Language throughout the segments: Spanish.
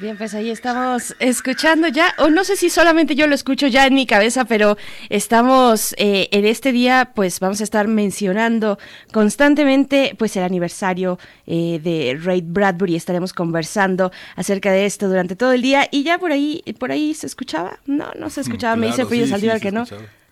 Bien, pues ahí estamos escuchando ya, o no sé si solamente yo lo escucho ya en mi cabeza, pero estamos eh, en este día, pues vamos a estar mencionando constantemente, pues el aniversario eh, de Ray Bradbury. Estaremos conversando acerca de esto durante todo el día y ya por ahí, por ahí se escuchaba, no, no se escuchaba. Me dice Frida sí, que no.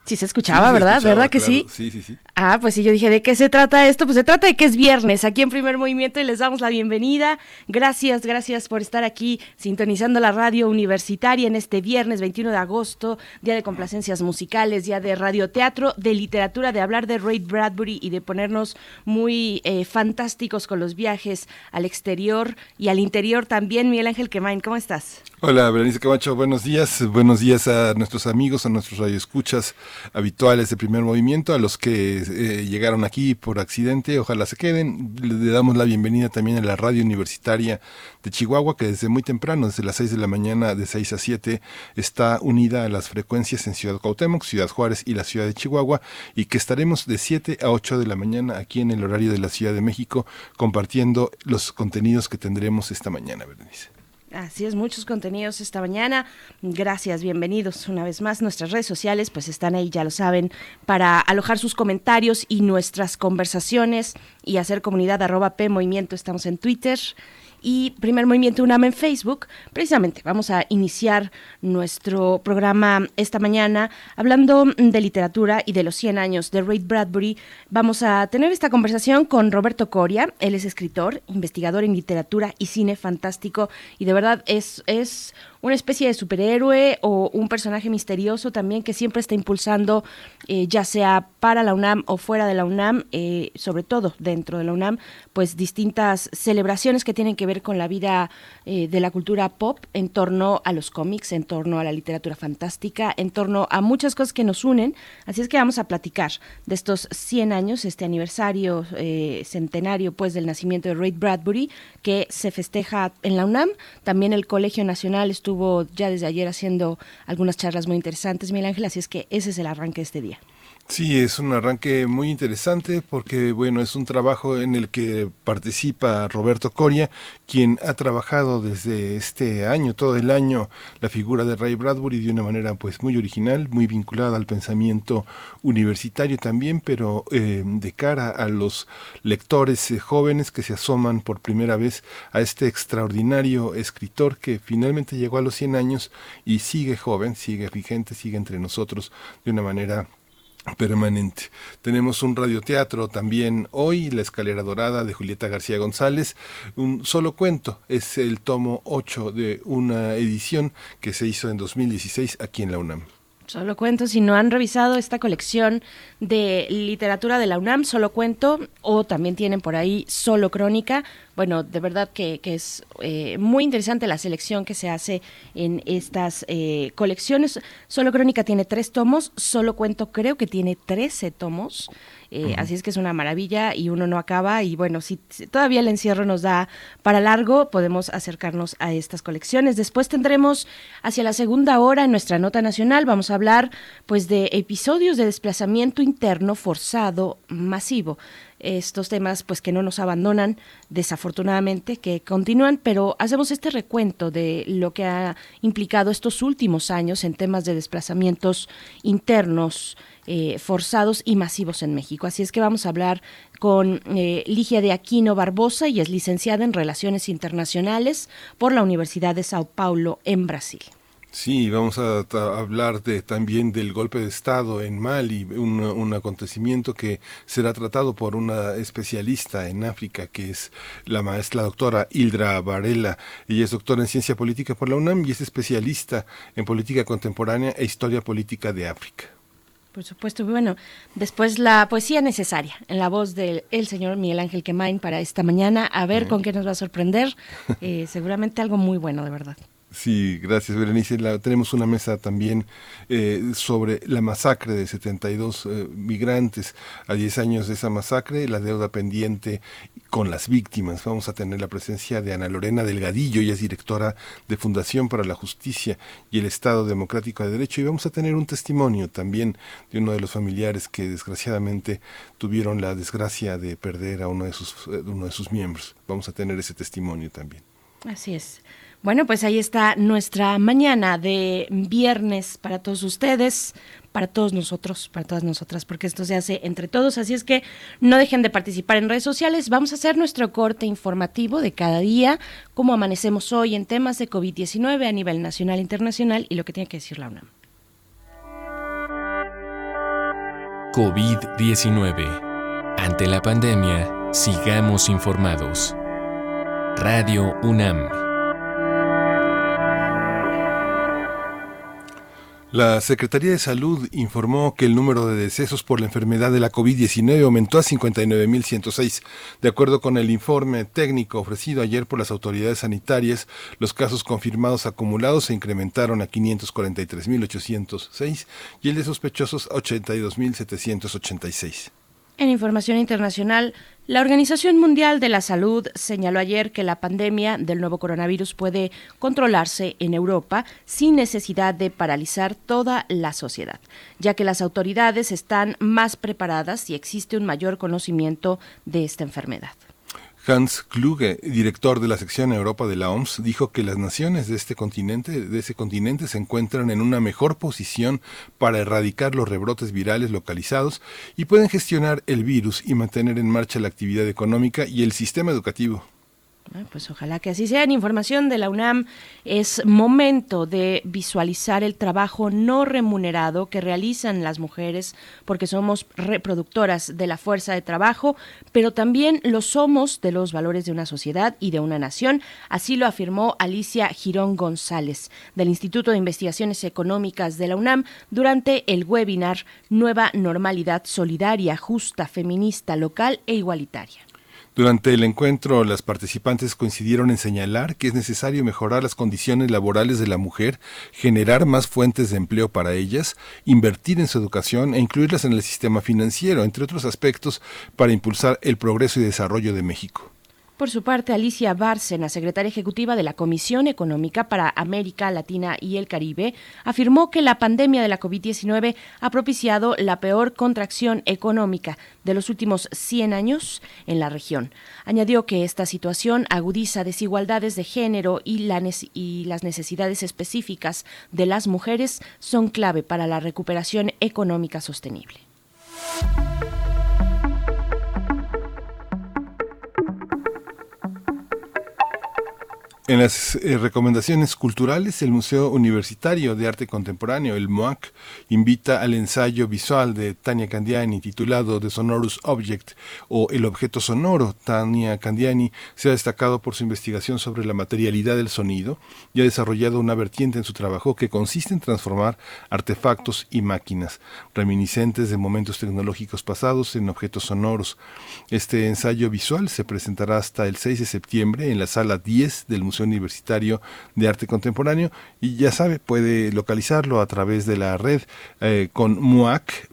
Sí se escuchaba, ¿verdad? ¿Verdad que sí? Sí, sí, sí. Ah, pues sí, yo dije, ¿de qué se trata esto? Pues se trata de que es viernes aquí en Primer Movimiento y les damos la bienvenida. Gracias, gracias por estar aquí sintonizando la radio universitaria en este viernes 21 de agosto, día de complacencias musicales, día de radioteatro, de literatura, de hablar de Ray Bradbury y de ponernos muy eh, fantásticos con los viajes al exterior y al interior también. Miguel Ángel Quemain, ¿cómo estás? Hola, Berenice Camacho, buenos días. Buenos días a nuestros amigos, a nuestros radioescuchas habituales de primer movimiento, a los que eh, llegaron aquí por accidente, ojalá se queden. Le damos la bienvenida también a la radio universitaria de Chihuahua, que desde muy temprano, desde las 6 de la mañana, de 6 a 7, está unida a las frecuencias en Ciudad Cuauhtémoc, Ciudad Juárez y la Ciudad de Chihuahua, y que estaremos de 7 a 8 de la mañana aquí en el horario de la Ciudad de México compartiendo los contenidos que tendremos esta mañana, Berenice. Así es, muchos contenidos esta mañana. Gracias, bienvenidos una vez más. Nuestras redes sociales pues están ahí, ya lo saben, para alojar sus comentarios y nuestras conversaciones y hacer comunidad arroba P Movimiento. Estamos en Twitter y Primer Movimiento UNAM en Facebook. Precisamente vamos a iniciar nuestro programa esta mañana hablando de literatura y de los 100 años de Ray Bradbury. Vamos a tener esta conversación con Roberto Coria. Él es escritor, investigador en literatura y cine fantástico y de verdad es, es una especie de superhéroe o un personaje misterioso también que siempre está impulsando, eh, ya sea para la UNAM o fuera de la UNAM, eh, sobre todo dentro de la UNAM, pues distintas celebraciones que tienen que ver con la vida eh, de la cultura pop en torno a los cómics, en torno a la literatura fantástica, en torno a muchas cosas que nos unen. Así es que vamos a platicar de estos 100 años, este aniversario centenario pues del nacimiento de Ray Bradbury, que se festeja en la UNAM. También el Colegio Nacional estuvo ya desde ayer haciendo algunas charlas muy interesantes, Miguel Ángel, así es que ese es el arranque de este día. Sí, es un arranque muy interesante porque, bueno, es un trabajo en el que participa Roberto Coria, quien ha trabajado desde este año, todo el año, la figura de Ray Bradbury de una manera pues muy original, muy vinculada al pensamiento universitario también, pero eh, de cara a los lectores eh, jóvenes que se asoman por primera vez a este extraordinario escritor que finalmente llegó a los 100 años y sigue joven, sigue vigente, sigue entre nosotros de una manera permanente. Tenemos un radioteatro también hoy, La Escalera Dorada de Julieta García González. Un solo cuento, es el tomo 8 de una edición que se hizo en 2016 aquí en la UNAM. Solo cuento, si no han revisado esta colección de literatura de la UNAM, solo cuento, o también tienen por ahí solo crónica, bueno, de verdad que, es eh, muy interesante la selección que se hace en estas eh, colecciones. Solo Crónica tiene tres tomos, Solo Cuento creo que tiene trece tomos. Eh, así es que es una maravilla y uno no acaba. Y bueno, si, todavía el encierro nos da para largo, podemos acercarnos a estas colecciones. Después tendremos hacia la segunda hora en nuestra nota nacional, vamos a hablar pues de episodios de desplazamiento interno forzado masivo estos temas pues que no nos abandonan desafortunadamente que continúan pero hacemos este recuento de lo que ha implicado estos últimos años en temas de desplazamientos internos eh, forzados y masivos en México. Así es que vamos a hablar con eh, Ligia de Aquino Barbosa y es licenciada en Relaciones Internacionales por la Universidad de Sao Paulo en Brasil. Sí, vamos a, hablar de, también del golpe de Estado en Mali, un, un, acontecimiento que será tratado por una especialista en África, que es la maestra doctora Hildra Varela. Ella es doctora en Ciencia Política por la UNAM y es especialista en Política Contemporánea e Historia Política de África. Por supuesto, bueno, después la poesía necesaria en la voz del señor Miguel Ángel Quemain para esta mañana, a ver con qué nos va a sorprender, eh, seguramente algo muy bueno, de verdad. Sí, gracias Berenice. tenemos una mesa también eh, sobre la masacre de 72 eh, migrantes a 10 años de esa masacre, la deuda pendiente con las víctimas. Vamos a tener la presencia de Ana Lorena Delgadillo, ella es directora de Fundación para la Justicia y el Estado Democrático de Derecho y vamos a tener un testimonio también de uno de los familiares que desgraciadamente tuvieron la desgracia de perder a uno de sus, eh, uno de sus miembros. Vamos a tener ese testimonio también. Así es. Bueno, pues ahí está nuestra mañana de viernes para todos ustedes, para todos nosotros, para todas nosotras, porque esto se hace entre todos. Así es que no dejen de participar en redes sociales. Vamos a hacer nuestro corte informativo de cada día, cómo amanecemos hoy en temas de COVID-19 a nivel nacional e internacional y lo que tiene que decir la UNAM. COVID-19. Ante la pandemia, sigamos informados. Radio UNAM. La Secretaría de Salud informó que el número de decesos por la enfermedad de la COVID-19 aumentó a 59.106. De acuerdo con el informe técnico ofrecido ayer por las autoridades sanitarias, los casos confirmados acumulados se incrementaron a 543.806 y el de sospechosos a 82.786. En información internacional, la Organización Mundial de la Salud señaló ayer que la pandemia del nuevo coronavirus puede controlarse en Europa sin necesidad de paralizar toda la sociedad, ya que las autoridades están más preparadas y existe un mayor conocimiento de esta enfermedad. Hans Kluge, director de la sección Europa de la OMS, dijo que las naciones de este continente, de ese continente, se encuentran en una mejor posición para erradicar los rebrotes virales localizados y pueden gestionar el virus y mantener en marcha la actividad económica y el sistema educativo. Pues ojalá que así sea. En información de la UNAM es momento de visualizar el trabajo no remunerado que realizan las mujeres, porque somos reproductoras de la fuerza de trabajo, pero también lo somos de los valores de una sociedad y de una nación. Así lo afirmó Alicia Girón González, del Instituto de Investigaciones Económicas de la UNAM, durante el webinar Nueva Normalidad Solidaria, Justa, Feminista, Local e Igualitaria. Durante el encuentro, las participantes coincidieron en señalar que es necesario mejorar las condiciones laborales de la mujer, generar más fuentes de empleo para ellas, invertir en su educación e incluirlas en el sistema financiero, entre otros aspectos, para impulsar el progreso y desarrollo de México. Por su parte, Alicia Bárcena, secretaria ejecutiva de la Comisión Económica para América Latina y el Caribe, afirmó que la pandemia de la COVID-19 ha propiciado la peor contracción económica de los últimos 100 años en la región. Añadió que esta situación agudiza desigualdades de género y, y las necesidades específicas de las mujeres son clave para la recuperación económica sostenible. En las eh, recomendaciones culturales, el Museo Universitario de Arte Contemporáneo, el MOAC, invita al ensayo visual de Tania Candiani titulado The Sonorous Object o El objeto sonoro. Tania Candiani se ha destacado por su investigación sobre la materialidad del sonido y ha desarrollado una vertiente en su trabajo que consiste en transformar artefactos y máquinas reminiscentes de momentos tecnológicos pasados en objetos sonoros. Este ensayo visual se presentará hasta el 6 de septiembre en la sala 10 del Museo Universitario de Arte Contemporáneo y ya sabe, puede localizarlo a través de la red eh, con muac.unam.mx.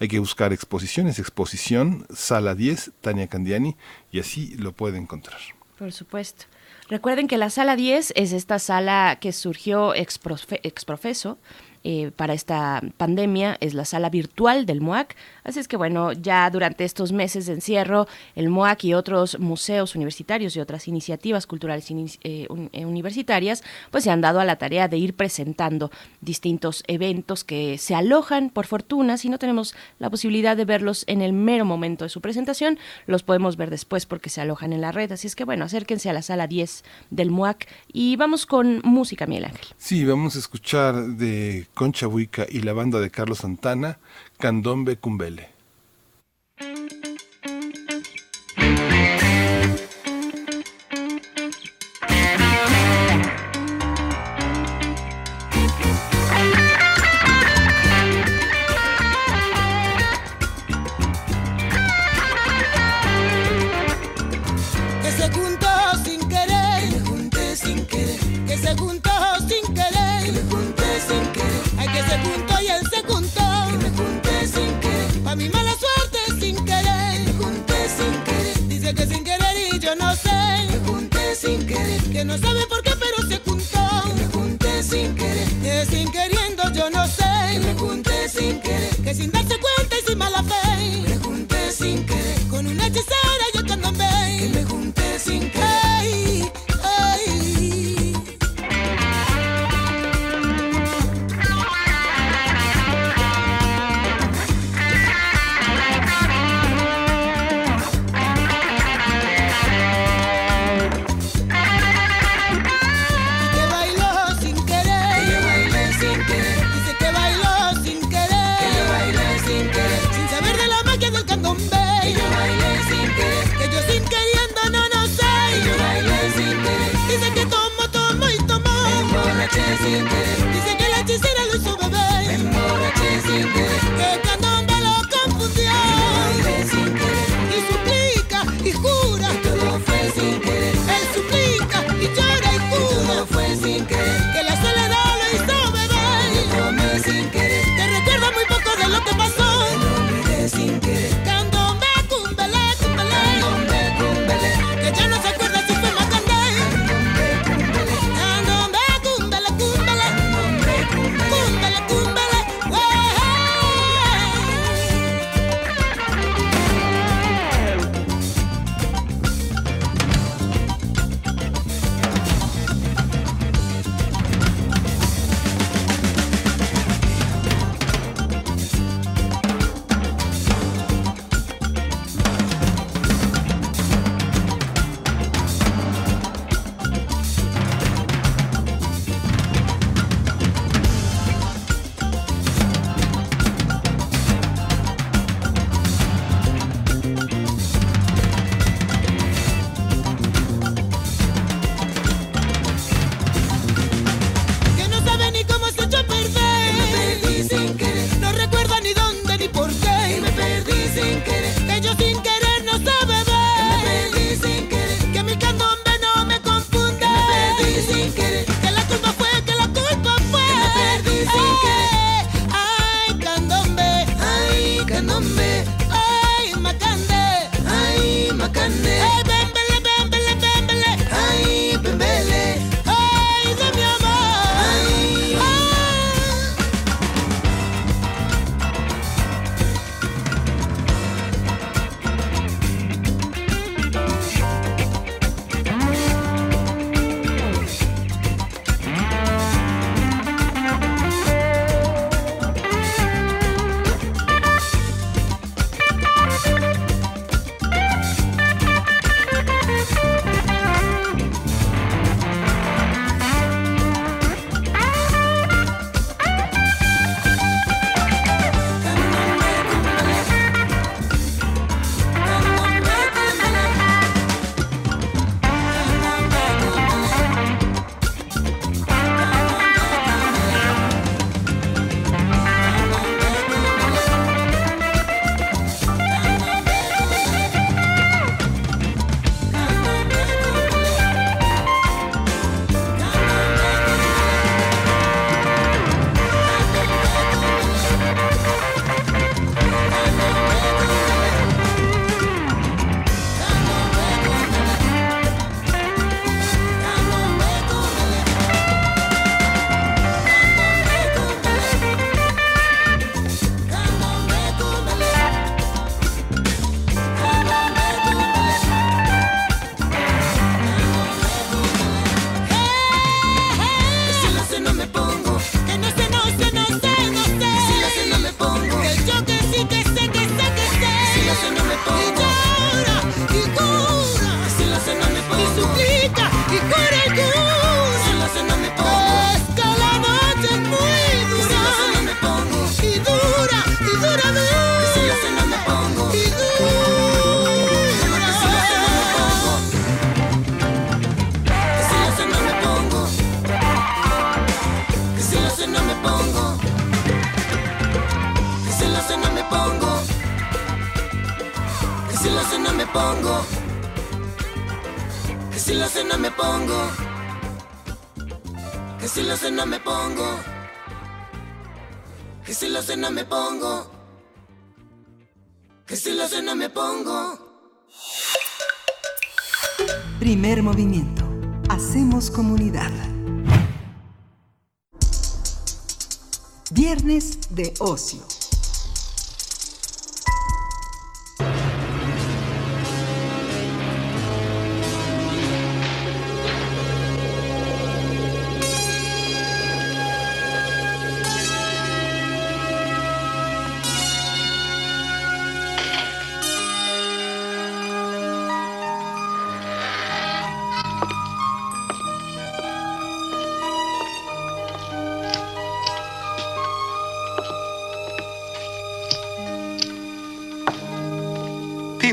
Hay que buscar exposiciones, exposición, sala 10, Tania Candiani, y así lo puede encontrar. Por supuesto. Recuerden que la sala 10 es esta sala que surgió ex exprofeso eh, para esta pandemia es la sala virtual del MOAC. Así es que bueno, ya durante estos meses de encierro, el MOAC y otros museos universitarios y otras iniciativas culturales eh, eh, universitarias, pues se han dado a la tarea de ir presentando distintos eventos que se alojan, por fortuna, si no tenemos la posibilidad de verlos en el mero momento de su presentación, los podemos ver después porque se alojan en la red. Así es que bueno, acérquense a la sala 10 del MOAC y vamos con música, Miguel Ángel. Sí, vamos a escuchar de Concha Buica y la banda de Carlos Santana, Candombe Cumbele. que no sabe por qué, pero se juntó. Me junté sin querer, que sin queriendo yo no sé. Que me junté sin querer, que sin darse cuenta y sin mala fe. Me junté sin querer, con un hechicero.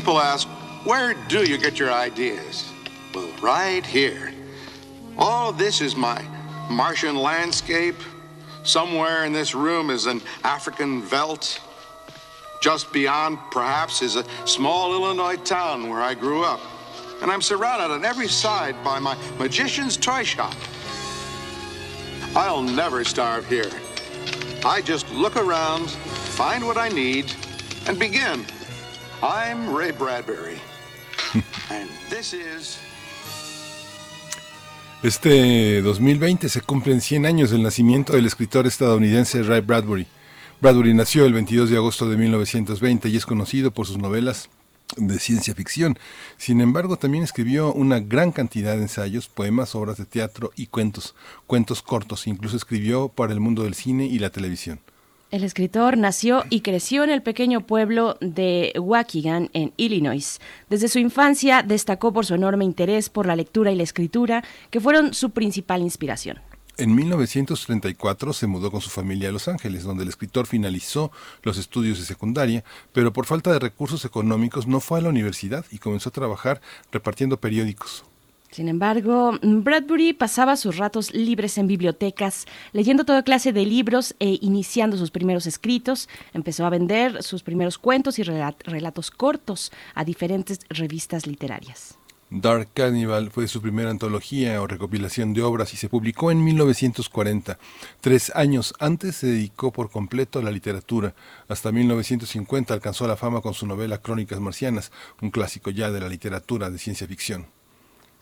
People ask, where do you get your ideas? Well, right here. All this is my Martian landscape. Somewhere in this room is an African veldt. Just beyond, perhaps, is a small Illinois town where I grew up. And I'm surrounded on every side by my magician's toy shop. I'll never starve here. I just look around, find what I need, and begin. I'm Ray Bradbury. and this is... Este 2020 se cumplen 100 años del nacimiento del escritor estadounidense Ray Bradbury. Bradbury nació el 22 de agosto de 1920 y es conocido por sus novelas de ciencia ficción. Sin embargo, también escribió una gran cantidad de ensayos, poemas, obras de teatro y cuentos, cuentos cortos. Incluso escribió para el mundo del cine y la televisión. El escritor nació y creció en el pequeño pueblo de Waukegan, en Illinois. Desde su infancia destacó por su enorme interés por la lectura y la escritura, que fueron su principal inspiración. En 1934 se mudó con su familia a Los Ángeles, donde el escritor finalizó los estudios de secundaria, pero por falta de recursos económicos no fue a la universidad y comenzó a trabajar repartiendo periódicos. Sin embargo, Bradbury pasaba sus ratos libres en bibliotecas, leyendo toda clase de libros e iniciando sus primeros escritos. Empezó a vender sus primeros cuentos y relatos cortos a diferentes revistas literarias. Dark Carnival fue su primera antología o recopilación de obras y se publicó en 1940. Tres años antes se dedicó por completo a la literatura. Hasta 1950 alcanzó la fama con su novela Crónicas Marcianas, un clásico ya de la literatura de ciencia ficción.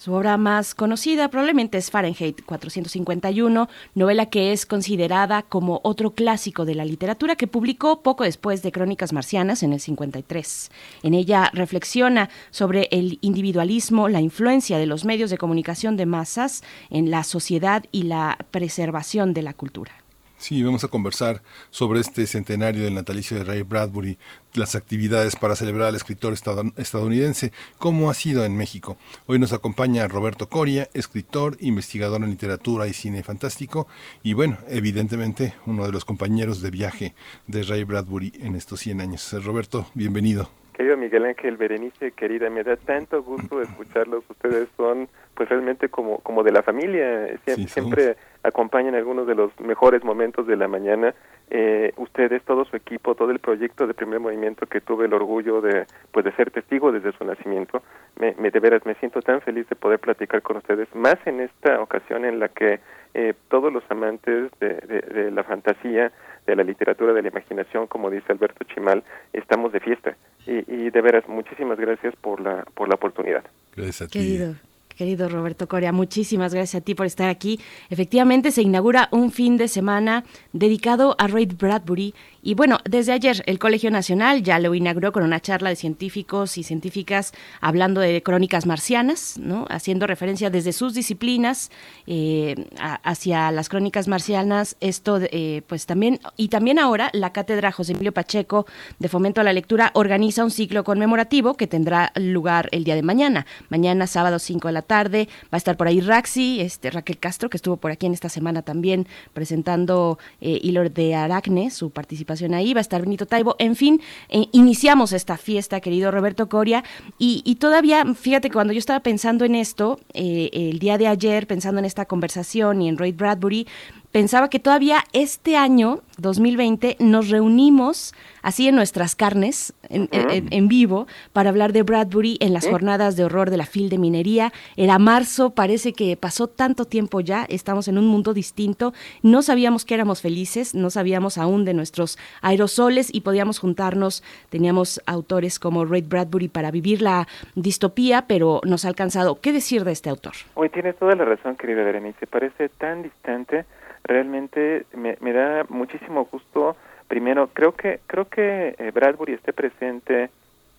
Su obra más conocida probablemente es Fahrenheit 451, novela que es considerada como otro clásico de la literatura que publicó poco después de Crónicas Marcianas en el 53. En ella reflexiona sobre el individualismo, la influencia de los medios de comunicación de masas en la sociedad y la preservación de la cultura. Sí, vamos a conversar sobre este centenario del natalicio de Ray Bradbury, las actividades para celebrar al escritor estadounidense, cómo ha sido en México. Hoy nos acompaña Roberto Coria, escritor, investigador en literatura y cine fantástico, y bueno, evidentemente uno de los compañeros de viaje de Ray Bradbury en estos 100 años. Roberto, bienvenido. Querido Miguel Ángel Berenice, querida, me da tanto gusto escucharlos. Ustedes son pues realmente como, como de la familia, siempre, acompañan algunos de los mejores momentos de la mañana. Eh, ustedes, todo su equipo, todo el proyecto de primer movimiento que tuve el orgullo de pues de ser testigo desde su nacimiento, me, me de veras me siento tan feliz de poder platicar con ustedes, más en esta ocasión en la que eh, todos los amantes de, de la fantasía, de la literatura, de la imaginación, como dice Alberto Chimal, estamos de fiesta. Y, y de veras, muchísimas gracias por la, por la oportunidad. Gracias a ti. Querido, querido Roberto Coria. Muchísimas gracias a ti por estar aquí. Efectivamente, se inaugura un fin de semana dedicado a Ray Bradbury. Y bueno, desde ayer el Colegio Nacional ya lo inauguró con una charla de científicos y científicas hablando de crónicas marcianas, ¿no? haciendo referencia desde sus disciplinas eh, hacia las crónicas marcianas. Esto, eh, pues también, y también ahora la Cátedra José Emilio Pacheco de Fomento a la Lectura organiza un ciclo conmemorativo que tendrá lugar el día de mañana. Mañana, sábado 5 de la tarde. Va a estar por ahí Raxi, este, Raquel Castro, que estuvo por aquí en esta semana también presentando eh, de Aracne, su participación ahí. Va a estar Benito Taibo. En fin, eh, iniciamos esta fiesta, querido Roberto Coria. Y, y, todavía, fíjate, cuando yo estaba pensando en esto, eh, el día de ayer, pensando en esta conversación y en Roy Bradbury, pensaba que todavía este año, 2020, nos reunimos así en nuestras carnes, en, vivo, para hablar de Bradbury en las jornadas de horror de la FIL de minería. Era marzo, parece que pasó tanto tiempo ya, estamos en un mundo distinto, no sabíamos que éramos felices, no sabíamos aún de nuestros aerosoles y podíamos juntarnos, teníamos autores como Ray Bradbury para vivir la distopía, pero nos ha alcanzado. ¿Qué decir de este autor? Hoy tienes toda la razón, querida Berenice, parece tan distante realmente me, da muchísimo gusto. Primero, creo que creo que eh, Bradbury esté presente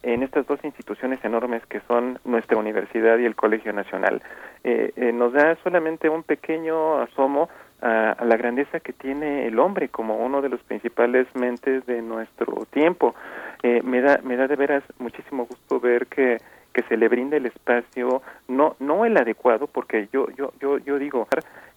en estas dos instituciones enormes que son nuestra universidad y el Colegio Nacional. Eh, eh, nos da solamente un pequeño asomo a, a, la grandeza que tiene el hombre como uno de los principales mentes de nuestro tiempo. Eh, me da me da de veras muchísimo gusto ver que que se le brinde el espacio no no el adecuado porque yo yo yo yo digo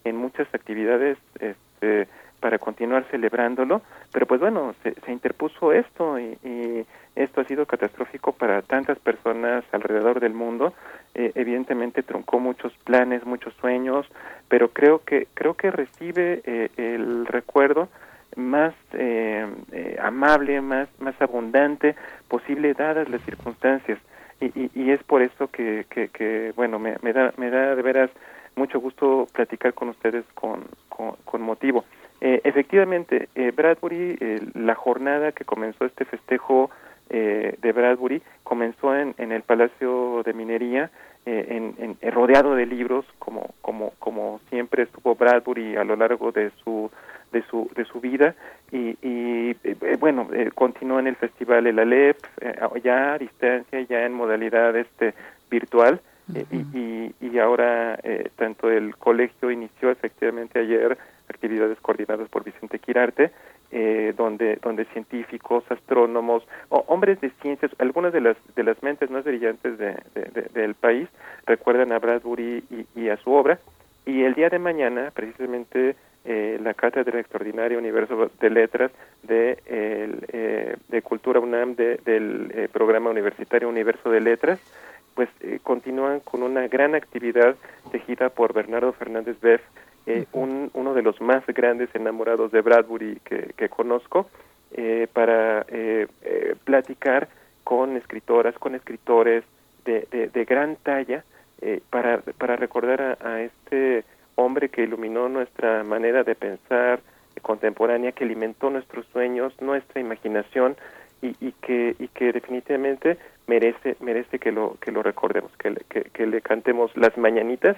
en muchas actividades este, para continuar celebrándolo, pero pues bueno, se, se interpuso esto y, esto ha sido catastrófico para tantas personas alrededor del mundo. Eh, evidentemente truncó muchos planes, muchos sueños, pero creo que creo que recibe eh, el recuerdo más eh, eh, amable, más más abundante posible dadas las circunstancias y, y, y es por eso que, que, bueno me, me da me da de veras mucho gusto platicar con ustedes con, con, con motivo. Eh, efectivamente, eh, Bradbury, eh, la jornada que comenzó este festejo eh, de Bradbury comenzó en, en el Palacio de Minería, en, en, rodeado de libros, como, como, como siempre estuvo Bradbury a lo largo de su de su de su vida y, y bueno continuó en el festival El Alep ya a distancia ya en modalidad este virtual y, y, ahora eh, tanto el colegio inició efectivamente ayer actividades coordinadas por Vicente Quirarte, eh, donde donde científicos, astrónomos, o hombres de ciencias, algunas de las de las mentes más brillantes de, del país recuerdan a Bradbury y, y, a su obra. Y el día de mañana, precisamente, eh, la Cátedra Extraordinaria Universo de Letras de, el, eh, de Cultura UNAM de, del eh, Programa Universitario Universo de Letras pues eh, continúan con una gran actividad tejida por Bernardo Fernández Beff, eh, un, uno de los más grandes enamorados de Bradbury que, que conozco, eh, para eh, eh, platicar con escritoras, con escritores de, de, de gran talla para, para recordar a, este hombre que iluminó nuestra manera de pensar contemporánea, que alimentó nuestros sueños, nuestra imaginación y, y que, y que definitivamente merece merece que lo que lo recordemos que, que, le cantemos las mañanitas.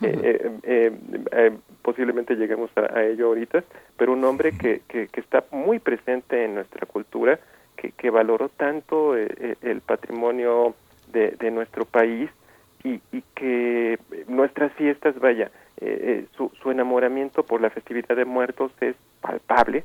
Eh, eh, eh, posiblemente lleguemos a, ello ahorita pero un hombre que, que, está muy presente en nuestra cultura que, que valoró tanto el patrimonio de, de, nuestro país y, y que nuestras fiestas vaya su, su enamoramiento por la festividad de muertos es palpable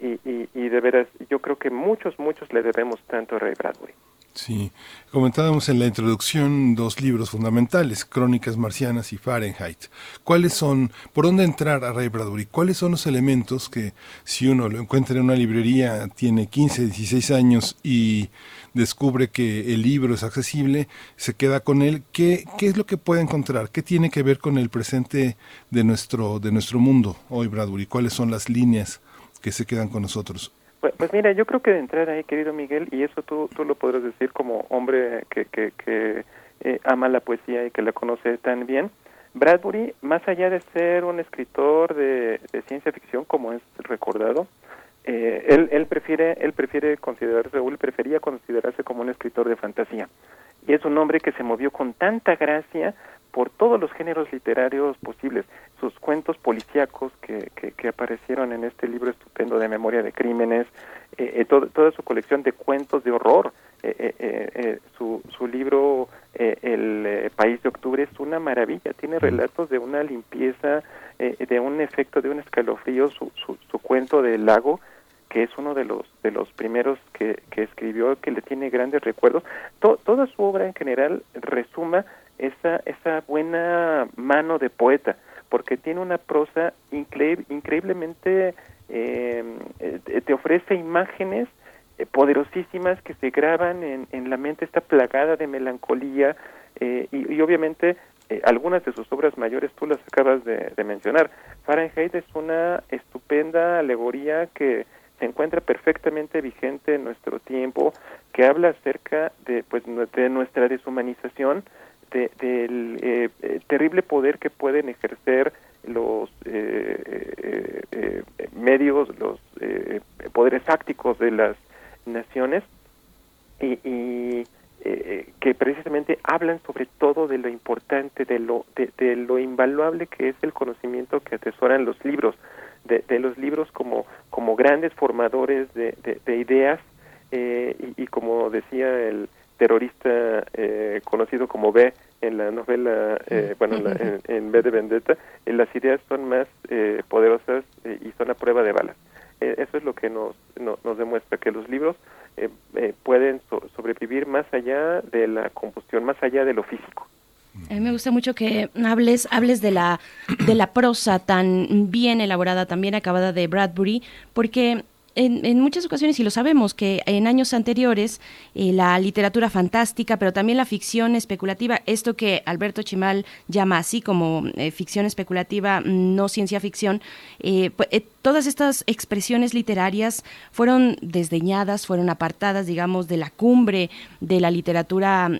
y, y, y de veras yo creo que muchos muchos le debemos tanto a Ray Bradbury Sí, comentábamos en la introducción dos libros fundamentales, Crónicas Marcianas y Fahrenheit. ¿Cuáles son, por dónde entrar a Ray Bradbury? ¿Cuáles son los elementos que si uno lo encuentra en una librería, tiene 15, 16 años y descubre que el libro es accesible, se queda con él, ¿qué, qué es lo que puede encontrar? ¿Qué tiene que ver con el presente de nuestro, de nuestro mundo hoy, Bradbury? ¿Cuáles son las líneas que se quedan con nosotros? Pues, pues, mira, yo creo que de entrada ahí, querido Miguel, y eso tú, tú lo podrás decir como hombre que, que, que eh, ama la poesía y que la conoce tan bien, Bradbury, más allá de ser un escritor de, ciencia ficción, como es recordado, eh, él, él prefiere él prefiere considerarse o él prefería considerarse como un escritor de fantasía. Y es un hombre que se movió con tanta gracia por todos los géneros literarios posibles. Sus cuentos policíacos que, que, aparecieron en este libro estupendo de Memoria de Crímenes, eh, eh toda su colección de cuentos de horror, eh, eh, su, su libro El País de Octubre es una maravilla, tiene relatos de una limpieza, de un efecto, de un escalofrío, su, su, su cuento del lago, que es uno de los de los primeros que, que escribió que le tiene grandes recuerdos. Toda su obra en general resuma esa, esa buena mano de poeta, porque tiene una prosa increíblemente, eh, te ofrece imágenes eh, poderosísimas que se graban en, en, la mente, está plagada de melancolía eh, y, obviamente algunas de sus obras mayores tú las acabas de, de, mencionar. Fahrenheit es una estupenda alegoría que se encuentra perfectamente vigente en nuestro tiempo, que habla acerca de, pues, de nuestra deshumanización, del eh, eh, terrible poder que pueden ejercer los eh, medios, los poderes fácticos de las naciones y, que precisamente hablan sobre todo de lo importante, de lo, de, lo invaluable que es el conocimiento que atesoran los libros, de, los libros como, como grandes formadores de, ideas y, y, como decía el, terrorista eh, conocido como B en la novela, eh, bueno, en, B de Vendetta, eh, las ideas son más poderosas y son a prueba de balas. eso es lo que nos, nos demuestra, que los libros pueden sobrevivir más allá de la combustión, más allá de lo físico. A mí me gusta mucho que hables, hables de la, de la prosa tan bien elaborada, tan bien acabada de Bradbury, porque en, muchas ocasiones, y lo sabemos, que en años anteriores eh, la literatura fantástica, pero también la ficción especulativa, esto que Alberto Chimal llama así como eh, ficción especulativa, no ciencia ficción, eh, pues, todas estas expresiones literarias fueron desdeñadas, fueron apartadas, digamos, de la cumbre de la literatura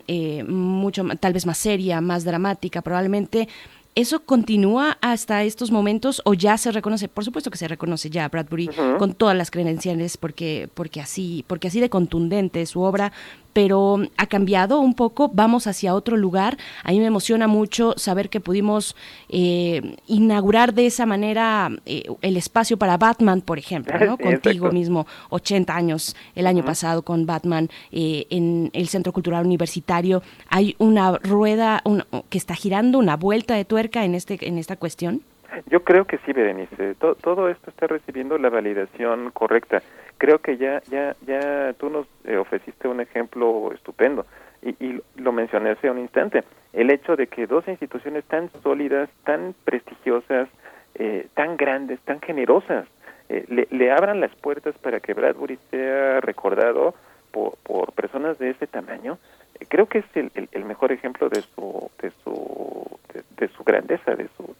mucho, tal vez más seria, más dramática, probablemente ¿Eso continúa hasta estos momentos o ya se reconoce? Por supuesto que se reconoce ya Bradbury con todas las credenciales porque, porque, así, porque así de contundente es su obra, pero ha cambiado un poco, vamos hacia otro lugar. A mí me emociona mucho saber que pudimos eh, inaugurar de esa manera eh, el espacio para Batman, por ejemplo, ¿no? Contigo mismo, 80 años el año pasado con Batman eh, en el Centro Cultural Universitario. Hay una rueda que está girando, una vuelta de tuerca en, este, en esta cuestión. Yo creo que sí, Berenice. todo esto está recibiendo la validación correcta creo que ya ya ya tú nos eh, ofreciste un ejemplo estupendo. Y, y, lo mencioné hace un instante el hecho de que dos instituciones tan sólidas tan prestigiosas eh, tan grandes tan generosas eh, le, le, abran las puertas para que Bradbury sea recordado por, personas de ese tamaño creo que es el, el, mejor ejemplo de su de su su grandeza de su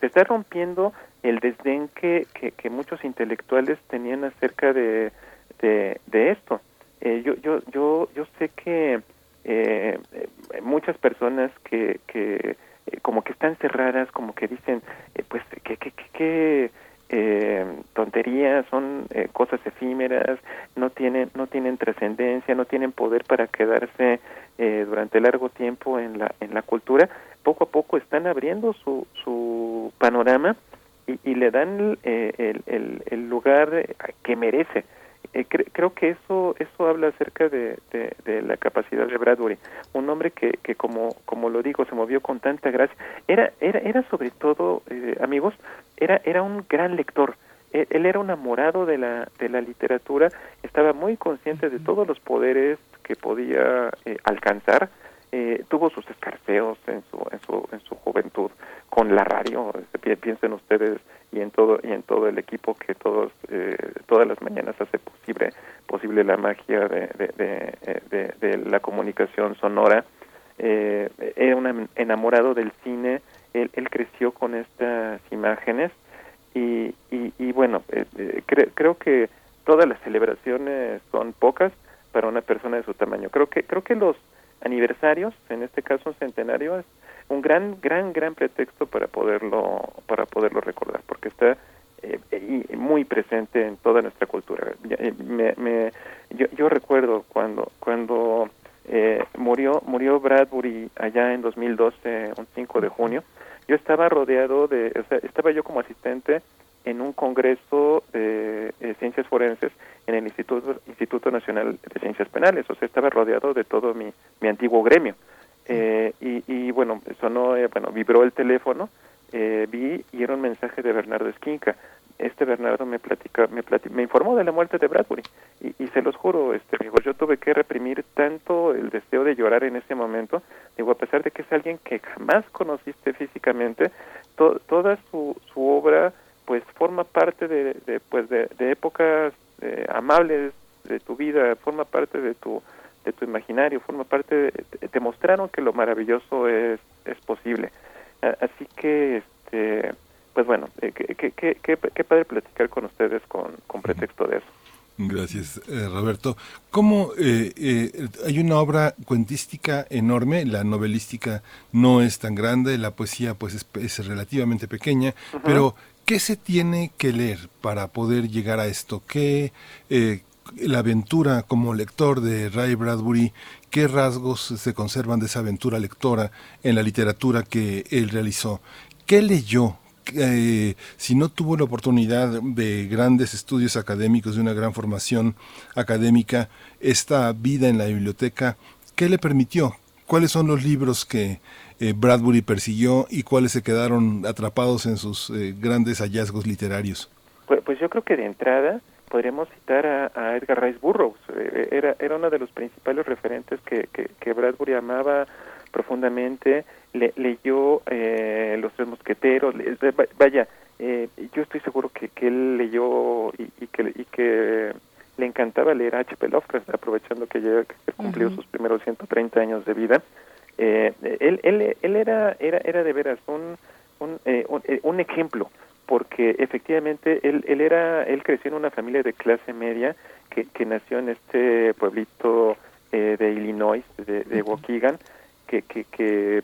se está rompiendo el desdén que, que, muchos intelectuales tenían acerca de de, esto. Eh, yo yo yo yo sé que eh, muchas personas que, que como que están cerradas, como que dicen, pues, que, que, que, tonterías, son cosas efímeras, no tienen, no tienen trascendencia, no tienen poder para quedarse durante largo tiempo en la, en la cultura, poco a poco están abriendo su, su panorama y, le dan el, el, el, lugar que merece. Eh, creo que eso eso habla acerca de, de, la capacidad de Bradbury. Un hombre que, que como como lo digo se movió con tanta gracia. Era era era sobre todo eh, amigos era era un gran lector. Él, él, era un enamorado de la de la literatura estaba muy consciente de todos los poderes que podía eh, alcanzar eh, tuvo sus escarceos en su, en su en su juventud con la radio piensen ustedes y en todo y en todo el equipo que todos eh, todas las mañanas hace posible posible la magia de, de, de, la comunicación sonora. Eh, un enamorado del cine él, él creció con estas imágenes y, y, y bueno creo que todas las celebraciones son pocas para una persona de su tamaño. Creo que creo que los aniversarios, en este caso un centenario, es un gran, gran, gran pretexto para poderlo, para poderlo recordar, porque está eh, muy presente en toda nuestra cultura. Eh, me, me, yo, yo recuerdo cuando, cuando eh, murió, murió Bradbury allá en 2012, un 5 de junio, yo estaba rodeado de, o sea, estaba yo como asistente en un congreso de ciencias forenses en el Instituto, Instituto Nacional de Ciencias Penales, o sea, estaba rodeado de todo mi, mi antiguo gremio. Eh, y, y, bueno, sonó, eh, bueno, vibró el teléfono, eh, vi y era un mensaje de Bernardo Esquinca. Este Bernardo me platica, me, me informó de la muerte de Bradbury y, y se los juro, este amigo, yo tuve que reprimir tanto el deseo de llorar en ese momento. Digo, a pesar de que es alguien que jamás conociste físicamente, toda su, su obra pues forma parte de, de pues de, de épocas eh, amables de tu vida, forma parte de tu de tu imaginario, forma parte, de, te mostraron que lo maravilloso es, es posible. Así que, este, pues bueno, eh, qué, qué, qué, padre platicar con ustedes con, con pretexto de eso. Gracias, eh, Roberto. ¿Cómo eh, hay una obra cuentística enorme? La novelística no es tan grande, la poesía pues es, es relativamente pequeña, pero ¿Qué se tiene que leer para poder llegar a esto? ¿Qué eh, la aventura como lector de Ray Bradbury, qué rasgos se conservan de esa aventura lectora en la literatura que él realizó? ¿Qué leyó? Eh, si no tuvo la oportunidad de grandes estudios académicos, de una gran formación académica, esta vida en la biblioteca, ¿qué le permitió? ¿Cuáles son los libros que eh, Bradbury persiguió y cuáles se quedaron atrapados en sus eh, grandes hallazgos literarios? Pues, pues, yo creo que de entrada podríamos citar a, Edgar Rice Burroughs. Eh, era, era uno de los principales referentes que, que, Bradbury amaba profundamente. Le, leyó Los Tres Mosqueteros. vaya, yo estoy seguro que, que él leyó y, y, que, y que le encantaba leer a H.P. Lovecraft, aprovechando que ya cumplió sus primeros 130 años de vida. Eh, él, él, él era, era, era de veras un, un, eh, eh, un, ejemplo, porque efectivamente él, él, era, él creció en una familia de clase media que, que nació en este pueblito eh, de Illinois, de, de Waukegan, que, que, que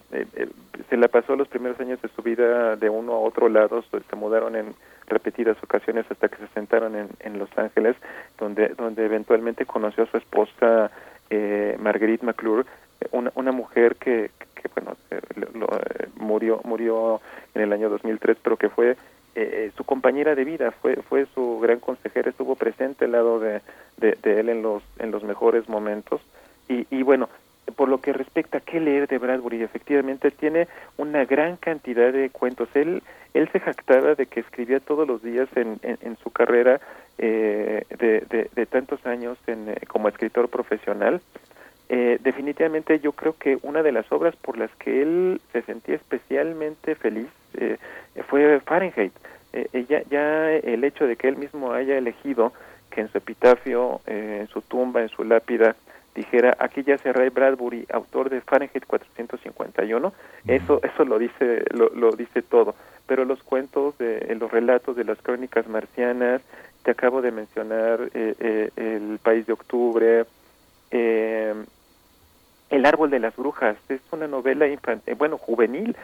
se la pasó los primeros años de su vida de uno a otro lado, se mudaron en repetidas ocasiones hasta que se sentaron en, en Los Ángeles, donde, donde eventualmente conoció a su esposa eh, Marguerite McClure, una, una mujer que, bueno, eh, lo, eh, murió, murió en el año 2003, pero que fue eh, su compañera de vida, fue, fue su gran consejera, estuvo presente al lado de, de, él en los, en los mejores momentos. Y, y bueno, por lo que respecta a qué leer de Bradbury, efectivamente tiene una gran cantidad de cuentos. Él, él se jactaba de que escribía todos los días en, en, su carrera eh, de, de, tantos años en, como escritor profesional. Eh, definitivamente yo creo que una de las obras por las que él se sentía especialmente feliz eh, fue Fahrenheit. Eh, ya, ya el hecho de que él mismo haya elegido que en su epitafio, en su tumba, en su lápida, dijera aquí ya se Ray Bradbury, autor de Fahrenheit 451, eso eso lo dice lo, lo dice todo. Pero los cuentos, de, los relatos de las crónicas marcianas, te acabo de mencionar El País de Octubre, eh, El árbol de las brujas es una novela infantil, bueno, juvenil,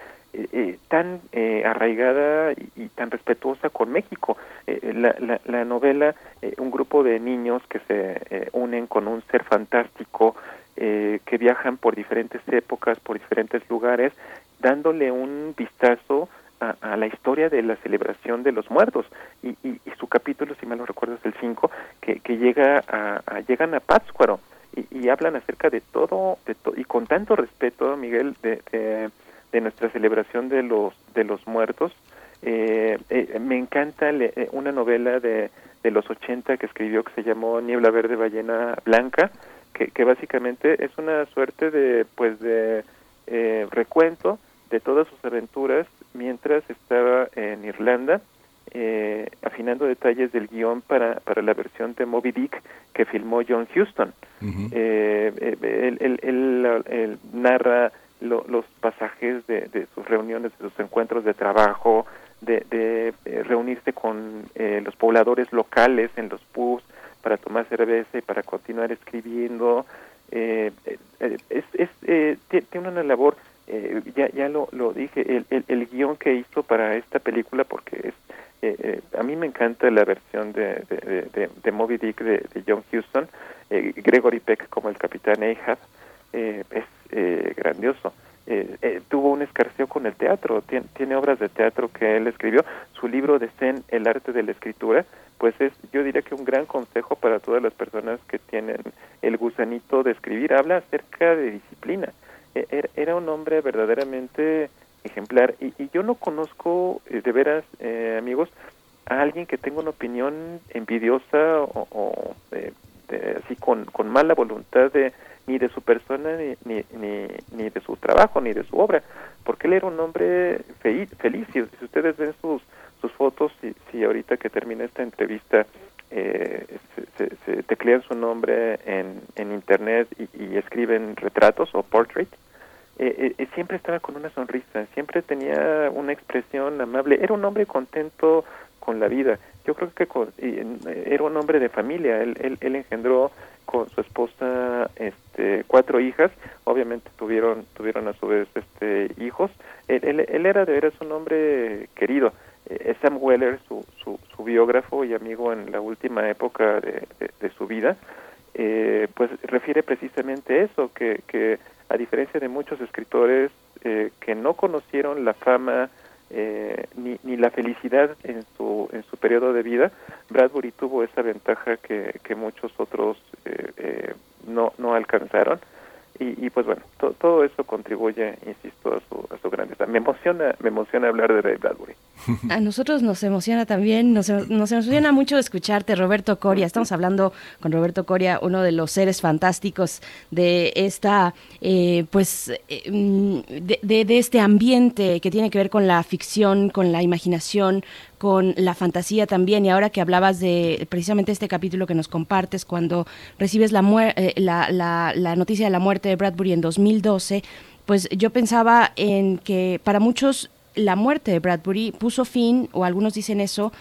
tan arraigada y, tan respetuosa con México. La, la, la, novela, un grupo de niños que se unen con un ser fantástico, que viajan por diferentes épocas, por diferentes lugares, dándole un vistazo a, la historia de la celebración de los muertos y, y, su capítulo, si mal no recuerdo, es el 5, que, que llega a, llegan a Pátzcuaro y, hablan acerca de todo, de y con tanto respeto, Miguel, de, de, nuestra celebración de los, de los muertos. Eh, eh, me encanta eh, una novela de, de los 80 que escribió que se llamó Niebla Verde Ballena Blanca, que, que básicamente es una suerte de, pues, de recuento de todas sus aventuras mientras estaba en Irlanda eh, afinando detalles del guion para, para la versión de Moby Dick que filmó John Huston. Eh, eh, él, narra los pasajes de, sus reuniones, de sus encuentros de trabajo, de, de reunirse con los pobladores locales en los pubs para tomar cerveza y para continuar escribiendo. es, es tiene una labor eh, ya, ya lo, lo dije, el, el, el, guion que hizo para esta película, porque es, eh, eh, a mí me encanta la versión de, de, de, Moby Dick de, John Huston, Gregory Peck como el capitán Ahab, es grandioso. tuvo un escarceo con el teatro, tiene, obras de teatro que él escribió, su libro de Zen, El arte de la escritura, pues es, yo diría que un gran consejo para todas las personas que tienen el gusanito de escribir, habla acerca de disciplina, e-, era un hombre verdaderamente ejemplar y, yo no conozco eh, de veras eh, amigos a alguien que tenga una opinión envidiosa o, así con, con mala voluntad de ni de su persona ni, ni, ni, de su trabajo ni de su obra porque él era un hombre feliz, feliz. Si, ustedes ven sus sus fotos si, si ahorita que termina esta entrevista eh, se, se, teclean su nombre en, en internet y, escriben retratos o portrait, eh, eh, siempre estaba con una sonrisa, siempre tenía una expresión amable, era un hombre contento con la vida. Yo creo que era un hombre de familia, él, él, él, engendró con su esposa este, cuatro hijas, obviamente tuvieron, tuvieron a su vez este, hijos, él, él, era de veras un hombre querido. Eh, Sam Weller, su, su, su, biógrafo y amigo en la última época de, de, su vida, eh, pues refiere precisamente eso, que, que a diferencia de muchos escritores eh, que no conocieron la fama eh, ni, ni la felicidad en su, en su periodo de vida, Bradbury tuvo esa ventaja que, que muchos otros eh, no, no alcanzaron y, pues bueno, todo eso contribuye, insisto, a su, a su grandeza. Me emociona, me emociona hablar de Ray Bradbury. A nosotros nos emociona también, nos, nos emociona mucho escucharte, Roberto Coria. Estamos hablando con Roberto Coria, uno de los seres fantásticos de esta, eh, pues, eh, mm, de, de este ambiente que tiene que ver con la ficción, con la imaginación, con la fantasía también. Y ahora que hablabas de precisamente este capítulo que nos compartes, cuando recibes la, eh, la, noticia de la muerte de Bradbury en 2012, pues yo pensaba en que para muchos la muerte de Bradbury puso fin, o algunos dicen eso,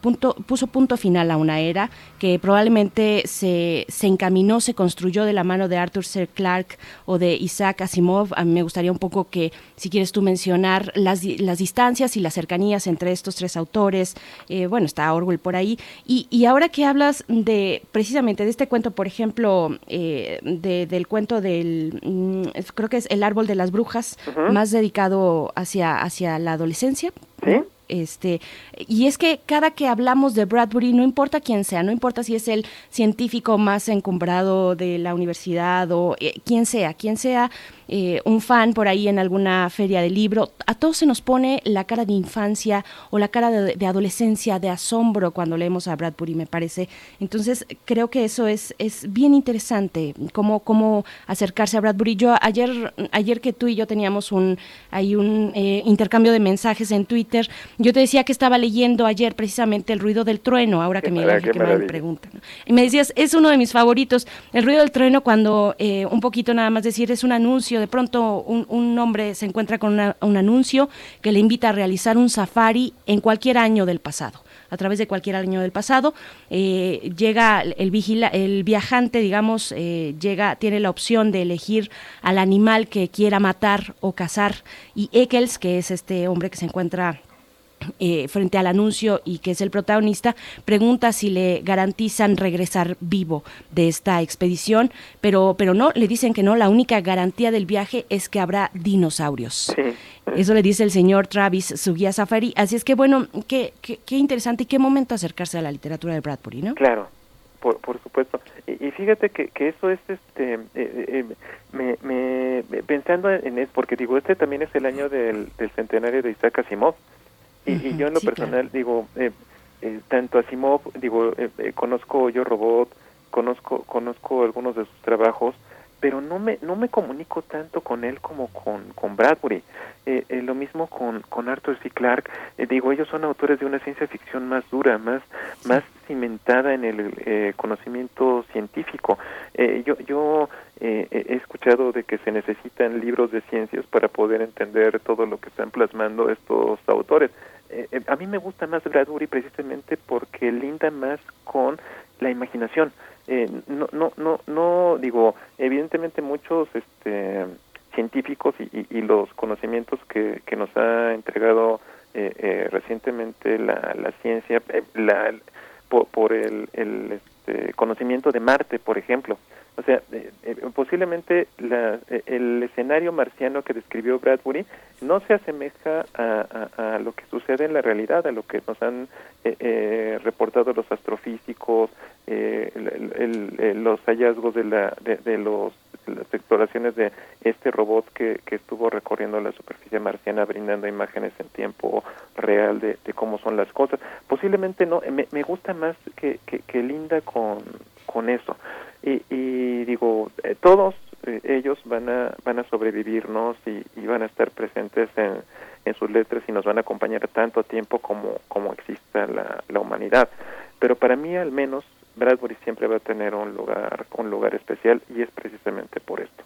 punto, puso punto final a una era que probablemente se, se, encaminó, se construyó de la mano de Arthur C. Clarke o de Isaac Asimov. A mí me gustaría un poco que, si quieres tú mencionar las, las distancias y las cercanías entre estos tres autores. Eh, bueno, está Orwell por ahí. Y, y, ahora que hablas de precisamente de este cuento, por ejemplo, eh, del cuento del, mm, creo que es El árbol de las brujas, más dedicado hacia, hacia la adolescencia. ¿Sí? Este, y es que cada que hablamos de Bradbury, no importa quién sea, no importa si es el científico más encumbrado de la universidad o eh, quien sea, quien sea, eh, un fan por ahí en alguna feria de libro, a todos se nos pone la cara de infancia o la cara de, adolescencia, de asombro cuando leemos a Bradbury, me parece. Entonces, creo que eso es, es bien interesante, cómo, cómo acercarse a Bradbury. Yo ayer, ayer que tú y yo teníamos un, hay un eh, intercambio de mensajes en Twitter, yo te decía que estaba leyendo ayer precisamente El ruido del trueno, ahora que me, que me preguntan. Y me decías, es uno de mis favoritos, El ruido del trueno, cuando eh, un poquito nada más decir, es un anuncio de pronto un, hombre se encuentra con un anuncio que le invita a realizar un safari en cualquier año del pasado a través de cualquier año del pasado. Eh, llega el, vigila, el viajante, digamos, eh, llega, tiene la opción de elegir al animal que quiera matar o cazar y Eccles, que es este hombre que se encuentra eh, frente al anuncio y que es el protagonista, pregunta si le garantizan regresar vivo de esta expedición, pero, pero no, le dicen que no, la única garantía del viaje es que habrá dinosaurios. Eso le dice el señor Travis, su guía safari. Así es que bueno, qué, qué, interesante y qué momento acercarse a la literatura de Bradbury, ¿no? Claro, por, por supuesto. Y, fíjate que, que, eso es, este, eh, eh, me, pensando en eso, porque digo, este también es el año del, del centenario de Isaac Asimov. Y, yo en lo personal digo, eh, eh, tanto Asimov, digo, eh, eh, conozco Yo Robot, conozco conozco algunos de sus trabajos, pero no me no me comunico tanto con él como con, con Bradbury. Eh, eh, lo mismo con, con Arthur C. Clarke. digo, ellos son autores de una ciencia ficción más dura, más, más cimentada en el conocimiento científico. yo yo he escuchado de que se necesitan libros de ciencias para poder entender todo lo que están plasmando estos autores. Eh, eh, a mí me gusta más Bradbury precisamente porque linda más con la imaginación. Eh, no, no, no, no, digo, evidentemente muchos este, científicos y, y, los conocimientos que, que nos ha entregado recientemente la, la ciencia, la, por, por el, el este, conocimiento de Marte, por ejemplo, o sea, eh, eh, posiblemente la, eh, el escenario marciano que describió Bradbury no se asemeja a, lo que sucede en la realidad, a lo que nos han reportado los astrofísicos, los hallazgos de, la, de, los, las exploraciones de este robot que, estuvo recorriendo la superficie marciana brindando imágenes en tiempo real de, cómo son las cosas. Posiblemente no, me, me gusta más que, que, que linda con, con eso. Y, y digo eh, todos eh, ellos van a van a sobrevivirnos y, y, van a estar presentes en, en sus letras y nos van a acompañar tanto tiempo como como exista la, la humanidad. Pero para mí al menos Bradbury siempre va a tener un lugar un lugar especial y es precisamente por esto.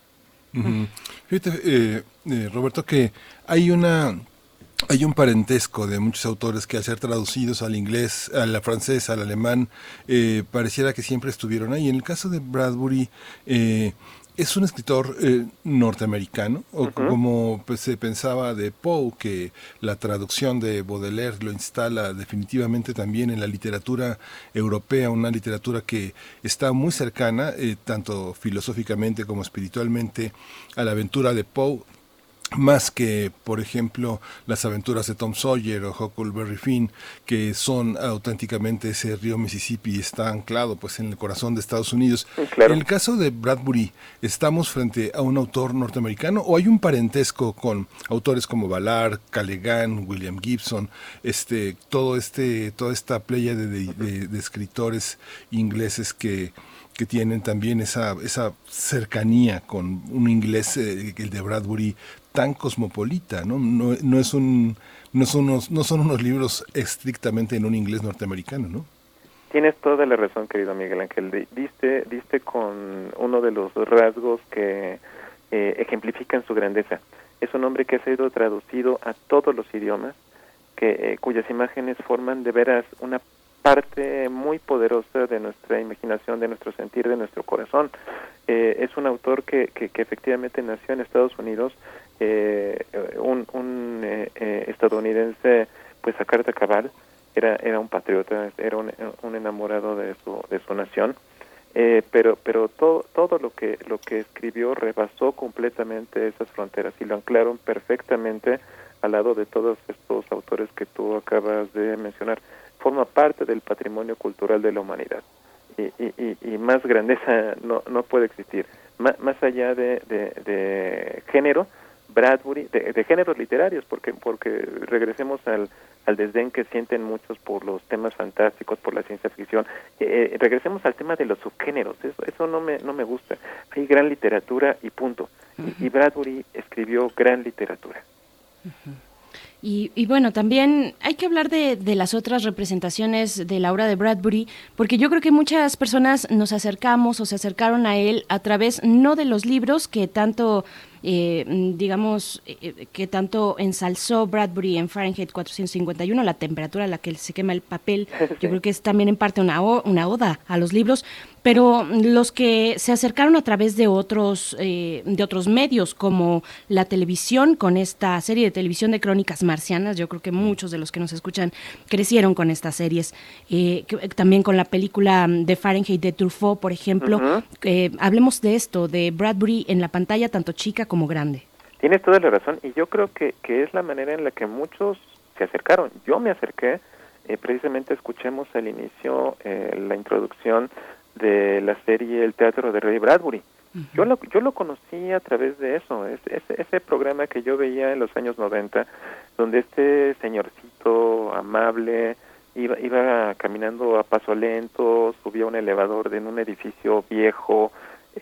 Fíjate, eh, eh, Roberto, que hay una hay un parentesco de muchos autores que al ser traducidos al inglés, al francés, al alemán, eh, pareciera que siempre estuvieron ahí. En el caso de Bradbury, eh, es un escritor eh, norteamericano, o como pues, se pensaba de Poe, que la traducción de Baudelaire lo instala definitivamente también en la literatura europea, una literatura que está muy cercana, tanto filosóficamente como espiritualmente, a la aventura de Poe más que, por ejemplo, las aventuras de Tom Sawyer o Huckleberry Finn, que son auténticamente ese río Mississippi está anclado pues en el corazón de Estados Unidos. En el caso de Bradbury, ¿estamos frente a un autor norteamericano o hay un parentesco con autores como Ballard, Callaghan, William Gibson, este, todo este, toda esta playa de, escritores ingleses que que tienen también esa, esa cercanía con un inglés, eh, el de Bradbury, tan cosmopolita, ¿no? No, no es un, no son unos, no son unos libros estrictamente en un inglés norteamericano, ¿no? Tienes toda la razón, querido Miguel Ángel. Diste, diste con uno de los rasgos que eh, ejemplifican su grandeza. Es un hombre que ha sido traducido a todos los idiomas, que eh, cuyas imágenes forman de veras una parte muy poderosa de nuestra imaginación, de nuestro sentir, de nuestro corazón. Eh, es un autor que, que, que, efectivamente nació en Estados Unidos, eh, un, un eh, eh, estadounidense pues a carta cabal. Era era un patriota era un, un enamorado de su de su nación. Eh, pero pero todo todo lo que lo que escribió rebasó completamente esas fronteras y lo anclaron perfectamente al lado de todos estos autores que tú acabas de mencionar forma parte del patrimonio cultural de la humanidad y, y, y más grandeza no no puede existir más, más allá de, de, de género Bradbury, de, géneros literarios, porque, porque regresemos al, al desdén que sienten muchos por los temas fantásticos, por la ciencia ficción. Eh, eh, regresemos al tema de los subgéneros, eso, eso no, me, no me gusta. Hay gran literatura y punto. y, Bradbury escribió gran literatura. Y, bueno, también hay que hablar de, de, las otras representaciones de la obra de Bradbury, porque yo creo que muchas personas nos acercamos o se acercaron a él a través no de los libros que tanto eh, digamos, eh, que tanto ensalzó Bradbury en Fahrenheit 451, la temperatura a la que se quema el papel, yo creo que es también en parte una, una oda a los libros, pero los que se acercaron a través de otros, de otros medios, como la televisión, con esta serie de televisión de crónicas marcianas, yo creo que muchos de los que nos escuchan crecieron con estas series, también con la película de Fahrenheit de Truffaut, por ejemplo, hablemos de esto, de Bradbury en la pantalla, tanto chica como grande. Tienes toda la razón y yo creo que, que es la manera en la que muchos se acercaron. Yo me acerqué, eh, precisamente escuchemos al inicio eh, la introducción de la serie El Teatro de Ray Bradbury. Yo lo, yo lo conocí a través de eso, es, ese programa que yo veía en los años 90, donde este señorcito amable iba, iba caminando a paso lento, subía un elevador en un edificio viejo,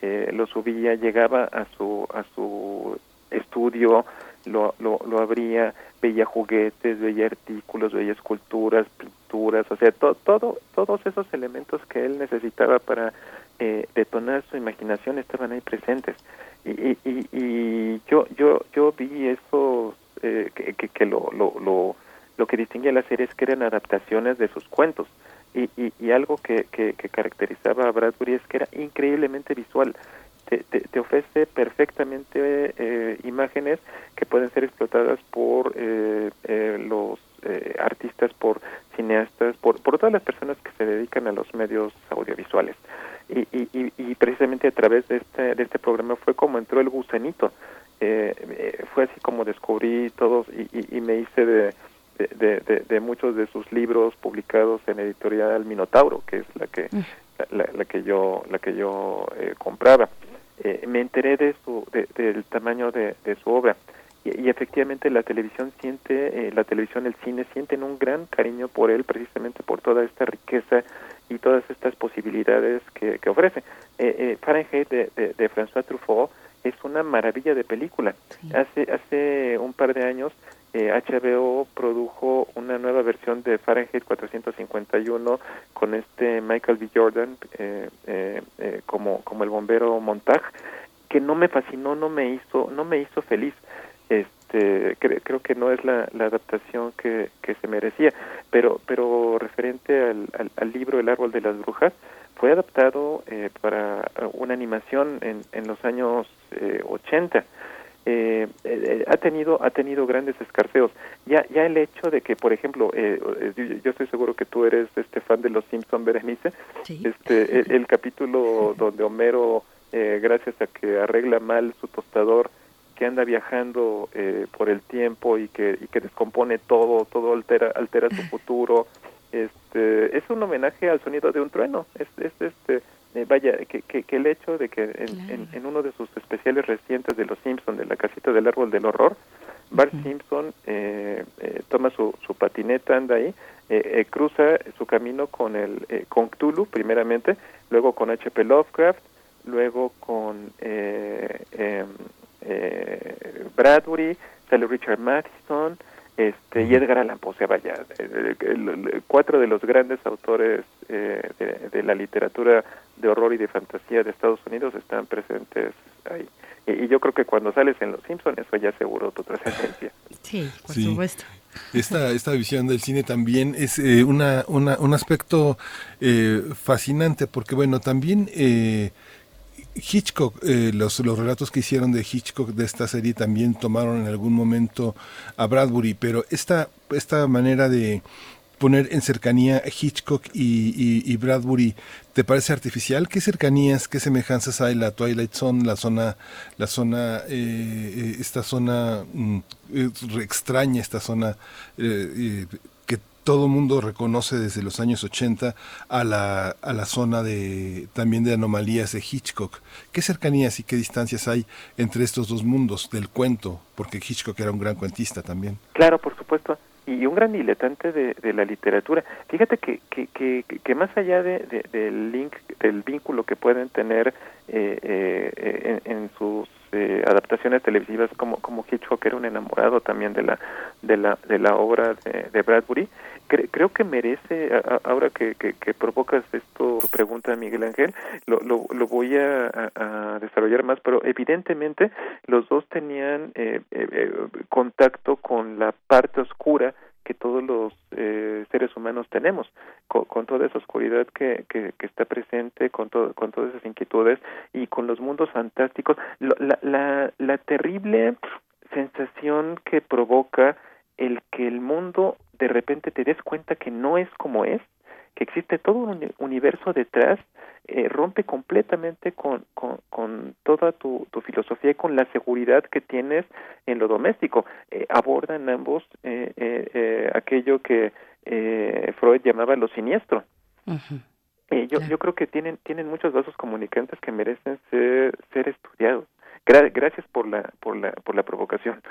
eh, lo subía, llegaba a su, a su estudio, lo, lo, lo abría, veía juguetes, veía artículos, veía esculturas, pinturas, o sea, todo, todos esos elementos que él necesitaba para eh, detonar su imaginación estaban ahí presentes. Y, y, y, yo, yo, yo vi eso, eh, que, que, lo, lo, lo, lo que distinguía la serie es que eran adaptaciones de sus cuentos. Y, y, algo que, que, caracterizaba a Bradbury es que era increíblemente visual. Te, te, ofrece perfectamente eh, imágenes que pueden ser explotadas por eh, eh, los artistas, por cineastas, por, por todas las personas que se dedican a los medios audiovisuales. Y, y, y precisamente a través de este, de este programa fue como entró el gusanito. fue así como descubrí todos y, y me hice de de, de, muchos de sus libros publicados en editorial Minotauro, que es la que mm. la, que yo la que yo eh, compraba. Eh, me enteré de su del tamaño de, su obra y, efectivamente la televisión siente eh, la televisión el cine sienten un gran cariño por él precisamente por toda esta riqueza y todas estas posibilidades que, que ofrece. Fahrenheit de, de, François Truffaut es una maravilla de película. Hace hace un par de años HBO eh, produjo una nueva versión de Fahrenheit 451 con este Michael B. Jordan eh, eh, como como el bombero Montag que no me fascinó no me hizo no me hizo feliz. Este creo que no es la, la adaptación que, que, se merecía. Pero pero referente al, al, libro El árbol de las brujas fue adaptado para una animación en, en los años 80 eh, eh, ha tenido ha tenido grandes escarceos. Ya ya el hecho de que por ejemplo eh, yo estoy seguro que tú eres este fan de los Simpson Berenice. Este el, capítulo donde Homero eh, gracias a que arregla mal su tostador que anda viajando eh, por el tiempo y que y que descompone todo todo altera altera su futuro este es un homenaje al sonido de un trueno. Es, es este eh, vaya, que, que, el hecho de que en, en, uno de sus especiales recientes de Los Simpson, de la casita del árbol del horror, Bart Simpson eh, eh, toma su, su patineta, anda ahí, cruza su camino con el con Cthulhu primeramente, luego con H.P. Lovecraft, luego con em, Bradbury, sale Richard Matheson, este y Edgar Allan Poe, o sea, vaya, cuatro de los grandes autores eh, de, la literatura de horror y de fantasía de Estados Unidos están presentes ahí. Y, yo creo que cuando sales en Los Simpsons, eso ya aseguró tu trascendencia. Sí, por supuesto. Esta, esta visión del cine también es eh, una, una, un aspecto eh, fascinante porque, bueno, también eh, Hitchcock, eh, los, los relatos que hicieron de Hitchcock de esta serie también tomaron en algún momento a Bradbury, pero esta, esta manera de poner en cercanía Hitchcock y, Bradbury, ¿te parece artificial? ¿Qué cercanías, qué semejanzas hay la Twilight Zone, la zona, la zona, eh, eh, esta zona mm, extraña, esta zona todo mundo reconoce desde los años 80 a la, a la zona de también de anomalías de Hitchcock. ¿Qué cercanías y qué distancias hay entre estos dos mundos del cuento? Porque Hitchcock era un gran cuentista también. Claro, por supuesto y un gran diletante de, de la literatura. Fíjate que, que, que, que más allá de, del link, del vínculo que pueden tener eh, eh, en, sus eh, adaptaciones televisivas como como Hitchcock era un enamorado también de la de la de la obra de, Bradbury creo que merece ahora que, que, provocas esto pregunta Miguel Ángel lo, lo, voy a, desarrollar más pero evidentemente los dos tenían eh, eh, contacto con la parte oscura que todos los eh, seres humanos tenemos, con, toda esa oscuridad que, que, está presente, con, todo, con todas esas inquietudes y con los mundos fantásticos, la, la, la terrible sensación que provoca el que el mundo de repente te des cuenta que no es como es, que existe todo un universo detrás, eh, rompe completamente con, con, con toda tu, tu, filosofía y con la seguridad que tienes en lo doméstico. Eh, abordan ambos eh, eh, aquello que Freud llamaba lo siniestro. yo, yo creo que tienen, tienen muchos vasos comunicantes que merecen ser, ser estudiados gracias por la, por la, por la provocación.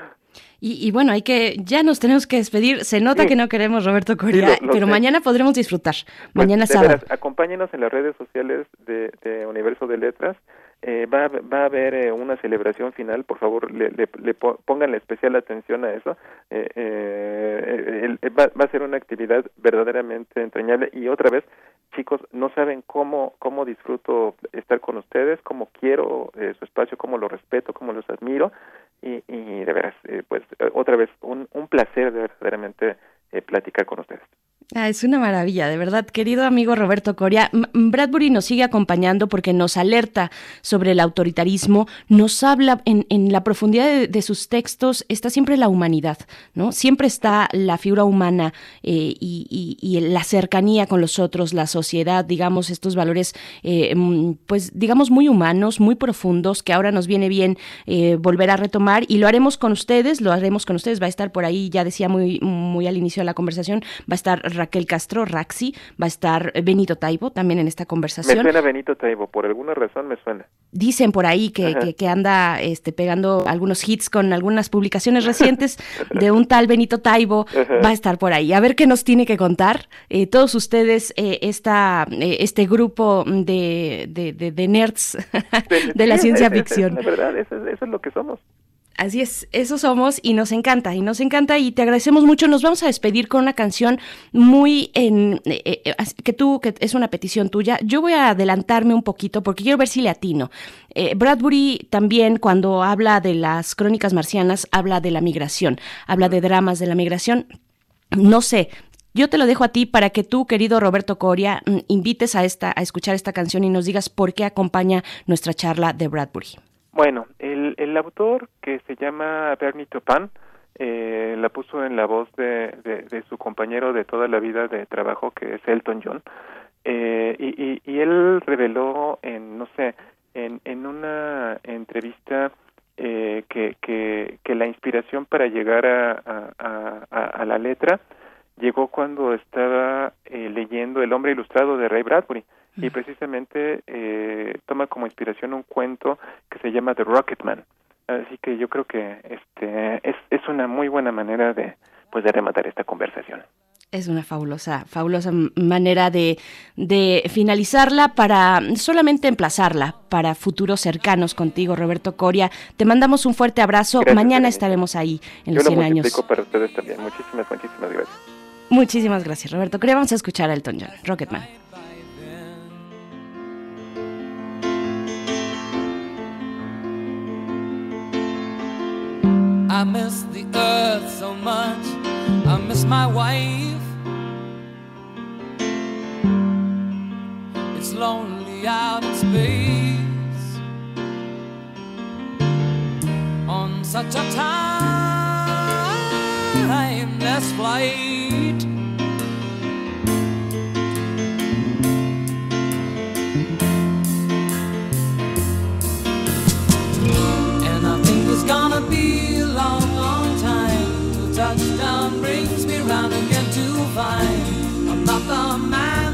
Y, bueno, hay que, ya nos tenemos que despedir. Se nota que no queremos Roberto Coria, pero mañana podremos disfrutar. Pues, mañana sábado. acompáñenos en las redes sociales de, de Universo de Letras. Eh, va, va a haber eh, una celebración final, por favor, le, le, le pongan especial atención a eso. Eh, eh va, va, a ser una actividad verdaderamente entrañable y otra vez, chicos, no saben cómo, cómo disfruto estar con ustedes, cómo quiero su espacio, cómo lo respeto, cómo los admiro y, y de veras, pues otra vez, un, un placer verdaderamente platicar con ustedes. Ah, es una maravilla, de verdad, querido amigo Roberto Coria. Bradbury nos sigue acompañando porque nos alerta sobre el autoritarismo, nos habla en, la profundidad de, sus textos, está siempre la humanidad, ¿no? Siempre está la figura humana eh, y, la cercanía con los otros, la sociedad, digamos, estos valores, eh, mm, pues digamos, muy humanos, muy profundos, que ahora nos viene bien eh, volver a retomar y lo haremos con ustedes, lo haremos con ustedes, va a estar por ahí, ya decía muy, muy al inicio de la conversación, va a estar Raquel Castro, Raxi, va a estar Benito Taibo también en esta conversación. Me suena Benito Taibo, por alguna razón me suena. Dicen por ahí que, que, anda este, pegando algunos hits con algunas publicaciones recientes de un tal Benito Taibo, va a estar por ahí. A ver qué nos tiene que contar. Eh, todos ustedes, eh, esta, eh, este grupo de, de, nerds de la ciencia ficción. la verdad, eso es lo que somos. Así es, eso somos y nos encanta, y nos encanta y te agradecemos mucho. Nos vamos a despedir con una canción muy en eh, eh, que tú, que es una petición tuya. Yo voy a adelantarme un poquito porque quiero ver si le atino. Eh, Bradbury también cuando habla de las crónicas marcianas habla de la migración, habla de dramas de la migración. No sé, yo te lo dejo a ti para que tú, querido Roberto Coria, mm, invites a esta a escuchar esta canción y nos digas por qué acompaña nuestra charla de Bradbury. Bueno, el, el autor que se llama Bernie Topan eh, la puso en la voz de, de, su compañero de toda la vida de trabajo que es Elton John eh, y, y, él reveló en no sé en, en una entrevista eh, que, que, la inspiración para llegar a, a la letra llegó cuando estaba eh, leyendo El hombre ilustrado de Ray Bradbury y precisamente eh, toma como inspiración un cuento que se llama The Rocketman. Así que yo creo que este es, es una muy buena manera de pues de rematar esta conversación. Es una fabulosa, fabulosa manera de, de, finalizarla para solamente emplazarla para futuros cercanos contigo, Roberto Coria. Te mandamos un fuerte abrazo. Mañana estaremos ahí en los 100 años. para ustedes también. Muchísimas, muchísimas gracias. Muchísimas gracias, Roberto a escuchar a Elton John, Rocketman. I miss the earth so much. I miss my wife. It's lonely out in space on such a timeless flight. Gonna be a long, long time. Till touchdown brings me round again to find I'm not the man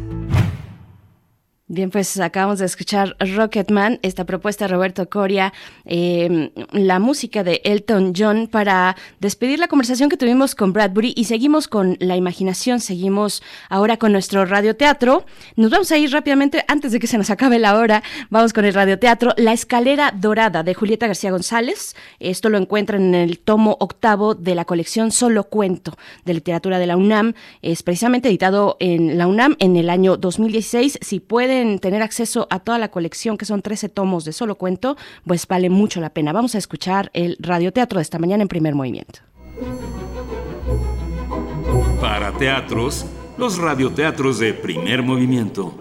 Bien, pues acabamos de escuchar Rocketman, esta propuesta de Roberto Coria, eh, la música de Elton John para despedir la conversación que tuvimos con Bradbury y seguimos con la imaginación, seguimos ahora con nuestro radioteatro. Nos vamos a ir rápidamente, antes de que se nos acabe la hora, vamos con el radioteatro La Escalera Dorada de Julieta García González. Esto lo encuentran en el tomo octavo de la colección Solo Cuento de Literatura de la UNAM. Es precisamente editado en la UNAM en el año 2016. Si pueden tener acceso a toda la colección, que son 13 tomos de solo cuento, pues vale mucho la pena. Vamos a escuchar el radioteatro de esta mañana en primer movimiento. Para teatros, los radioteatros de primer movimiento.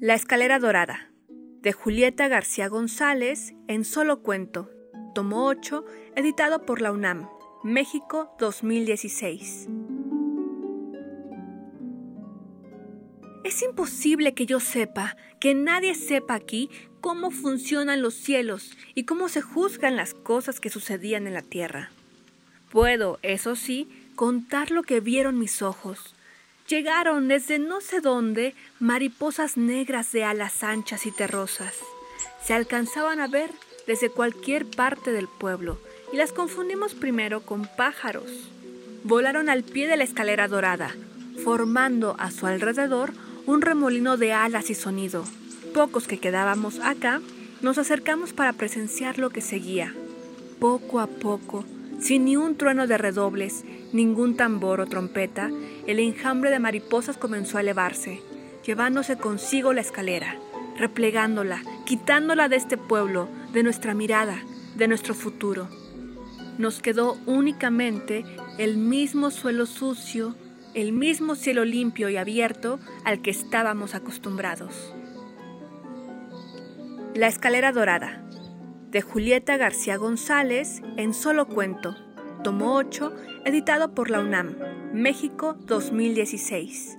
La escalera dorada, de Julieta García González, en solo cuento, tomo 8, editado por la UNAM, México 2016. Es imposible que yo sepa, que nadie sepa aquí cómo funcionan los cielos y cómo se juzgan las cosas que sucedían en la tierra. Puedo, eso sí, contar lo que vieron mis ojos. Llegaron desde no sé dónde mariposas negras de alas anchas y terrosas. Se alcanzaban a ver desde cualquier parte del pueblo y las confundimos primero con pájaros. Volaron al pie de la escalera dorada, formando a su alrededor un remolino de alas y sonido. Pocos que quedábamos acá, nos acercamos para presenciar lo que seguía. Poco a poco, sin ni un trueno de redobles, ningún tambor o trompeta, el enjambre de mariposas comenzó a elevarse, llevándose consigo la escalera, replegándola, quitándola de este pueblo, de nuestra mirada, de nuestro futuro. Nos quedó únicamente el mismo suelo sucio, el mismo cielo limpio y abierto al que estábamos acostumbrados. La escalera dorada, de Julieta García González, en solo cuento, tomo 8, editado por la UNAM, México 2016.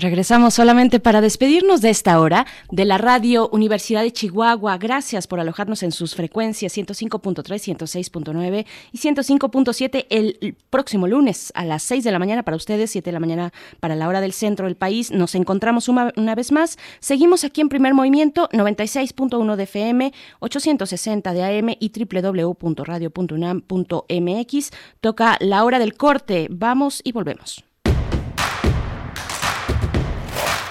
Regresamos solamente para despedirnos de esta hora de la Radio Universidad de Chihuahua. Gracias por alojarnos en sus frecuencias 105.3, 106.9 y 105.7 el próximo lunes a las 6 de la mañana para ustedes, 7 de la mañana para la hora del centro del país. Nos encontramos una, una vez más. Seguimos aquí en primer movimiento 96.1 de FM, 860 de AM y www.radio.unam.mx. Toca la hora del corte. Vamos y volvemos.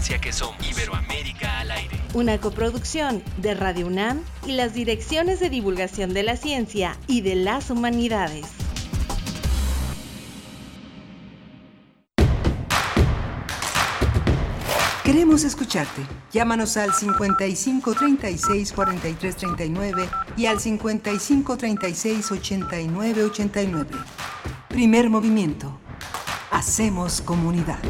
ciencia que somos. Iberoamérica al aire. Una coproducción de Radio UNAM y las direcciones de divulgación de la ciencia y de las humanidades. Queremos escucharte. Llámanos al 55 36 43 39 y al 55 36 89 89. Primer movimiento. Hacemos comunidad.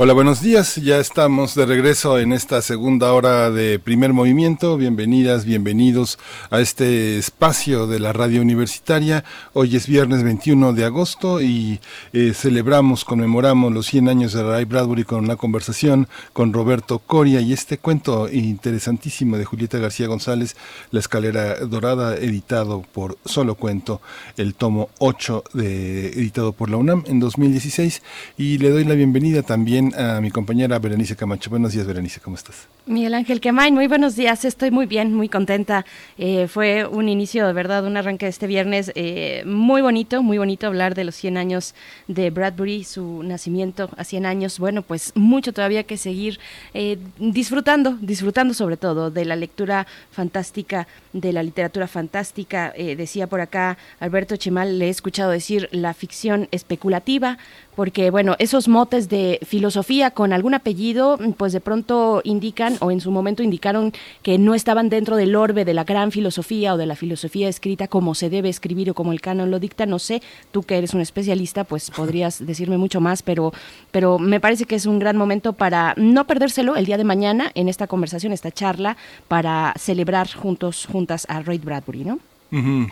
Hola, buenos días. Ya estamos de regreso en esta segunda hora de primer movimiento. Bienvenidas, bienvenidos a este espacio de la radio universitaria. Hoy es viernes 21 de agosto y eh, celebramos, conmemoramos los 100 años de Ray Bradbury con una conversación con Roberto Coria y este cuento interesantísimo de Julieta García González, La escalera dorada, editado por Solo Cuento, el tomo 8 de, editado por la UNAM en 2016. Y le doy la bienvenida también a mi compañera Berenice Camacho. Buenos días, Berenice, ¿cómo estás? Miguel Ángel Quemain, muy buenos días, estoy muy bien, muy contenta. Eh, fue un inicio, de verdad, un arranque de este viernes eh, muy bonito, muy bonito hablar de los 100 años de Bradbury, su nacimiento a 100 años. Bueno, pues mucho todavía que seguir eh, disfrutando, disfrutando sobre todo de la lectura fantástica, de la literatura fantástica. decía por acá Alberto Chimal, le he escuchado decir la ficción especulativa, porque bueno, esos motes de filosofía con algún apellido, pues de pronto indican o en su momento indicaron que no estaban dentro del orbe de la gran filosofía o de la filosofía escrita como se debe escribir o como el canon lo dicta, no sé, tú que eres un especialista, pues podrías decirme mucho más, pero pero me parece que es un gran momento para no perdérselo el día de mañana en esta conversación, esta charla para celebrar juntos juntas a Ray Bradbury, ¿no?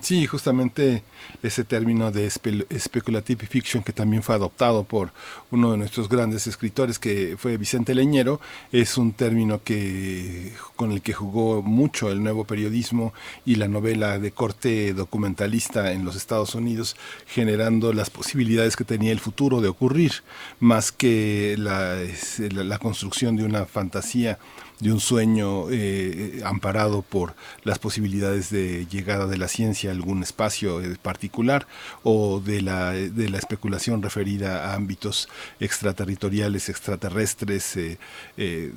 Sí, justamente ese término de speculative fiction que también fue adoptado por uno de nuestros grandes escritores que fue Vicente Leñero, es un término que con el que jugó mucho el nuevo periodismo y la novela de corte documentalista en los Estados Unidos, generando las posibilidades que tenía el futuro de ocurrir, más que la construcción de una fantasía de un sueño eh, amparado por las posibilidades de llegada de la ciencia a algún espacio eh, particular o de la, de la especulación referida a ámbitos extraterritoriales, extraterrestres, eh,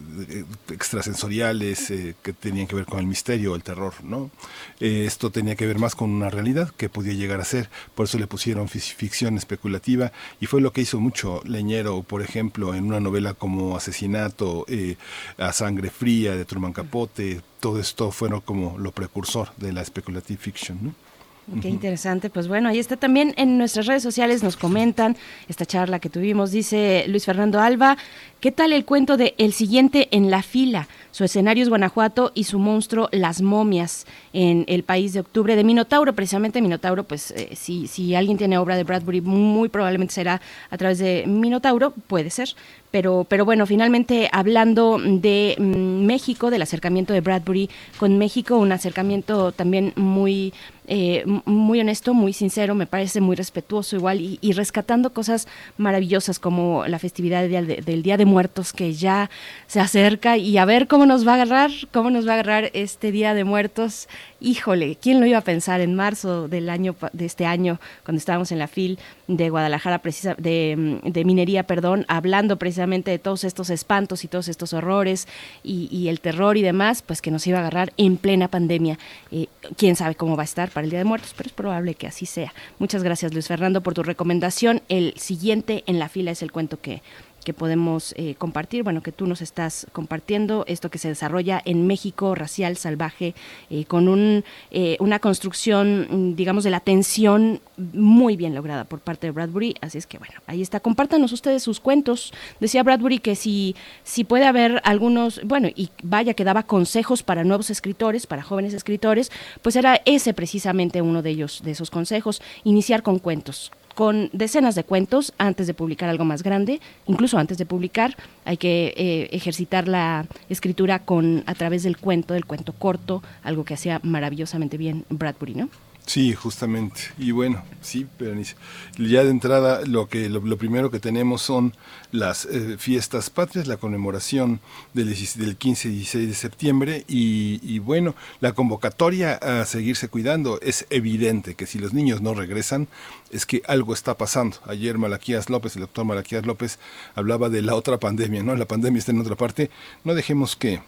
extrasensoriales que tenían que ver con el misterio, el terror. ¿no? esto tenía que ver más con una realidad que podía llegar a ser, por eso le pusieron ficción especulativa y fue lo que hizo mucho Leñero, por ejemplo, en una novela como Asesinato a sangre Fría, de Truman Capote, todo esto fueron como lo precursor de la speculative fiction. ¿no? Qué interesante. Pues bueno, ahí está también en nuestras redes sociales, nos comentan esta charla que tuvimos, dice Luis Fernando Alba, ¿qué tal el cuento de El siguiente en la fila? Su escenario es Guanajuato y su monstruo Las momias en el país de octubre de Minotauro. Precisamente Minotauro, pues eh, si, si alguien tiene obra de Bradbury, muy probablemente será a través de Minotauro, puede ser. Pero, pero bueno, finalmente hablando de mm, México, del acercamiento de Bradbury con México, un acercamiento también muy eh, muy honesto, muy sincero, me parece muy respetuoso igual y, rescatando cosas maravillosas como la festividad del día, de, Muertos que ya se acerca y a ver cómo nos va a agarrar, cómo nos va a agarrar este Día de Muertos. Híjole, ¿quién lo iba a pensar en marzo del año de este año cuando estábamos en la FIL de Guadalajara precisa, de, de minería, perdón, hablando precisamente de todos estos espantos y todos estos horrores y, el terror y demás, pues que nos iba a agarrar en plena pandemia. Eh, quién sabe cómo va a estar el Día de Muertos, pero es probable que así sea. Muchas gracias Luis Fernando por tu recomendación. El siguiente en la fila es el cuento que que podemos eh, compartir, bueno, que tú nos estás compartiendo, esto que se desarrolla en México, racial, salvaje, eh, con un, eh, una construcción, mm, digamos, de la tensión muy bien lograda por parte de Bradbury. Así es que, bueno, ahí está. Compártanos ustedes sus cuentos. Decía Bradbury que si, si puede haber algunos, bueno, y vaya que daba consejos para nuevos escritores, para jóvenes escritores, pues era ese precisamente uno de ellos, de esos consejos, iniciar con cuentos con decenas de cuentos antes de publicar algo más grande, incluso antes de publicar hay que eh, ejercitar la escritura con a través del cuento, del cuento corto, algo que hacía maravillosamente bien Bradbury, ¿no? Sí, justamente. Y bueno, sí, Berenice. Ya de entrada, lo que lo, primero que tenemos son las eh, fiestas patrias, la conmemoración del, del 15 y 16 de septiembre. Y, y, bueno, la convocatoria a seguirse cuidando. Es evidente que si los niños no regresan, es que algo está pasando. Ayer Malaquías López, el doctor Malaquías López, hablaba de la otra pandemia, ¿no? La pandemia está en otra parte. No dejemos que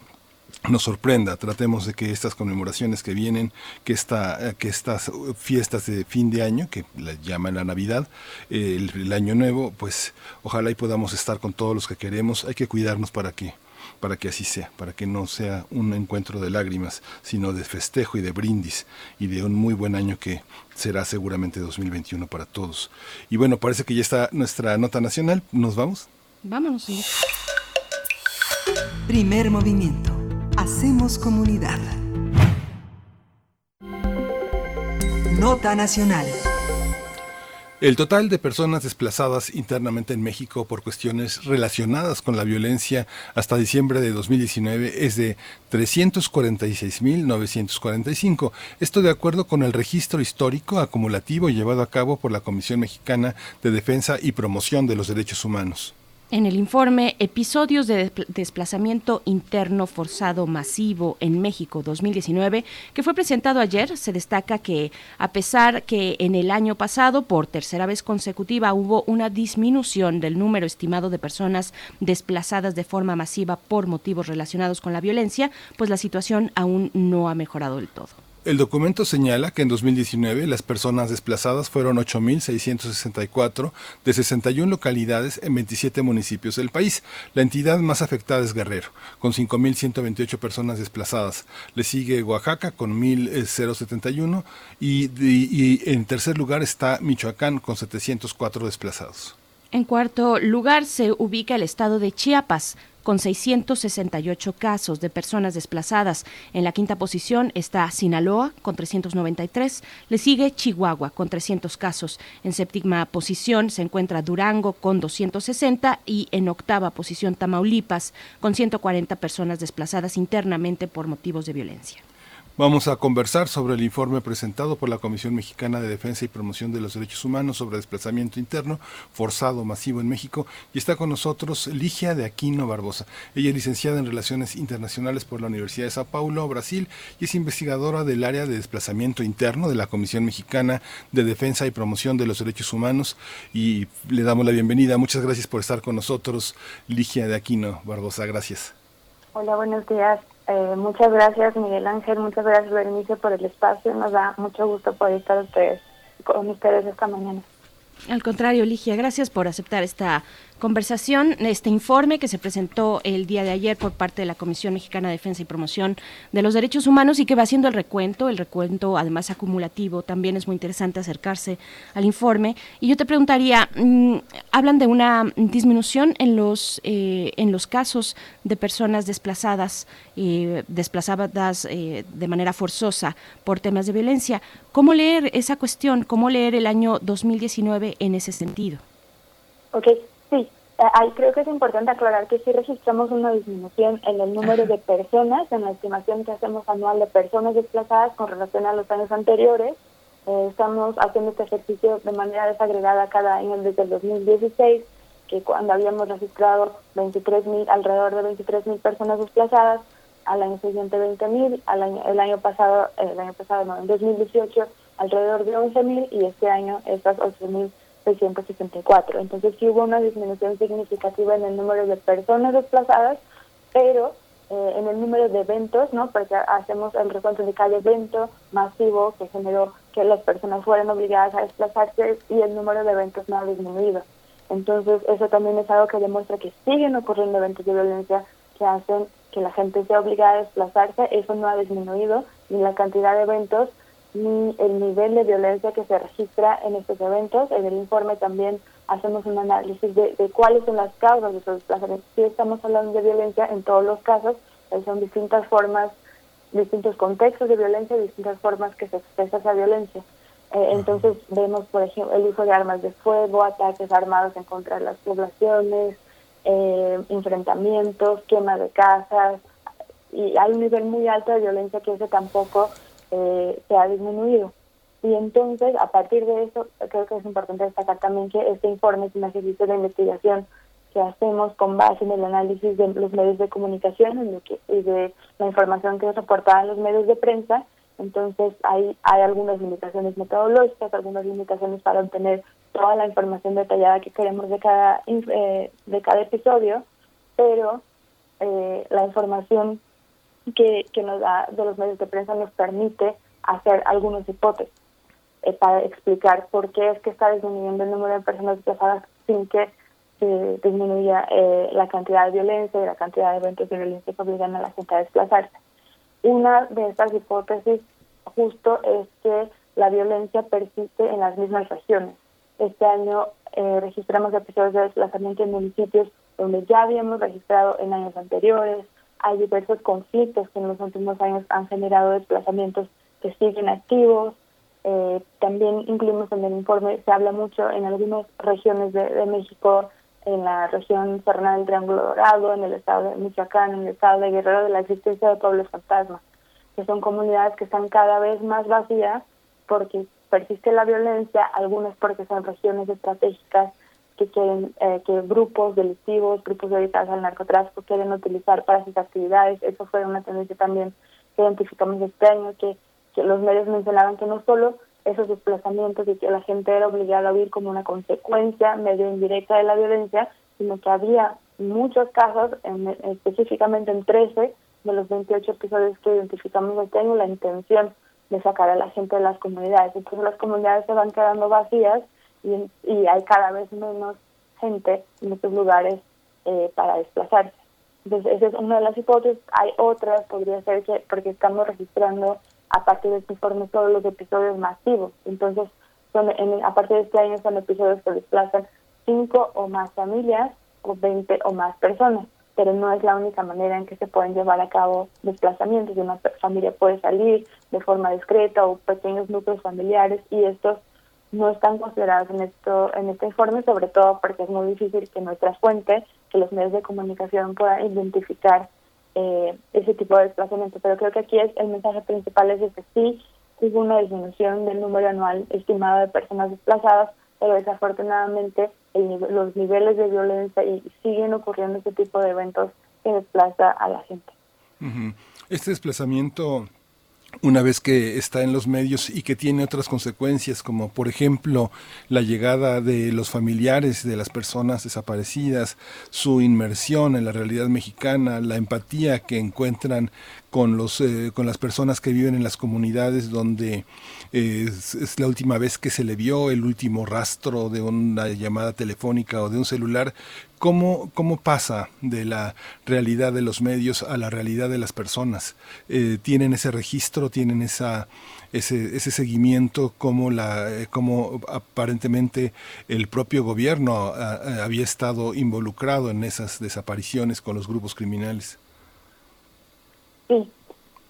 nos sorprenda. Tratemos de que estas conmemoraciones que vienen, que, esta, que estas fiestas de fin de año, que la llaman la Navidad, el, Año Nuevo, pues ojalá y podamos estar con todos los que queremos. Hay que cuidarnos para que para que así sea, para que no sea un encuentro de lágrimas, sino de festejo y de brindis y de un muy buen año que será seguramente 2021 para todos. Y bueno, parece que ya está nuestra nota nacional. ¿Nos vamos? Vámonos. Sí. Primer movimiento Hacemos comunidad. Nota Nacional. El total de personas desplazadas internamente en México por cuestiones relacionadas con la violencia hasta diciembre de 2019 es de 346.945. Esto de acuerdo con el registro histórico acumulativo llevado a cabo por la Comisión Mexicana de Defensa y Promoción de los Derechos Humanos. En el informe Episodios de desplazamiento interno forzado masivo en México 2019, que fue presentado ayer, se destaca que a pesar que en el año pasado, por tercera vez consecutiva, hubo una disminución del número estimado de personas desplazadas de forma masiva por motivos relacionados con la violencia, pues la situación aún no ha mejorado del todo. El documento señala que en 2019 las personas desplazadas fueron 8.664 de 61 localidades en 27 municipios del país. La entidad más afectada es Guerrero, con 5.128 personas desplazadas. Le sigue Oaxaca con 1.071 y, y, y en tercer lugar está Michoacán con 704 desplazados. En cuarto lugar se ubica el estado de Chiapas, con 668 casos de personas desplazadas. En la quinta posición está Sinaloa, con 393. Le sigue Chihuahua, con 300 casos. En séptima posición se encuentra Durango, con 260. Y en octava posición Tamaulipas, con 140 personas desplazadas internamente por motivos de violencia. Vamos a conversar sobre el informe presentado por la Comisión Mexicana de Defensa y Promoción de los Derechos Humanos sobre desplazamiento interno forzado masivo en México y está con nosotros Ligia de Aquino Barbosa. Ella es licenciada en Relaciones Internacionales por la Universidad de Sao Paulo, Brasil y es investigadora del área de desplazamiento interno de la Comisión Mexicana de Defensa y Promoción de los Derechos Humanos y le damos la bienvenida. Muchas gracias por estar con nosotros, Ligia de Aquino Barbosa. Gracias. Hola, buenos días. Eh, muchas gracias Miguel Ángel, muchas gracias Berenice por el espacio. Nos da mucho gusto poder estar ustedes, con ustedes esta mañana. Al contrario, Ligia, gracias por aceptar esta conversación, este informe que se presentó el día de ayer por parte de la Comisión Mexicana de Defensa y Promoción de los Derechos Humanos y que va haciendo el recuento, el recuento además acumulativo, también es muy interesante acercarse al informe. Y yo te preguntaría, mm, hablan de una disminución en los, eh, en los casos de personas desplazadas, eh, desplazadas eh, de manera forzosa por temas de violencia. ¿Cómo leer esa cuestión? ¿Cómo leer el año 2019 en ese sentido? Ok, sí. Ahí creo que es importante aclarar que sí registramos una disminución en el número de personas, en la estimación que hacemos anual de personas desplazadas con relación a los años anteriores. Eh, estamos haciendo este ejercicio de manera desagregada cada año desde el 2016, que cuando habíamos registrado 23.000, alrededor de 23.000 personas desplazadas, al año siguiente 20.000, al año, el año pasado, el año pasado no, en 2018 alrededor de 11.000 y este año estas 8.664. Entonces sí hubo una disminución significativa en el número de personas desplazadas, pero eh, en el número de eventos, ¿no? Porque hacemos el recuento de cada evento masivo que generó que las personas fueran obligadas a desplazarse y el número de eventos no ha disminuido. Entonces eso también es algo que demuestra que siguen ocurriendo eventos de violencia que hacen que la gente sea obligada a desplazarse, eso no ha disminuido, ni la cantidad de eventos, ni el nivel de violencia que se registra en estos eventos. En el informe también hacemos un análisis de, cuáles son las causas de esos desplazamientos. Si estamos hablando de violencia, en todos los casos, eh, son distintas formas, distintos contextos de violencia, distintas formas que se expresa esa violencia. Eh, entonces vemos, por ejemplo, el uso de armas de fuego, ataques armados en contra de las poblaciones, eh, enfrentamientos, quema de casas, y hay un nivel muy alto de violencia que ese tampoco eh, se ha disminuido. Y entonces, a partir de eso, creo que es importante destacar también que este informe es un ejercicio de investigación que hacemos con base en el análisis de los medios de comunicación y de la información que es reportada en los medios de prensa. Entonces, hay, hay algunas limitaciones metodológicas, algunas limitaciones para obtener toda la información detallada que queremos de cada, eh, de cada episodio, pero eh, la información que, que nos da de los medios de prensa nos permite hacer algunas hipótesis eh, para explicar por qué es que está disminuyendo el número de personas desplazadas sin que se disminuya la cantidad de violencia y la cantidad de eventos de violencia que obligan a la gente a desplazarse. Una de estas hipótesis justo es que la violencia persiste en las mismas regiones. Este año eh, registramos episodios de desplazamiento en municipios donde ya habíamos registrado en años anteriores. Hay diversos conflictos que en los últimos años han generado desplazamientos que siguen activos. Eh, también incluimos en el informe, se habla mucho en algunas regiones de, México, en la región serrana del Triángulo Dorado, en el estado de Michoacán, en el estado de Guerrero, de la existencia de pueblos fantasmas, que son comunidades que están cada vez más vacías porque persiste la violencia, algunas porque son regiones estratégicas que quieren eh, que grupos delictivos, grupos dedicados al narcotráfico quieren utilizar para sus actividades. Eso fue una tendencia también que identificamos este año, que, que los medios mencionaban que no solo esos desplazamientos y que la gente era obligada a huir como una consecuencia medio indirecta de la violencia, sino que había muchos casos, en, específicamente en 13 de los 28 episodios que identificamos este año, la intención de sacar a la gente de las comunidades. Entonces las comunidades se van quedando vacías y, y hay cada vez menos gente en estos lugares eh, para desplazarse. Entonces esa es una de las hipótesis. Hay otras, podría ser que porque estamos registrando a partir de este informe todos los episodios masivos. Entonces son, en, a partir de este año son episodios que desplazan cinco o más familias o 20 o más personas pero no es la única manera en que se pueden llevar a cabo desplazamientos. Una familia puede salir de forma discreta o pequeños núcleos familiares y estos no están considerados en esto en este informe, sobre todo porque es muy difícil que nuestra fuente, que los medios de comunicación puedan identificar eh, ese tipo de desplazamiento. Pero creo que aquí es el mensaje principal es que sí hubo una disminución del número anual estimado de personas desplazadas, pero desafortunadamente los niveles de violencia y siguen ocurriendo este tipo de eventos que desplaza a la gente. Este desplazamiento una vez que está en los medios y que tiene otras consecuencias, como por ejemplo la llegada de los familiares de las personas desaparecidas, su inmersión en la realidad mexicana, la empatía que encuentran con los eh, con las personas que viven en las comunidades donde eh, es, la última vez que se le vio el último rastro de una llamada telefónica o de un celular ¿cómo, ¿cómo pasa de la realidad de los medios a la realidad de las personas? Eh, ¿Tienen ese registro, tienen esa, ese, ese seguimiento, como, la, como aparentemente el propio gobierno ah, ah, había estado involucrado en esas desapariciones con los grupos criminales? Sí.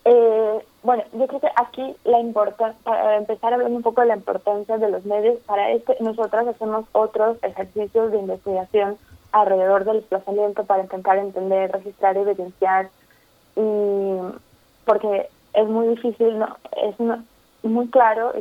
Eh, bueno, yo creo que aquí la importancia, para empezar hablando un poco de la importancia de los medios, para esto nosotras hacemos otros ejercicios de investigación alrededor del desplazamiento para intentar entender, registrar, evidenciar, y porque es muy difícil, no es muy claro,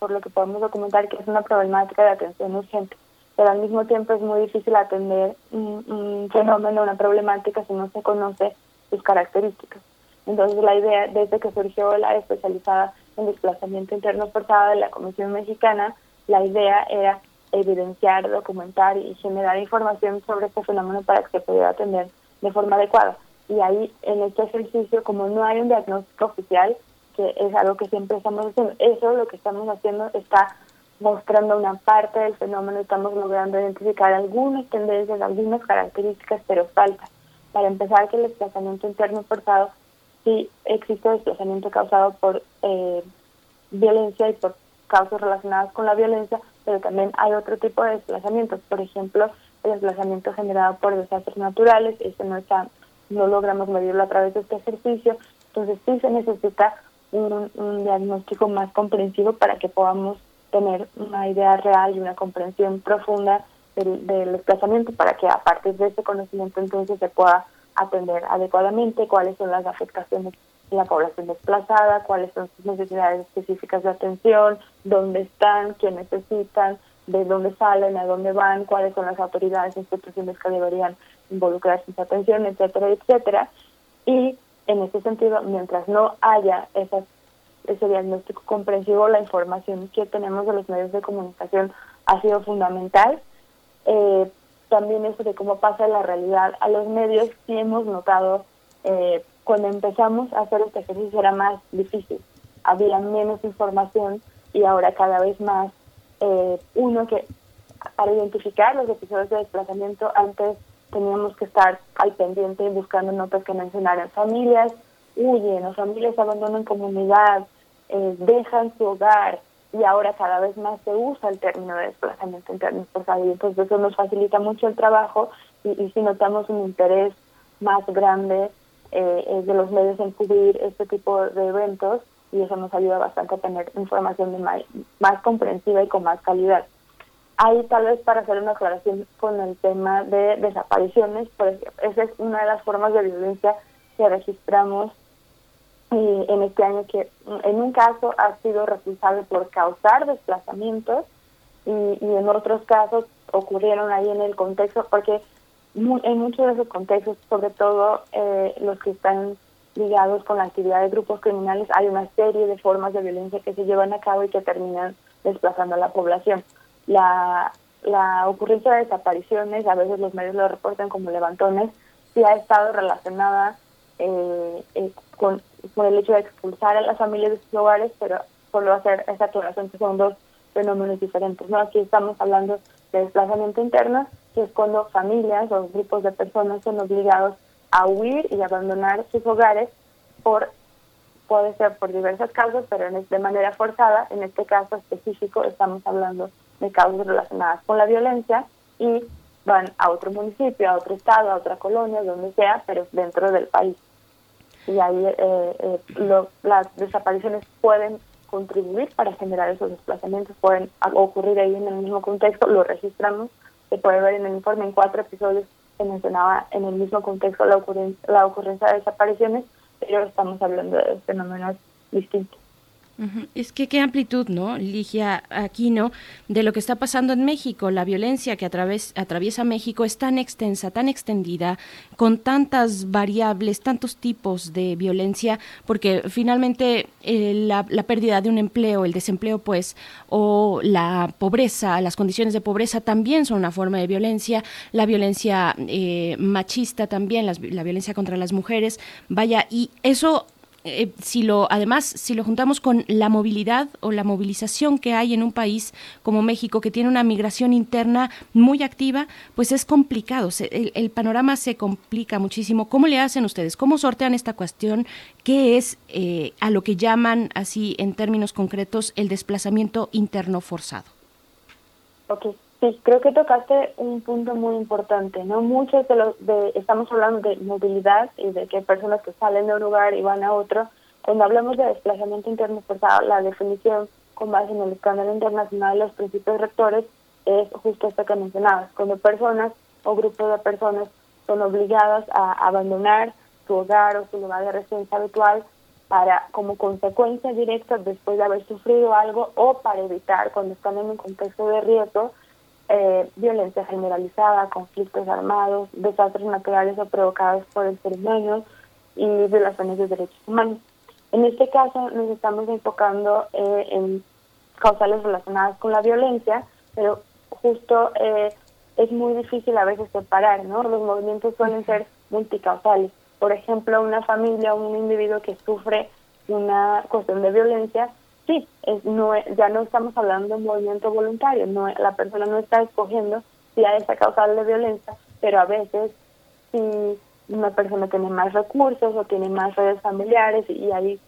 por lo que podemos documentar, que es una problemática de atención urgente, pero al mismo tiempo es muy difícil atender un fenómeno, una problemática si no se conoce sus características. Entonces la idea, desde que surgió la especializada en desplazamiento interno forzado de la Comisión Mexicana, la idea era evidenciar, documentar y generar información sobre este fenómeno para que se pudiera atender de forma adecuada. Y ahí, en este ejercicio, como no hay un diagnóstico oficial, que es algo que siempre estamos haciendo, eso lo que estamos haciendo está mostrando una parte del fenómeno, estamos logrando identificar algunas tendencias, algunas características, pero falta. Para empezar, que el desplazamiento interno forzado sí existe desplazamiento causado por eh, violencia y por causas relacionadas con la violencia, pero también hay otro tipo de desplazamientos, por ejemplo, el desplazamiento generado por desastres naturales, este no está, no logramos medirlo a través de este ejercicio, entonces sí se necesita un, un diagnóstico más comprensivo para que podamos tener una idea real y una comprensión profunda del, del desplazamiento para que a partir de ese conocimiento entonces se pueda atender adecuadamente, cuáles son las afectaciones de la población desplazada, cuáles son sus necesidades específicas de atención, dónde están, qué necesitan, de dónde salen, a dónde van, cuáles son las autoridades instituciones que deberían involucrarse en su atención, etcétera, etcétera. Y en ese sentido, mientras no haya esas, ese diagnóstico comprensivo, la información que tenemos de los medios de comunicación ha sido fundamental. Eh, también eso de cómo pasa la realidad. A los medios, sí hemos notado, eh, cuando empezamos a hacer este ejercicio era más difícil, había menos información y ahora cada vez más, eh, uno que para identificar los episodios de desplazamiento antes teníamos que estar al pendiente buscando notas que mencionaran familias, huyen o familias abandonan comunidad, eh, dejan su hogar, y ahora cada vez más se usa el término de desplazamiento interno forzado y entonces eso nos facilita mucho el trabajo y, si notamos un interés más grande eh, de los medios en cubrir este tipo de eventos y eso nos ayuda bastante a tener información de más, más comprensiva y con más calidad. Ahí tal vez para hacer una aclaración con el tema de desapariciones, pues esa es una de las formas de violencia que registramos y en este año que en un caso ha sido responsable por causar desplazamientos y, en otros casos ocurrieron ahí en el contexto, porque en muchos de esos contextos, sobre todo eh, los que están ligados con la actividad de grupos criminales, hay una serie de formas de violencia que se llevan a cabo y que terminan desplazando a la población. La, la ocurrencia de desapariciones, a veces los medios lo reportan como levantones, sí ha estado relacionada eh, eh, con, el hecho de expulsar a las familias de sus hogares, pero solo hacer esa aclaración que son dos fenómenos diferentes. ¿no? Aquí estamos hablando de desplazamiento interno, que es cuando familias o grupos de personas son obligados a huir y abandonar sus hogares por puede ser por diversas causas, pero de manera forzada. En este caso específico estamos hablando de causas relacionadas con la violencia y van a otro municipio, a otro estado, a otra colonia, donde sea, pero dentro del país y ahí eh, eh, las desapariciones pueden contribuir para generar esos desplazamientos, pueden ocurrir ahí en el mismo contexto, lo registramos, se puede ver en el informe en cuatro episodios se mencionaba en el mismo contexto la ocurrencia, la ocurrencia de desapariciones, pero estamos hablando de fenómenos distintos. Es que qué amplitud, ¿no? Ligia Aquino, de lo que está pasando en México. La violencia que atraviesa México es tan extensa, tan extendida, con tantas variables, tantos tipos de violencia, porque finalmente eh, la, pérdida de un empleo, el desempleo, pues, o la pobreza, las condiciones de pobreza también son una forma de violencia. La violencia eh, machista también, la violencia contra las mujeres. Vaya, y eso eh, si lo además si lo juntamos con la movilidad o la movilización que hay en un país como México que tiene una migración interna muy activa pues es complicado. El, panorama se complica muchísimo. Cómo le hacen ustedes cómo sortean esta cuestión qué es eh, a lo que llaman así en términos concretos el desplazamiento interno forzado okay. Sí, creo que tocaste un punto muy importante, ¿no? Muchos de los, de, estamos hablando de movilidad y de que personas que salen de un lugar y van a otro. Cuando hablamos de desplazamiento interno forzado, la definición con base en el escándalo internacional de los principios rectores es justo esta que mencionabas, cuando personas o grupos de personas son obligadas a abandonar su hogar o su lugar de residencia habitual para como consecuencia directa después de haber sufrido algo o para evitar cuando están en un contexto de riesgo eh, violencia generalizada, conflictos armados, desastres naturales o provocados por el ser humano y violaciones de derechos humanos. En este caso nos estamos enfocando eh, en causales relacionadas con la violencia, pero justo eh, es muy difícil a veces separar, ¿no? Los movimientos suelen ser multicausales. Por ejemplo, una familia o un individuo que sufre una cuestión de violencia sí, es, no, ya no estamos hablando de un movimiento voluntario, no, la persona no está escogiendo si hay esa causal de violencia, pero a veces si una persona tiene más recursos o tiene más redes familiares y ahí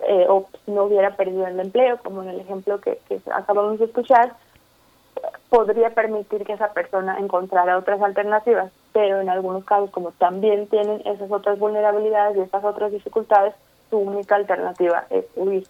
eh, o no hubiera perdido el empleo, como en el ejemplo que, que acabamos de escuchar, podría permitir que esa persona encontrara otras alternativas, pero en algunos casos, como también tienen esas otras vulnerabilidades y esas otras dificultades, su única alternativa es huir.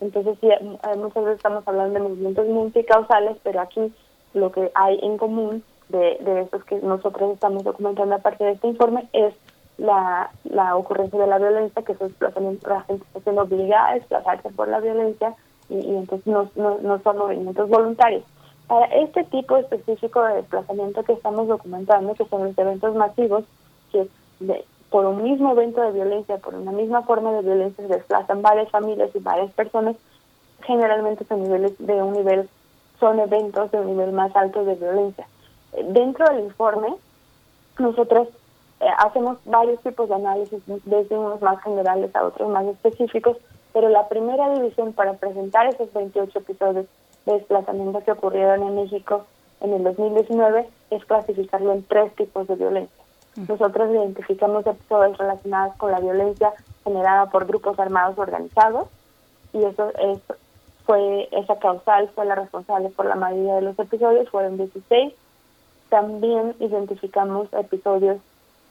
Entonces, sí, muchas veces estamos hablando de movimientos multicausales, pero aquí lo que hay en común de, de estos que nosotros estamos documentando a partir de este informe es la, la ocurrencia de la violencia, que es la gente está siendo obligada a desplazarse por la violencia y, entonces no, no, no son movimientos voluntarios. Para este tipo específico de desplazamiento que estamos documentando, que son los eventos masivos, que de, por un mismo evento de violencia, por una misma forma de violencia, se desplazan varias familias y varias personas, generalmente son niveles de un nivel, son eventos de un nivel más alto de violencia. Dentro del informe, nosotros eh, hacemos varios tipos de análisis, desde unos más generales a otros más específicos, pero la primera división para presentar esos 28 episodios de desplazamiento que ocurrieron en México en el 2019 es clasificarlo en tres tipos de violencia. Nosotros identificamos episodios relacionados con la violencia generada por grupos armados organizados y eso es, fue esa causal fue la responsable por la mayoría de los episodios, fueron 16. También identificamos episodios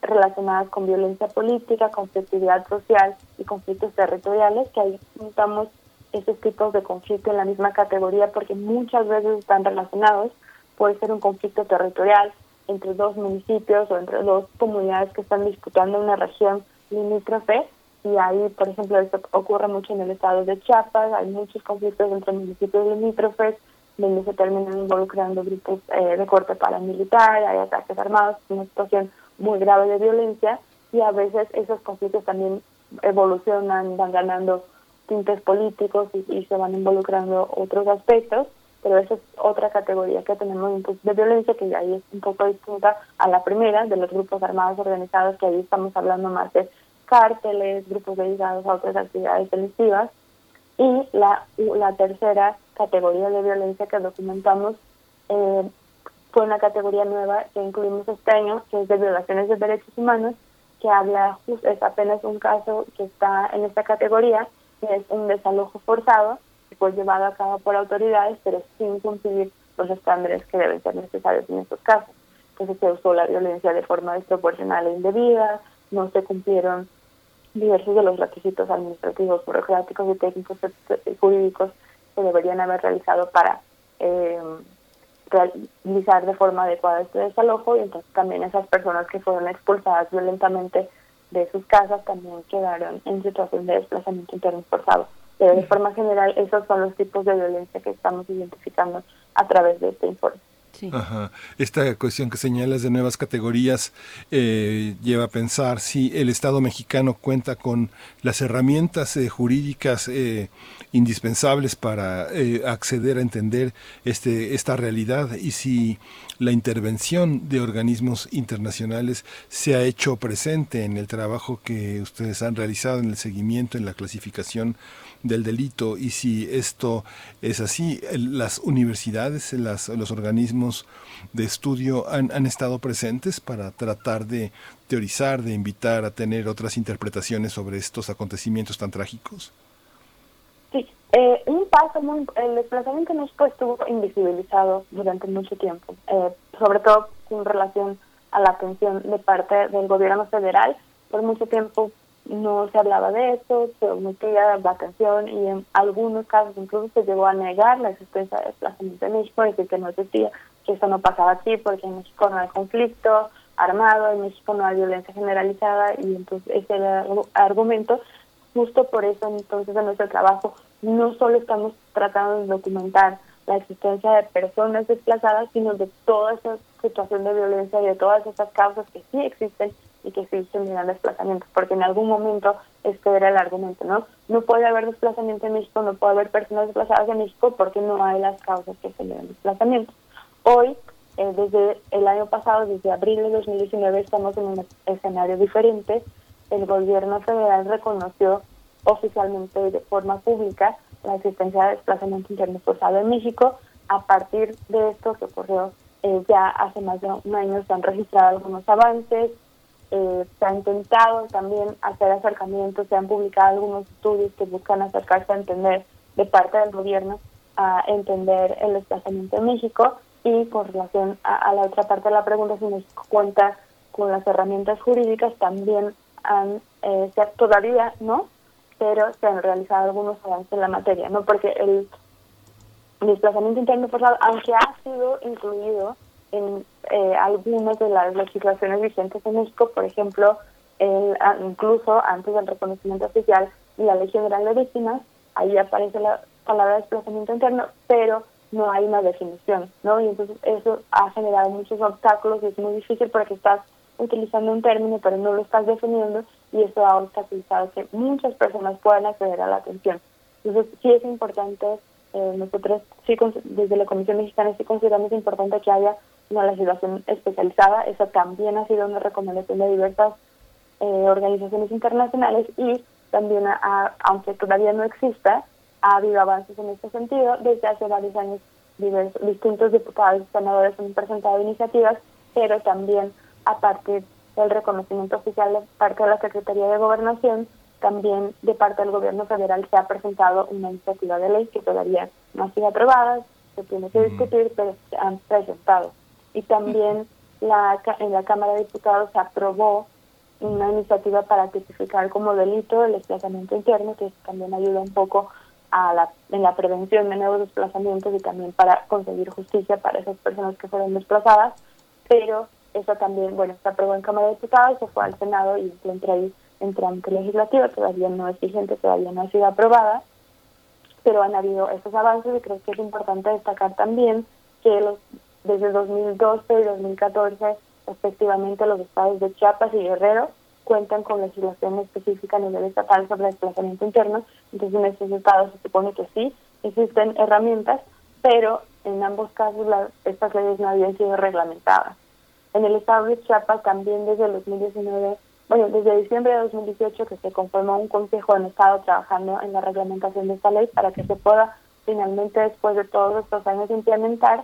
relacionados con violencia política, conflictividad social y conflictos territoriales, que ahí juntamos esos tipos de conflicto en la misma categoría porque muchas veces están relacionados. Puede ser un conflicto territorial, entre dos municipios o entre dos comunidades que están disputando una región limítrofe. Y ahí, por ejemplo, esto ocurre mucho en el estado de Chiapas, hay muchos conflictos entre municipios limítrofes donde se terminan involucrando grupos eh, de corte paramilitar, hay ataques armados, una situación muy grave de violencia. Y a veces esos conflictos también evolucionan, van ganando tintes políticos y se van involucrando otros aspectos pero esa es otra categoría que tenemos de violencia que ahí es un poco distinta a la primera de los grupos armados organizados que ahí estamos hablando más de cárteles, grupos dedicados a otras actividades delictivas y la, la tercera categoría de violencia que documentamos eh, fue una categoría nueva que incluimos este año que es de violaciones de derechos humanos que habla es apenas un caso que está en esta categoría que es un desalojo forzado fue llevado a cabo por autoridades, pero sin cumplir los estándares que deben ser necesarios en estos casos. Entonces se usó la violencia de forma desproporcional e indebida, no se cumplieron diversos de los requisitos administrativos, burocráticos y técnicos jurídicos que deberían haber realizado para eh, realizar de forma adecuada este desalojo y entonces también esas personas que fueron expulsadas violentamente de sus casas también quedaron en situación de desplazamiento interno forzado. Pero de forma general, esos son los tipos de violencia que estamos identificando a través de este informe. Ajá. Esta cuestión que señalas de nuevas categorías eh, lleva a pensar si el Estado mexicano cuenta con las herramientas eh, jurídicas eh, indispensables para acceder a entender este, esta realidad y si la intervención de organismos internacionales se ha hecho presente en el trabajo que ustedes han realizado en el seguimiento, en la clasificación del delito y si esto es así, las universidades, las, los organismos de estudio han, han estado presentes para tratar de teorizar, de invitar a tener otras interpretaciones sobre estos acontecimientos tan trágicos? Sí, eh, un paso muy, el desplazamiento no estuvo invisibilizado durante mucho tiempo, eh, sobre todo en relación a la atención de parte del gobierno federal. Por mucho tiempo no se hablaba de eso, se omitía la atención y en algunos casos incluso se llegó a negar la existencia de desplazamiento en México, decir que no existía, que eso no pasaba aquí porque en México no hay conflicto armado, en México no hay violencia generalizada y entonces ese era el argumento. Justo por eso entonces en nuestro trabajo no solo estamos tratando de documentar la existencia de personas desplazadas, sino de toda esa situación de violencia y de todas esas causas que sí existen y que sí generan desplazamientos, porque en algún momento este era el argumento, ¿no? No puede haber desplazamiento en México, no puede haber personas desplazadas en México porque no hay las causas que generan desplazamientos. Hoy, eh, desde el año pasado, desde abril de 2019, estamos en un escenario diferente. El gobierno federal reconoció oficialmente de forma pública la existencia de desplazamiento interno forzado en México. A partir de esto que ocurrió eh, ya hace más de un año, se han registrado algunos avances, eh, se ha intentado también hacer acercamientos, se han publicado algunos estudios que buscan acercarse a entender de parte del gobierno a entender el desplazamiento en México y con relación a, la otra parte de la pregunta, si nos cuenta con las herramientas jurídicas, también han, eh, todavía no, pero se han realizado algunos avances en la materia, ¿no? Porque el desplazamiento interno forzado, aunque ha sido incluido en eh, algunas de las legislaciones vigentes en México, por ejemplo, el, incluso antes del reconocimiento oficial y la Ley General de Víctimas, ahí aparece la palabra desplazamiento interno, pero no hay una definición, ¿no? Y entonces eso ha generado muchos obstáculos y es muy difícil porque estás utilizando un término pero no lo estás definiendo y eso ha obstaculizado que muchas personas puedan acceder a la atención. Entonces sí es importante, eh, nosotros sí desde la Comisión Mexicana sí consideramos importante que haya una legislación especializada. Eso también ha sido una recomendación de diversas eh, organizaciones internacionales y también, aunque todavía no exista, ha habido avances en este sentido. Desde hace varios años, diversos, distintos diputados y senadores han presentado iniciativas, pero también a partir del reconocimiento oficial de parte de la Secretaría de Gobernación, también de parte del gobierno federal se ha presentado una iniciativa de ley que todavía no ha sido aprobada, se tiene que discutir, pero se han presentado y también la, en la Cámara de Diputados aprobó una iniciativa para tipificar como delito el desplazamiento interno, que también ayuda un poco a la, en la prevención de nuevos desplazamientos y también para conseguir justicia para esas personas que fueron desplazadas, pero eso también, bueno, se aprobó en Cámara de Diputados, se fue al Senado y entra ahí en trámite legislativo, todavía no es vigente, todavía no ha sido aprobada, pero han habido esos avances y creo que es importante destacar también que los desde 2012 y 2014, respectivamente, los estados de Chiapas y Guerrero cuentan con legislación específica a nivel estatal sobre desplazamiento interno. Entonces, en estos estados se supone que sí, existen herramientas, pero en ambos casos estas leyes no habían sido reglamentadas. En el estado de Chiapas también desde el 2019, bueno, desde diciembre de 2018 que se conformó un consejo en estado trabajando en la reglamentación de esta ley para que se pueda finalmente, después de todos estos años, implementar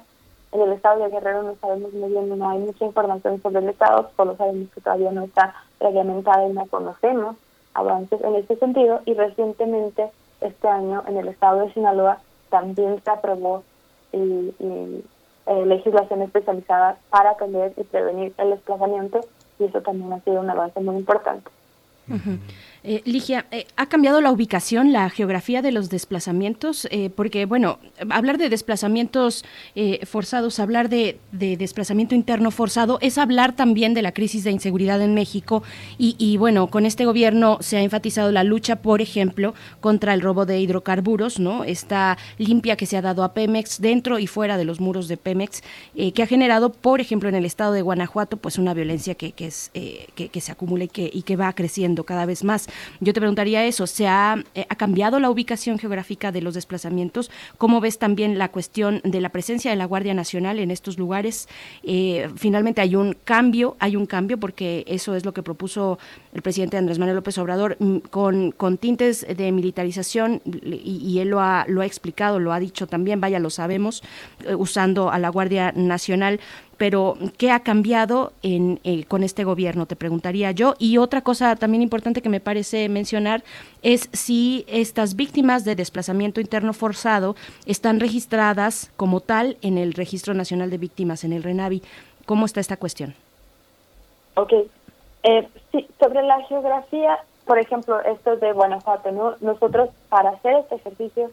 en el estado de Guerrero no sabemos muy bien, no hay mucha información sobre el estado, solo sabemos que todavía no está reglamentada y no conocemos avances en este sentido. Y recientemente, este año, en el estado de Sinaloa, también se aprobó eh, legislación especializada para atender y prevenir el desplazamiento y eso también ha sido un avance muy importante. Eh, Ligia, eh, ¿ha cambiado la ubicación, la geografía de los desplazamientos? Eh, porque, bueno, hablar de desplazamientos forzados, hablar de, desplazamiento interno forzado, es hablar también de la crisis de inseguridad en México. Y, bueno, con este gobierno se ha enfatizado la lucha, por ejemplo, contra el robo de hidrocarburos, ¿no? Esta limpia que se ha dado a Pemex dentro y fuera de los muros de Pemex, que ha generado, por ejemplo, en el estado de Guanajuato, pues una violencia que, es, que, se acumula y que, y que va creciendo cada vez más. Yo te preguntaría eso, ¿se ha, eh, ha, cambiado la ubicación geográfica de los desplazamientos? ¿Cómo ves también la cuestión de la presencia de la Guardia Nacional en estos lugares? Eh, finalmente hay un cambio, hay un cambio porque eso es lo que propuso el presidente Andrés Manuel López Obrador mm, con, con tintes de militarización y, él lo ha, lo ha explicado, lo ha dicho también, vaya, lo sabemos, eh, usando a la Guardia Nacional pero ¿qué ha cambiado en, eh, con este gobierno? Te preguntaría yo. Y otra cosa también importante que me parece mencionar es si estas víctimas de desplazamiento interno forzado están registradas como tal en el Registro Nacional de Víctimas, en el RENAVI. ¿Cómo está esta cuestión? Ok. Eh, sí, sobre la geografía, por ejemplo, esto de Guanajuato, ¿no? Nosotros para hacer este ejercicio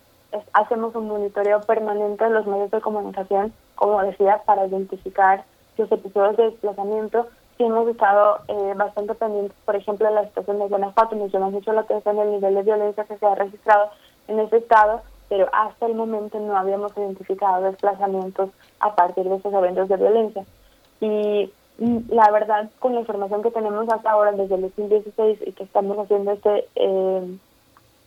hacemos un monitoreo permanente de los medios de comunicación, como decía, para identificar los episodios de desplazamiento. Sí hemos estado eh, bastante pendientes, por ejemplo, de la situación de Guanajuato, nos llama mucho la atención el nivel de violencia que se ha registrado en ese estado, pero hasta el momento no habíamos identificado desplazamientos a partir de esos eventos de violencia. Y mm, la verdad, con la información que tenemos hasta ahora, desde el 2016, y que estamos haciendo este... Eh,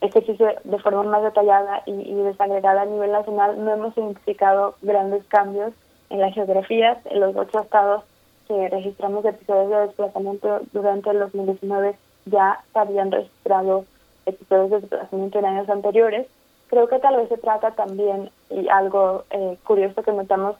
ejercicio de forma más detallada y, desagregada a nivel nacional, no hemos identificado grandes cambios en las geografías. En los ocho estados que registramos episodios de desplazamiento durante el 2019 ya habían registrado episodios de desplazamiento en años anteriores. Creo que tal vez se trata también, y algo eh, curioso que notamos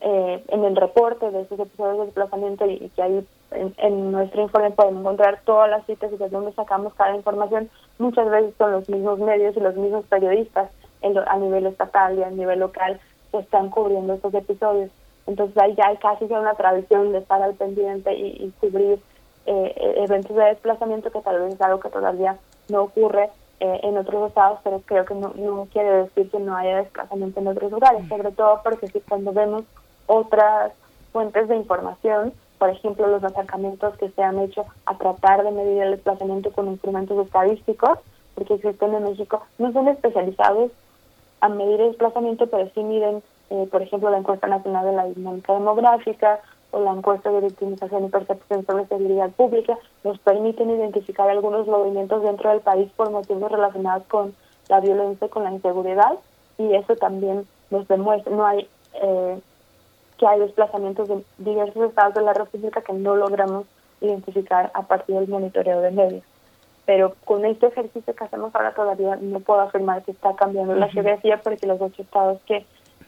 eh, en el reporte de esos episodios de desplazamiento y, que ahí en, nuestro informe podemos encontrar todas las citas y de dónde sacamos cada información, muchas veces son los mismos medios y los mismos periodistas a nivel estatal y a nivel local que están cubriendo estos episodios. Entonces ahí ya hay casi una tradición de estar al pendiente y, cubrir eh, e-, eventos de desplazamiento que tal vez es algo que todavía no ocurre eh, en otros estados, pero creo que no, no quiere decir que no haya desplazamiento en otros lugares, sobre todo porque si cuando vemos otras fuentes de información, por ejemplo, los acercamientos que se han hecho a tratar de medir el desplazamiento con instrumentos estadísticos, porque existen en México, no son especializados a medir el desplazamiento, pero sí miden, eh, por ejemplo, la encuesta nacional de la dinámica demográfica o la encuesta de victimización y percepción sobre seguridad pública, nos permiten identificar algunos movimientos dentro del país por motivos relacionados con la violencia con la inseguridad, y eso también nos demuestra, no hay eh, que hay desplazamientos de diversos estados de la República que no logramos identificar a partir del monitoreo de medios. Pero con este ejercicio que hacemos ahora todavía no puedo afirmar que está cambiando la geografía porque los ocho estados que,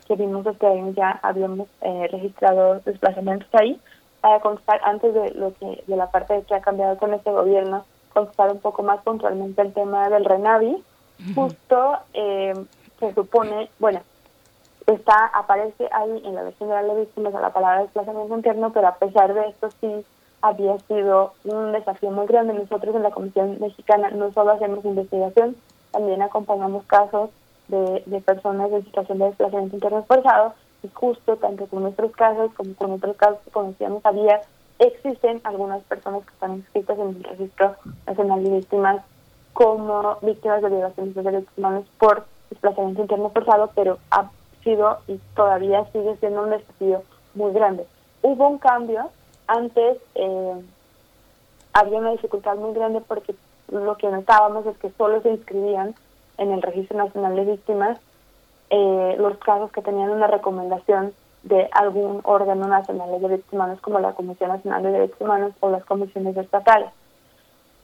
que vimos este año ya habíamos eh, registrado desplazamientos ahí. Para contestar antes de lo que de la parte de que ha cambiado con este gobierno, contestar un poco más puntualmente el tema del RENAVI. Justo eh, se supone, bueno, está aparece ahí en la versión de la ley víctimas la palabra desplazamiento interno, pero a pesar de esto sí había sido un desafío muy grande. Nosotros en la Comisión Mexicana no solo hacemos investigación, también acompañamos casos de, de personas en situación de desplazamiento interno forzado y justo tanto con nuestros casos como con otros casos que conocíamos había, existen algunas personas que están inscritas en el Registro Nacional de Víctimas como víctimas de violaciones de derechos humanos por desplazamiento interno forzado, pero a sido y todavía sigue siendo un desafío muy grande. Hubo un cambio, antes eh, había una dificultad muy grande porque lo que notábamos es que solo se inscribían en el Registro Nacional de Víctimas eh, los casos que tenían una recomendación de algún órgano nacional de derechos humanos como la Comisión Nacional de Derechos Humanos o las comisiones estatales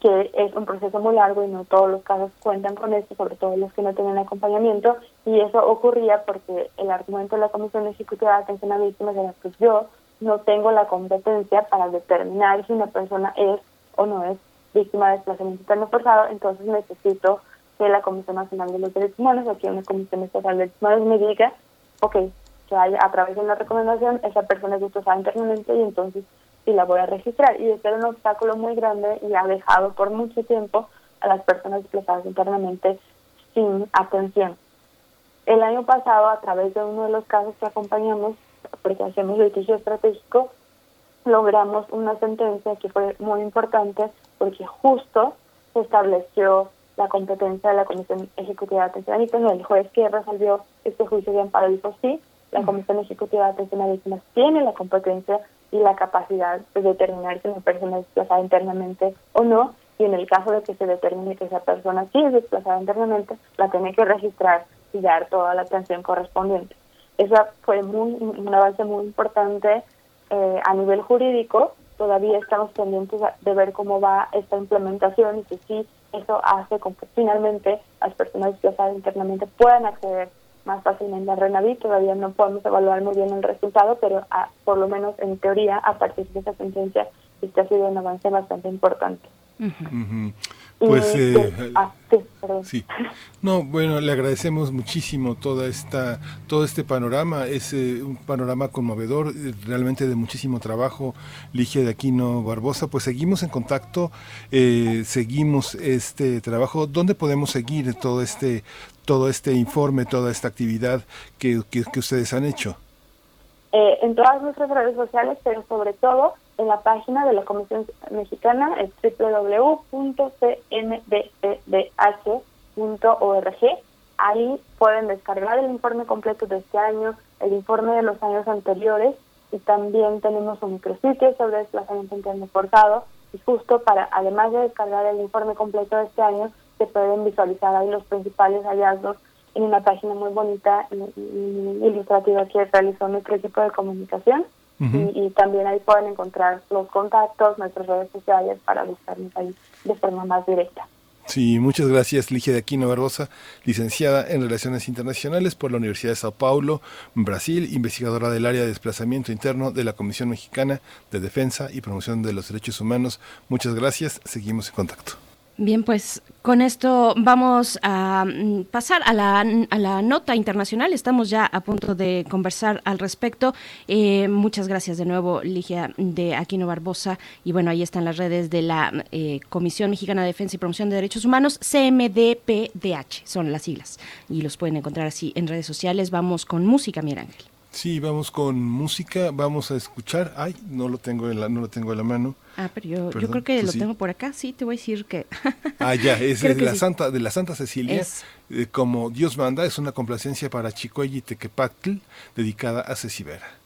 que es un proceso muy largo y no todos los casos cuentan con esto, sobre todo los que no tienen acompañamiento, y eso ocurría porque el argumento de la Comisión Ejecutiva de Atención a Víctimas era que yo no tengo la competencia para determinar si una persona es o no es víctima de desplazamiento interno forzado, entonces necesito que la Comisión Nacional de los Derechos Humanos o que una Comisión Estatal de Derechos Humanos me diga, ok, que haya, a través de una recomendación esa persona es desplazada internamente y entonces y la voy a registrar. Y este era un obstáculo muy grande y ha dejado por mucho tiempo a las personas desplazadas internamente sin atención. El año pasado, a través de uno de los casos que acompañamos, porque hacemos litigio estratégico, logramos una sentencia que fue muy importante porque justo se estableció la competencia de la Comisión Ejecutiva de Atención a Víctimas. El juez que resolvió este juicio de amparo dijo sí, la Comisión Ejecutiva de Atención a Víctimas tiene la competencia y la capacidad de determinar si una persona es desplazada internamente o no, y en el caso de que se determine que esa persona sí es desplazada internamente, la tiene que registrar y dar toda la atención correspondiente. Eso fue muy, un avance muy importante eh, a nivel jurídico. Todavía estamos pendientes de ver cómo va esta implementación y si eso hace con que finalmente las personas desplazadas internamente puedan acceder más fácilmente al Renaví. Todavía no podemos evaluar muy bien el resultado, pero a, por lo menos en teoría, a partir de esa sentencia, este ha sido un avance bastante importante. Pues Y, eh, ah, sí. No, bueno, le agradecemos muchísimo toda esta, todo este panorama. Es eh, un panorama conmovedor, eh, realmente de muchísimo trabajo. Ligia de Aquino Barbosa, pues seguimos en contacto, eh, seguimos este trabajo. ¿Dónde podemos seguir todo este, todo este informe, toda esta actividad que, que, que ustedes han hecho? Eh, en todas nuestras redes sociales, pero sobre todo en la página de la Comisión Mexicana, es www.cndpdh.org. Ahí pueden descargar el informe completo de este año, el informe de los años anteriores y también tenemos un micrositio sobre desplazamiento interno forzado y justo para, además de descargar el informe completo de este año, se pueden visualizar ahí los principales hallazgos en una página muy bonita y, y ilustrativa que realizó nuestro equipo de comunicación. Y, y también ahí pueden encontrar los contactos, nuestras redes sociales para buscarnos ahí de forma más directa. Sí, muchas gracias, Ligia de Aquino Barbosa, licenciada en Relaciones Internacionales por la Universidad de Sao Paulo, Brasil, investigadora del área de desplazamiento interno de la Comisión Mexicana de Defensa y Promoción de los Derechos Humanos. Muchas gracias, seguimos en contacto. Bien, pues con esto vamos a mm, pasar a la, a la nota internacional. Estamos ya a punto de conversar al respecto. Eh, muchas gracias de nuevo, Ligia de Aquino Barbosa. Y bueno, ahí están las redes de la eh, Comisión Mexicana de Defensa y Promoción de Derechos Humanos, CMDPDH, son las siglas. Y los pueden encontrar así en redes sociales. Vamos con música, Miguel Ángel. Sí, vamos con música, vamos a escuchar. Ay, no lo tengo en la, no lo tengo en la mano. Ah, pero yo, yo creo que tú lo sí. tengo por acá. Sí, te voy a decir que... Ah, ya, es de la sí. Santa, de la Santa Cecilia, eh, como Dios manda, es una complacencia para Chicoyi Tequepactl, dedicada a Cecibera.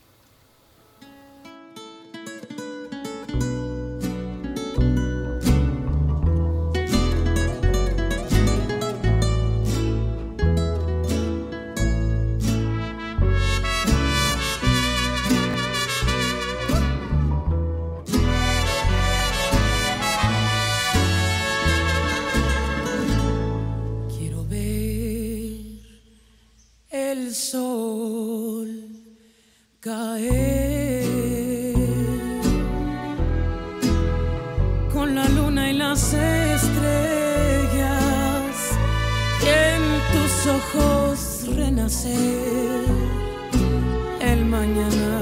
El sol caer. Con la luna y las estrellas en tus ojos renacer. El mañana.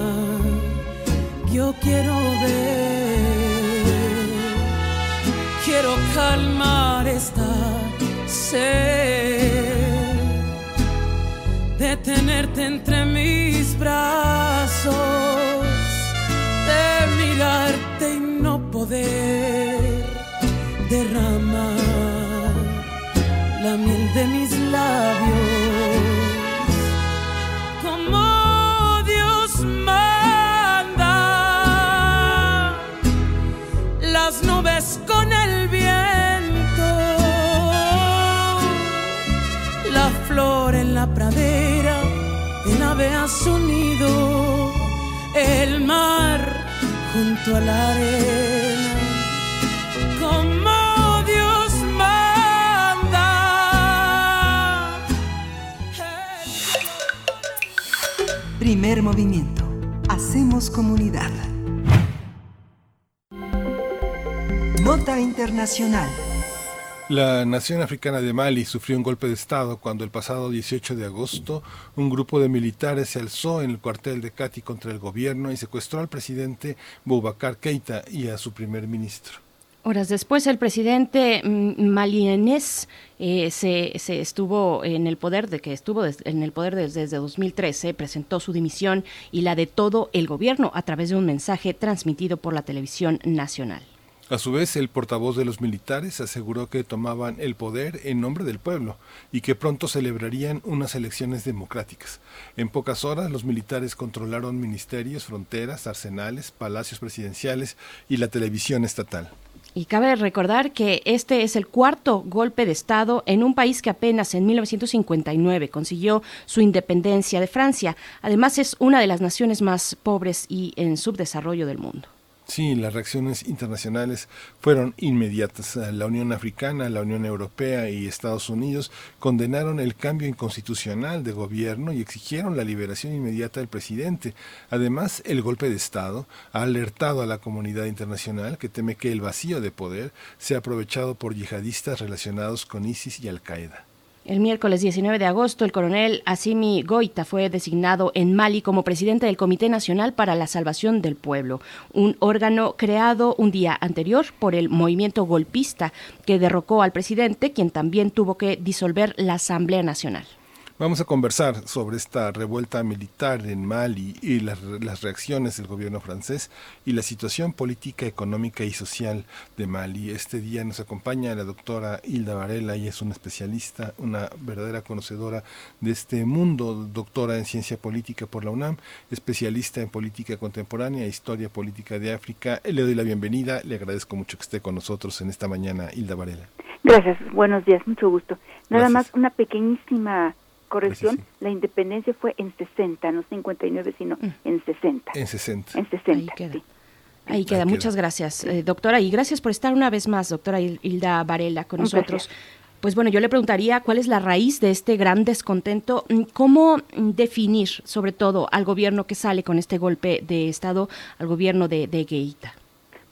Yo quiero ver. Quiero calmar esta sed de tenerte entre mis brazos, de mirarte y no poder su nido, el mar junto a la arena, como Dios manda. Primer movimiento. Hacemos comunidad. Nota Internacional. La nación africana de Mali sufrió un golpe de Estado cuando el pasado 18 de agosto un grupo de militares se alzó en el cuartel de Cati contra el gobierno y secuestró al presidente Boubacar Keita y a su primer ministro. Horas después, el presidente mm, malienés eh, se, se, estuvo en el poder, de que estuvo en el poder desde, desde 2013, presentó su dimisión y la de todo el gobierno a través de un mensaje transmitido por la televisión nacional. A su vez, el portavoz de los militares aseguró que tomaban el poder en nombre del pueblo y que pronto celebrarían unas elecciones democráticas. En pocas horas, los militares controlaron ministerios, fronteras, arsenales, palacios presidenciales y la televisión estatal. Y cabe recordar que este es el cuarto golpe de Estado en un país que apenas en 1959 consiguió su independencia de Francia. Además es una de las naciones más pobres y en subdesarrollo del mundo. Sí, las reacciones internacionales fueron inmediatas. La Unión Africana, la Unión Europea y Estados Unidos condenaron el cambio inconstitucional de gobierno y exigieron la liberación inmediata del presidente. Además, el golpe de Estado ha alertado a la comunidad internacional que teme que el vacío de poder sea aprovechado por yihadistas relacionados con ISIS y Al-Qaeda. El miércoles 19 de agosto, el coronel Asimi Goita fue designado en Mali como presidente del Comité Nacional para la Salvación del Pueblo, un órgano creado un día anterior por el movimiento golpista que derrocó al presidente, quien también tuvo que disolver la Asamblea Nacional. Vamos a conversar sobre esta revuelta militar en Mali y las, las, reacciones del gobierno francés y la situación política, económica y social de Mali. Este día nos acompaña la doctora Hilda Varela, y es una especialista, una verdadera conocedora de este mundo, doctora en ciencia política por la UNAM, especialista en política contemporánea e historia política de África. Le doy la bienvenida, le agradezco mucho que esté con nosotros en esta mañana, Hilda Varela. Gracias, buenos días, mucho gusto. Nada más una pequeñísima corrección, la independencia fue en 60, no 59, sino mm. en 60. En 60. En 60. Ahí queda. Ahí queda. Muchas gracias, eh, doctora. Y gracias por estar una vez más, doctora Hilda Varela, con nosotros. Pues bueno, yo le preguntaría cuál es la raíz de este gran descontento, mm, cómo definir sobre todo al gobierno que sale con este golpe de Estado, al gobierno de, de Gueita.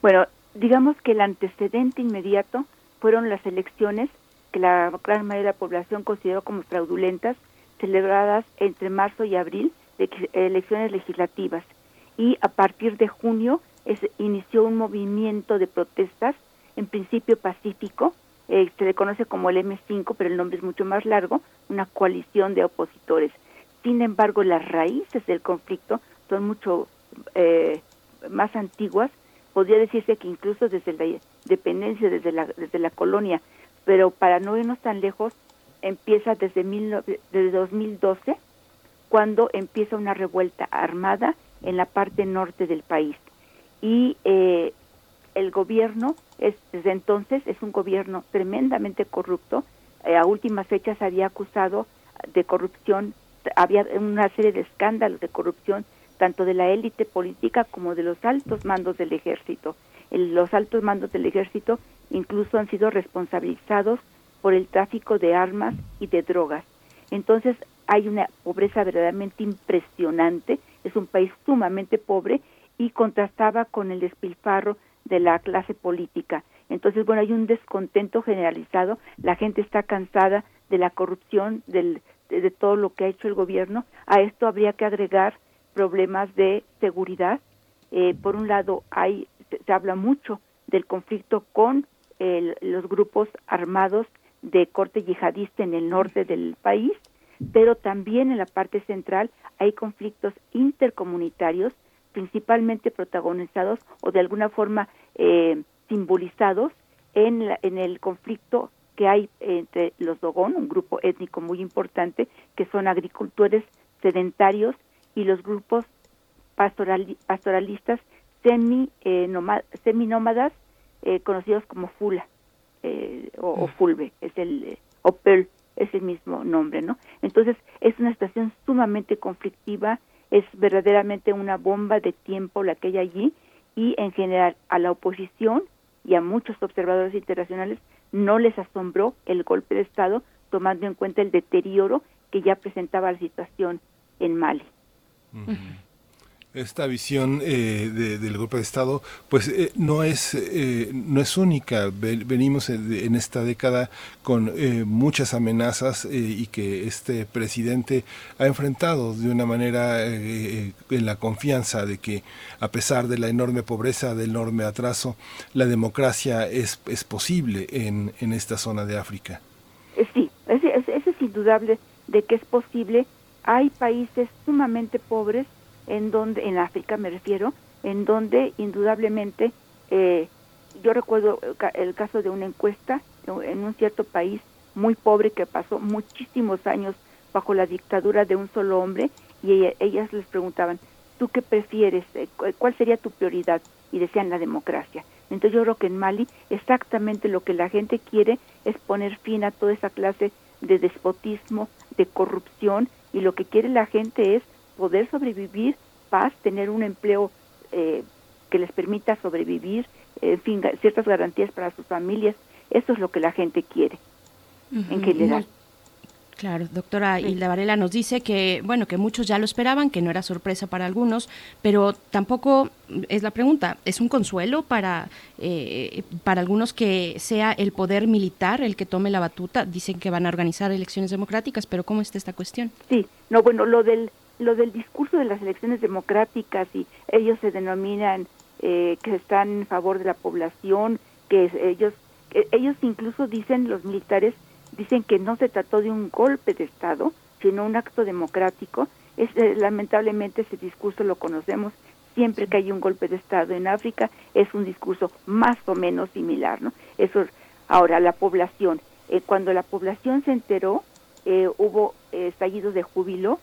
Bueno, digamos que el antecedente inmediato fueron las elecciones que la gran mayoría de la población consideró como fraudulentas celebradas entre marzo y abril de elecciones legislativas y a partir de junio inició un movimiento de protestas, en principio pacífico, eh, se le conoce como el M5, pero el nombre es mucho más largo, una coalición de opositores. Sin embargo, las raíces del conflicto son mucho eh, más antiguas, podría decirse que incluso desde la dependencia, desde la, desde la colonia, pero para no irnos tan lejos, empieza desde, desde 2012, cuando empieza una revuelta armada en la parte norte del país. Y eh, el gobierno, es, desde entonces, es un gobierno tremendamente corrupto. Eh, a últimas fechas había acusado de corrupción, había una serie de escándalos de corrupción, tanto de la élite política como de los altos mandos del ejército. los altos mandos del ejército incluso han sido responsabilizados por el tráfico de armas y de drogas. Entonces hay una pobreza verdaderamente impresionante, es un país sumamente pobre y contrastaba con el despilfarro de la clase política. Entonces, bueno, hay un descontento generalizado, la gente está cansada de la corrupción, del, de, todo lo que ha hecho el gobierno. A esto habría que agregar problemas de seguridad. Eh, por un lado, hay, se, habla mucho del conflicto con los grupos armados de corte yihadista en el norte del país, pero también en la parte central hay conflictos intercomunitarios, principalmente protagonizados o de alguna forma eh, simbolizados en, en el conflicto que hay entre los Dogón, un grupo étnico muy importante, que son agricultores sedentarios, y los grupos pastoralistas semi, eh, seminómadas, eh, conocidos como Fula eh, o, mm. Fulbe, es el, eh, o Pearl, es el mismo nombre, ¿no? Entonces, es una situación sumamente conflictiva, es verdaderamente una bomba de tiempo la que hay allí, y en general a la oposición y a muchos observadores internacionales no les asombró el golpe de Estado, tomando en cuenta el deterioro que ya presentaba la situación en Mali. Esta visión eh, del golpe de Estado, pues eh, no es eh, no es única. Venimos en, esta década con muchas amenazas y que este presidente ha enfrentado de una manera en la confianza de que a pesar de la enorme pobreza, del enorme atraso, la democracia es, es posible en, en esta zona de África. Sí, es, es indudable de que es posible. Hay países sumamente pobres en donde, en África me refiero, en donde indudablemente, eh, yo recuerdo el caso de una encuesta en un cierto país muy pobre que pasó muchísimos años bajo la dictadura de un solo hombre y ellas les preguntaban, ¿tú qué prefieres? Eh, ¿Cuál sería tu prioridad? Y decían la democracia. Entonces yo creo que en Mali exactamente lo que la gente quiere es poner fin a toda esa clase de despotismo, de corrupción y lo que quiere la gente es poder sobrevivir, paz, tener un empleo eh, que les permita sobrevivir, en fin, ciertas garantías para sus familias. Eso es lo que la gente quiere, en general. Claro, doctora Hilda Varela nos dice que, bueno, que muchos ya lo esperaban, que no era sorpresa para algunos, pero tampoco es la pregunta, ¿es un consuelo para, eh, para algunos que sea el poder militar el que tome la batuta? Dicen que van a organizar elecciones democráticas, pero ¿cómo está esta cuestión? Sí, no, bueno, lo del, lo del discurso de las elecciones democráticas y ellos se denominan eh, que están en favor de la población, que ellos, ellos incluso dicen, los militares, dicen que no se trató de un golpe de Estado, sino un acto democrático. Es, eh, lamentablemente ese discurso lo conocemos siempre que hay un golpe de Estado en África, es un discurso más o menos similar. ¿no? Eso, ahora, la población. Eh, cuando la población se enteró, eh, hubo estallidos de júbilo,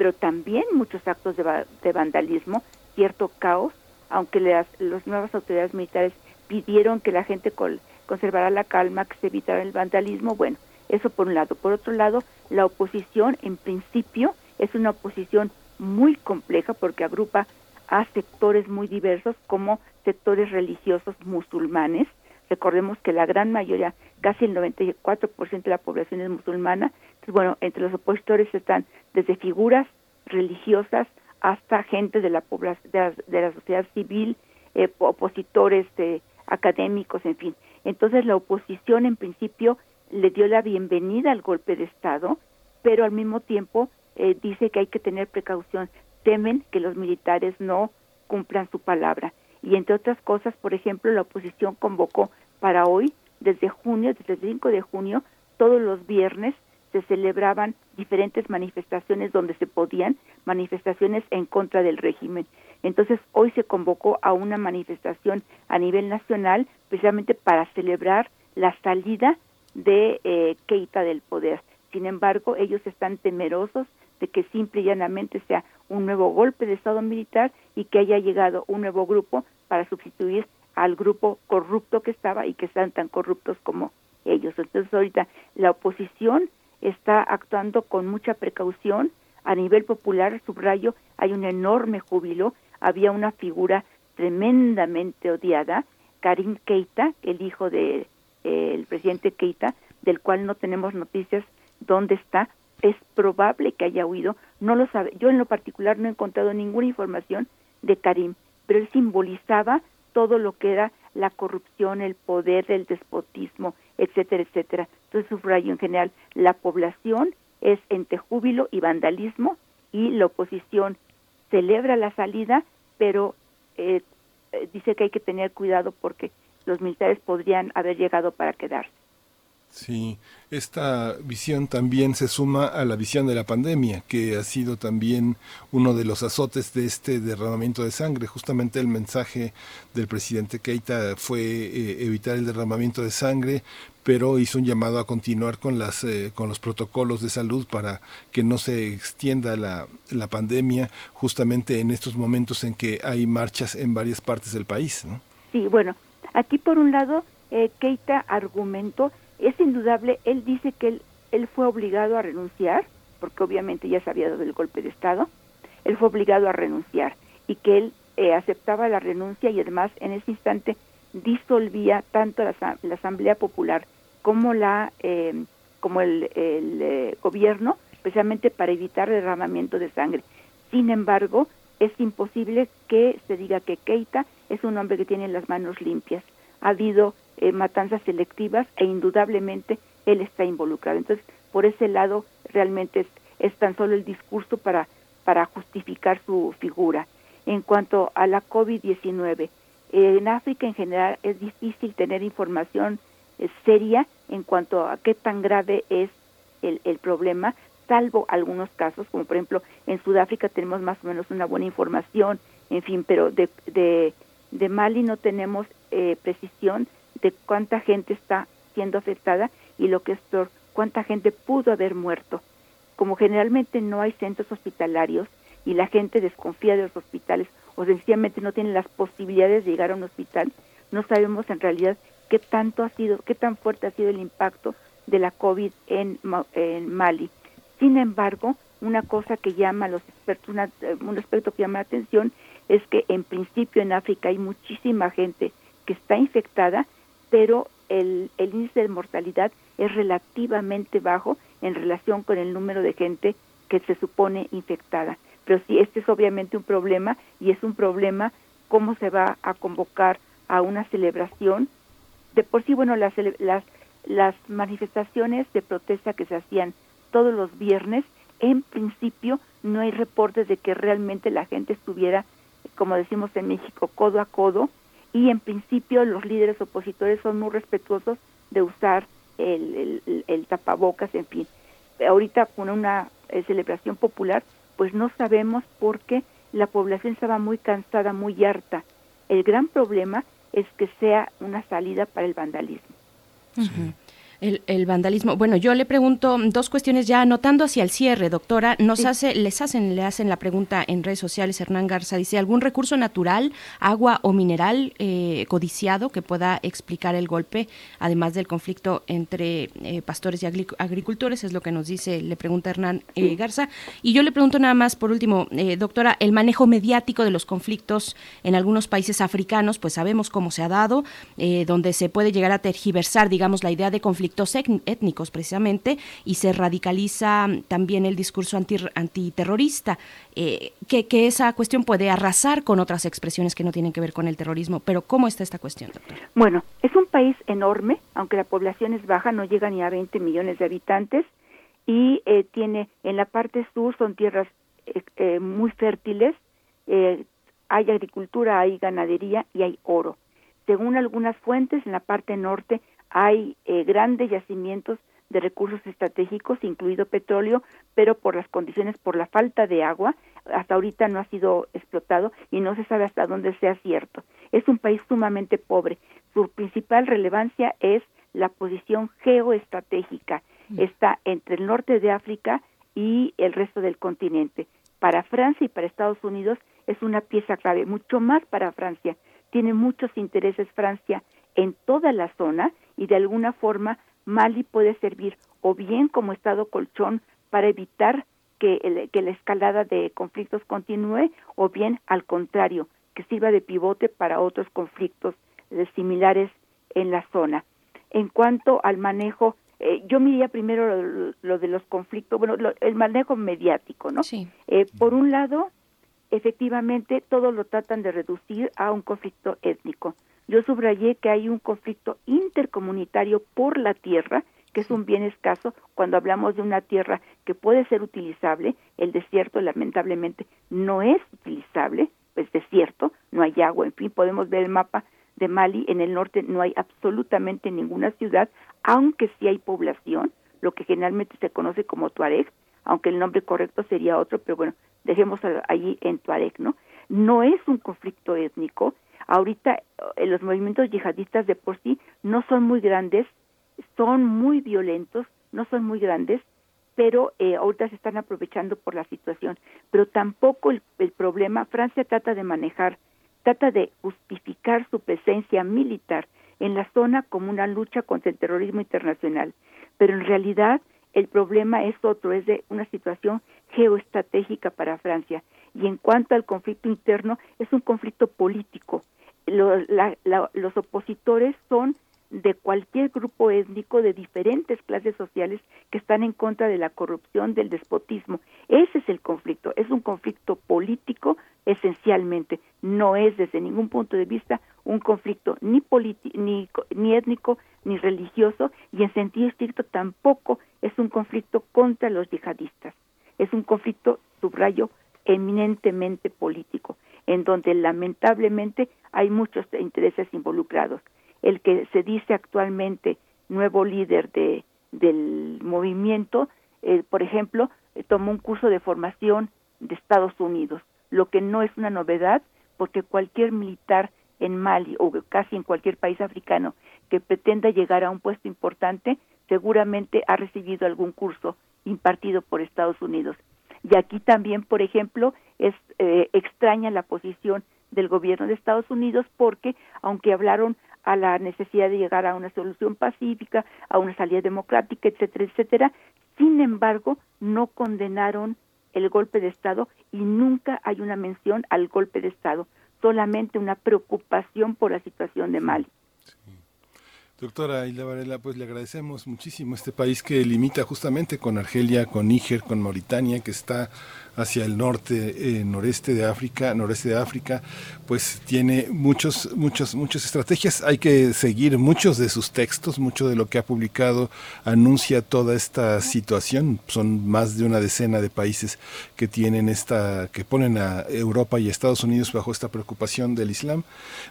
pero también muchos actos de, de vandalismo, cierto caos, aunque las, las nuevas autoridades militares pidieron que la gente conservara la calma, que se evitara el vandalismo, bueno, eso por un lado. Por otro lado, la oposición en principio es una oposición muy compleja porque agrupa a sectores muy diversos como sectores religiosos musulmanes. Recordemos que la gran mayoría, casi el 94% de la población es musulmana. Bueno, entre los opositores están desde figuras religiosas hasta gente de la, de la, sociedad civil, eh, opositores de académicos, en fin. Entonces, la oposición en principio le dio la bienvenida al golpe de Estado, pero al mismo tiempo eh, dice que hay que tener precaución. Temen que los militares no cumplan su palabra. Y entre otras cosas, por ejemplo, la oposición convocó para hoy, desde junio, desde el 5 de junio, todos los viernes se celebraban diferentes manifestaciones donde se podían, manifestaciones en contra del régimen. Entonces, hoy se convocó a una manifestación a nivel nacional precisamente para celebrar la salida de eh, Keita del poder. Sin embargo, ellos están temerosos de que simple y llanamente sea un nuevo golpe de Estado militar y que haya llegado un nuevo grupo para sustituir al grupo corrupto que estaba y que están tan corruptos como ellos. Entonces ahorita la oposición está actuando con mucha precaución. A nivel popular, subrayo, hay un enorme júbilo. Había una figura tremendamente odiada, Karim Keita, el hijo de el presidente Keita, del cual no tenemos noticias dónde está, es probable que haya huido, no lo sabe. Yo en lo particular no he encontrado ninguna información de Karim, pero él simbolizaba todo lo que era la corrupción, el poder, el despotismo, etcétera, etcétera. Entonces subrayo en general, la población es entre júbilo y vandalismo y la oposición celebra la salida, pero eh, eh dice que hay que tener cuidado porque los militares podrían haber llegado para quedarse. Sí, esta visión también se suma a la visión de la pandemia, que ha sido también uno de los azotes de este derramamiento de sangre. Justamente el mensaje del presidente Keita fue eh, evitar el derramamiento de sangre, pero hizo un llamado a continuar con, las, eh, con los protocolos de salud para que no se extienda la, la pandemia justamente en estos momentos en que hay marchas en varias partes del país. ¿no? Sí, bueno, Aquí, por un lado, eh, Keita argumentó, es indudable, él dice que él, él fue obligado a renunciar, porque obviamente ya sabía del golpe de Estado, él fue obligado a renunciar y que él eh, aceptaba la renuncia y además en ese instante disolvía tanto la, Asamblea Popular como la eh, como el, eh, gobierno precisamente para evitar derramamiento de sangre. Sin embargo, es imposible que se diga que Keita es un hombre que tiene las manos limpias. Ha habido eh, matanzas selectivas e indudablemente él está involucrado. Entonces, por ese lado, realmente es, tan solo el discurso para, para justificar su figura. En cuanto a la COVID-19, en África en general es difícil tener información eh, seria en cuanto a qué tan grave es el, el problema, salvo algunos casos, como por ejemplo en Sudáfrica tenemos más o menos una buena información, en fin, pero de, de, de Mali no tenemos eh, precisión de cuánta gente está siendo afectada y lo que es peor, cuánta gente pudo haber muerto. Como generalmente no hay centros hospitalarios y la gente desconfía de los hospitales o sencillamente no tiene las posibilidades de llegar a un hospital, no sabemos en realidad qué tanto ha sido, qué tan fuerte ha sido el impacto de la COVID en, en Mali. Sin embargo, una cosa que llama a los expertos, eh, un aspecto que llama la atención es que en principio en África hay muchísima gente que está infectada, pero el, el índice de mortalidad es relativamente bajo en relación con el número de gente que se supone infectada. Pero sí, este es obviamente un problema y es un problema cómo se va a convocar a una celebración. De por sí, bueno, las, las, las manifestaciones de protesta que se hacían todos los viernes, en principio no hay reportes de que realmente la gente estuviera, como decimos en México, codo a codo, y en principio los líderes opositores son muy respetuosos de usar el, el, tapabocas, en fin. Ahorita con una eh, celebración popular, pues no sabemos por qué la población estaba muy cansada, muy harta. El gran problema es que sea una salida para el vandalismo. El, vandalismo. Bueno, yo le pregunto dos cuestiones ya anotando hacia el cierre, doctora. Nos hace, les hacen, le hacen la pregunta en redes sociales. Hernán Garza dice algún recurso natural, agua o mineral eh, codiciado que pueda explicar el golpe, además del conflicto entre eh, pastores y agricultores, es lo que nos dice, le pregunta Hernán eh, Garza. Y yo le pregunto nada más, por último, doctora, el manejo mediático de los conflictos en algunos países africanos, pues sabemos cómo se ha dado, donde se puede llegar a tergiversar, digamos, la idea de conflicto étnicos precisamente y se radicaliza también el discurso anti, antiterrorista, eh, que, esa cuestión puede arrasar con otras expresiones que no tienen que ver con el terrorismo. Pero ¿cómo está esta cuestión, doctor? Bueno, es un país enorme, aunque la población es baja, no llega ni a 20 millones de habitantes y eh, tiene en la parte sur son tierras eh, muy fértiles, hay agricultura, hay ganadería y hay oro. Según algunas fuentes, en la parte norte hay eh, grandes yacimientos de recursos estratégicos, incluido petróleo, pero por las condiciones, por la falta de agua, hasta ahorita no ha sido explotado y no se sabe hasta dónde sea cierto. Es un país sumamente pobre. Su principal relevancia es la posición geoestratégica. Mm. Está entre el norte de África y el resto del continente. Para Francia y para Estados Unidos es una pieza clave, mucho más para Francia. Tiene muchos intereses Francia en toda la zona y de alguna forma Mali puede servir o bien como estado colchón para evitar que, que la escalada de conflictos continúe o bien al contrario, que sirva de pivote para otros conflictos eh, similares en la zona. En cuanto al manejo, eh, yo miraría primero lo, de los conflictos, bueno, el manejo mediático, ¿no? Sí. Eh, por un lado, efectivamente, todo lo tratan de reducir a un conflicto étnico. Yo subrayé que hay un conflicto intercomunitario por la tierra, que es un bien escaso. Cuando hablamos de una tierra que puede ser utilizable, el desierto lamentablemente no es utilizable, es desierto, no hay agua, en fin, podemos ver el mapa de Mali, en el norte no hay absolutamente ninguna ciudad, aunque sí hay población, lo que generalmente se conoce como Tuareg, aunque el nombre correcto sería otro, pero bueno, dejemos allí en Tuareg, ¿no? No es un conflicto étnico, Ahorita eh, los movimientos yihadistas de por sí no son muy grandes, son muy violentos, no son muy grandes, pero eh, ahorita se están aprovechando por la situación. Pero tampoco el, el problema, Francia trata de manejar, trata de justificar su presencia militar en la zona como una lucha contra el terrorismo internacional. Pero en realidad el problema es otro, es de una situación geoestratégica para Francia. Y en cuanto al conflicto interno, es un conflicto político los opositores son de cualquier grupo étnico de diferentes clases sociales que están en contra de la corrupción, del despotismo. Ese es el conflicto, es un conflicto político esencialmente. No es desde ningún punto de vista un conflicto ni, ni, ni étnico ni religioso y en sentido estricto tampoco es un conflicto contra los yihadistas. Es un conflicto, subrayo, eminentemente político, en donde lamentablemente hay muchos intereses involucrados. El que se dice actualmente nuevo líder de, del movimiento, eh, por ejemplo, eh, tomó un curso de formación de Estados Unidos, lo que no es una novedad porque cualquier militar en Mali o casi en cualquier país africano que pretenda llegar a un puesto importante seguramente ha recibido algún curso impartido por Estados Unidos. Y aquí también, por ejemplo, es eh, extraña la posición del gobierno de Estados Unidos porque, aunque hablaron a la necesidad de llegar a una solución pacífica, a una salida democrática, etcétera, etcétera, sin embargo, no condenaron el golpe de Estado y nunca hay una mención al golpe de Estado, solamente una preocupación por la situación de Mali. Doctora Hilda Varela, pues le agradecemos muchísimo este país que limita justamente con Argelia, con Níger, con Mauritania, que está hacia el norte, eh, noreste de África, noreste de África, pues tiene muchos, muchos, muchas estrategias. Hay que seguir muchos de sus textos, mucho de lo que ha publicado anuncia toda esta situación. Son más de una decena de países que tienen esta, que ponen a Europa y Estados Unidos bajo esta preocupación del Islam,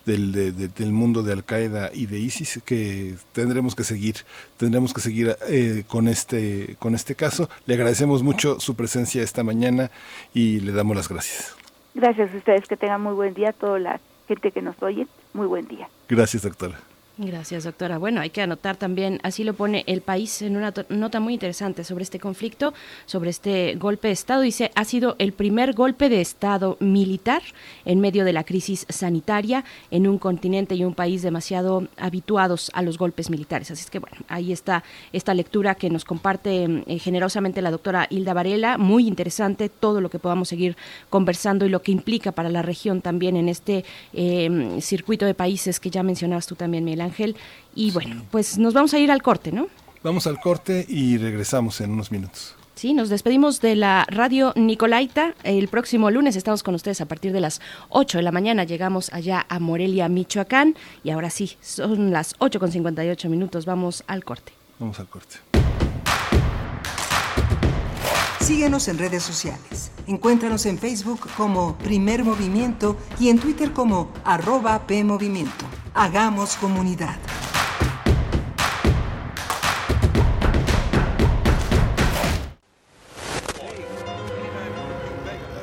del, del mundo de Al Qaeda y de ISIS, que tendremos que seguir, tendremos que seguir eh, con este, con este caso. Le agradecemos mucho su presencia esta mañana y le damos las gracias. Gracias a ustedes, que tengan muy buen día, toda la gente que nos oye, muy buen día. Gracias, doctora. Gracias, doctora. Bueno, hay que anotar también, así lo pone el país en una nota muy interesante sobre este conflicto, sobre este golpe de Estado. Dice, ha sido el primer golpe de Estado militar en medio de la crisis sanitaria en un continente y un país demasiado habituados a los golpes militares. Así es que, bueno, ahí está esta lectura que nos comparte eh, generosamente la doctora Hilda Varela. Muy interesante todo lo que podamos seguir conversando y lo que implica para la región también en este eh, circuito de países que ya mencionabas tú también, Miguel Ángel. Y bueno, pues nos vamos a ir al corte, ¿no? Vamos al corte y regresamos en unos minutos. Sí, nos despedimos de la radio Nicolaita. El próximo lunes estamos con ustedes a partir de las 8 de la mañana. Llegamos allá a Morelia, Michoacán. Y ahora sí, son las 8 con 58 minutos. Vamos al corte. Vamos al corte. Síguenos en redes sociales. Encuéntranos en Facebook como Primer Movimiento y en Twitter como arroba PMovimiento. Hagamos comunidad.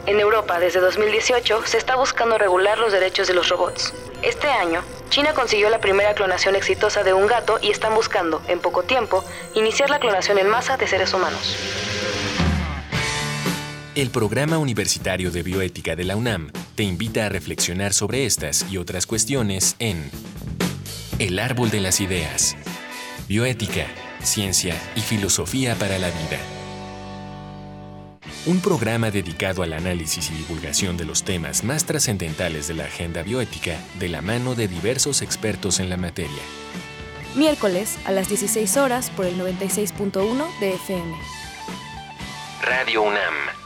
En Europa, desde 2018, se está buscando regular los derechos de los robots. Este año, China consiguió la primera clonación exitosa de un gato y están buscando, en poco tiempo, iniciar la clonación en masa de seres humanos. El Programa Universitario de Bioética de la UNAM te invita a reflexionar sobre estas y otras cuestiones en El Árbol de las Ideas. Bioética, Ciencia y Filosofía para la Vida. Un programa dedicado al análisis y divulgación de los temas más trascendentales de la agenda bioética de la mano de diversos expertos en la materia. Miércoles a las 16 horas por el 96.1 de FM. Radio UNAM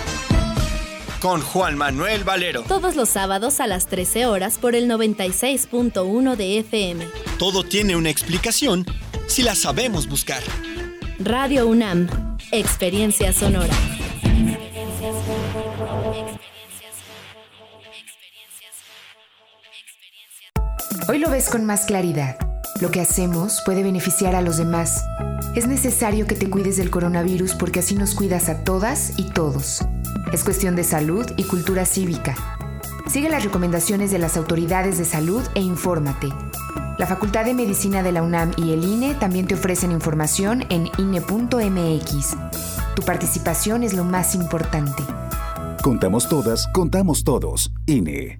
con Juan Manuel Valero. Todos los sábados a las 13 horas por el 96.1 de FM. Todo tiene una explicación si la sabemos buscar. Radio UNAM, Experiencia Sonora. Hoy lo ves con más claridad. Lo que hacemos puede beneficiar a los demás. Es necesario que te cuides del coronavirus porque así nos cuidas a todas y todos. Es cuestión de salud y cultura cívica. Sigue las recomendaciones de las autoridades de salud e infórmate. La Facultad de Medicina de la UNAM y el INE también te ofrecen información en INE.mx. Tu participación es lo más importante. Contamos todas, contamos todos. INE.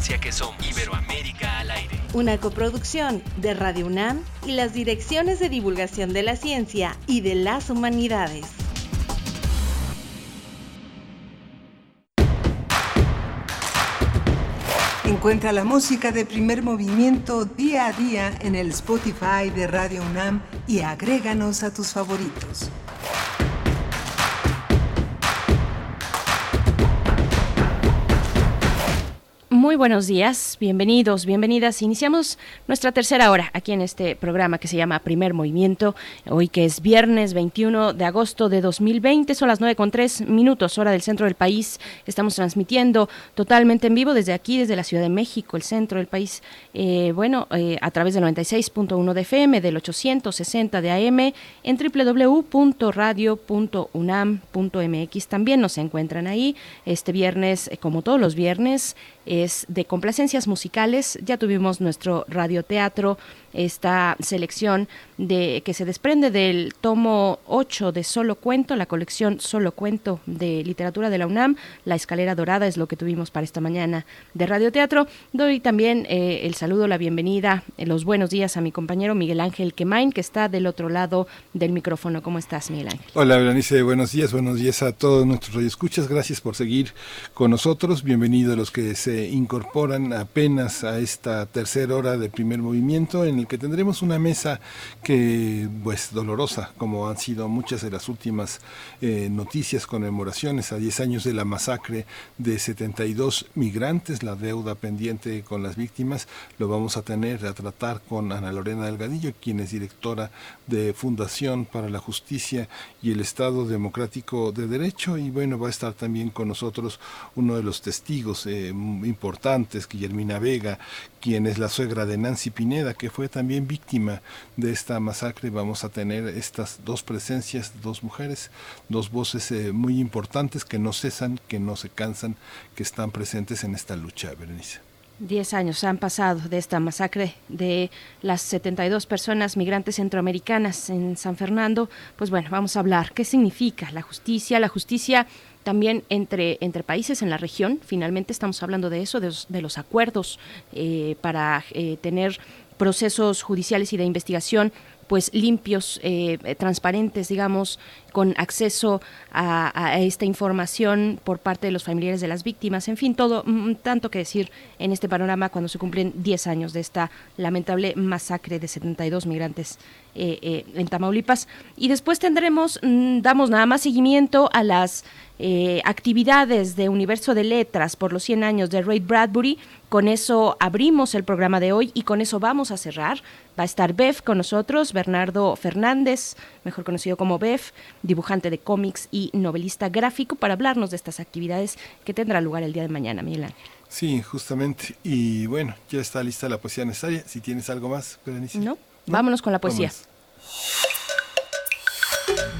Que somos. Iberoamérica al aire. Una coproducción de Radio UNAM y las direcciones de divulgación de la ciencia y de las humanidades. Encuentra la música de primer movimiento día a día en el Spotify de Radio UNAM y agréganos a tus favoritos. Muy buenos días, bienvenidos, bienvenidas. Iniciamos nuestra tercera hora aquí en este programa que se llama Primer Movimiento. Hoy que es viernes 21 de agosto de 2020, son las 9 con 3 minutos, hora del centro del país. Estamos transmitiendo totalmente en vivo desde aquí, desde la Ciudad de México, el centro del país. Eh, bueno, eh, a través del 96.1 de FM, del 860 de AM, en www.radio.unam.mx. También nos encuentran ahí este viernes, eh, como todos los viernes es de complacencias musicales. Ya tuvimos nuestro radioteatro, esta selección de que se desprende del tomo 8 de Solo Cuento, la colección Solo Cuento de literatura de la UNAM. La escalera dorada es lo que tuvimos para esta mañana de radioteatro. Doy también eh, el saludo, la bienvenida, eh, los buenos días a mi compañero Miguel Ángel Quemain, que está del otro lado del micrófono. ¿Cómo estás, Miguel Ángel? Hola, Berenice, buenos días, buenos días a todos nuestros radioescuchas. Gracias por seguir con nosotros. Bienvenidos los que se incorporan apenas a esta tercera hora de primer movimiento en el que tendremos una mesa que pues dolorosa como han sido muchas de las últimas eh, noticias conmemoraciones a 10 años de la masacre de 72 migrantes la deuda pendiente con las víctimas lo vamos a tener a tratar con Ana Lorena Delgadillo quien es directora de Fundación para la Justicia y el Estado Democrático de Derecho y bueno va a estar también con nosotros uno de los testigos eh, importantes, Guillermina Vega, quien es la suegra de Nancy Pineda, que fue también víctima de esta masacre. Vamos a tener estas dos presencias, dos mujeres, dos voces eh, muy importantes que no cesan, que no se cansan, que están presentes en esta lucha, Berenice. Diez años han pasado de esta masacre de las 72 personas migrantes centroamericanas en San Fernando. Pues bueno, vamos a hablar qué significa la justicia, la justicia también entre, entre países en la región. Finalmente estamos hablando de eso, de, los, de los acuerdos eh, para eh, tener procesos judiciales y de investigación pues limpios, eh, transparentes, digamos, con acceso a, esta información por parte de los familiares de las víctimas, en fin, todo mm, tanto que decir en este panorama cuando se cumplen 10 años de esta lamentable masacre de 72 migrantes eh, eh, en Tamaulipas. Y después tendremos, mm, damos nada más seguimiento a las eh, actividades de Universo de Letras por los 100 años de Ray Bradbury. Con eso abrimos el programa de hoy y con eso vamos a cerrar. Va a estar Bev con nosotros, Bernardo Fernández, mejor conocido como Bev, dibujante de cómics y novelista gráfico, para hablarnos de estas actividades que tendrá lugar el día de mañana, Miguel Ángel. Sí, justamente. Y bueno, ya está lista la poesía necesaria. Si tienes algo más, Berenice. No, Vámonos con la poesía.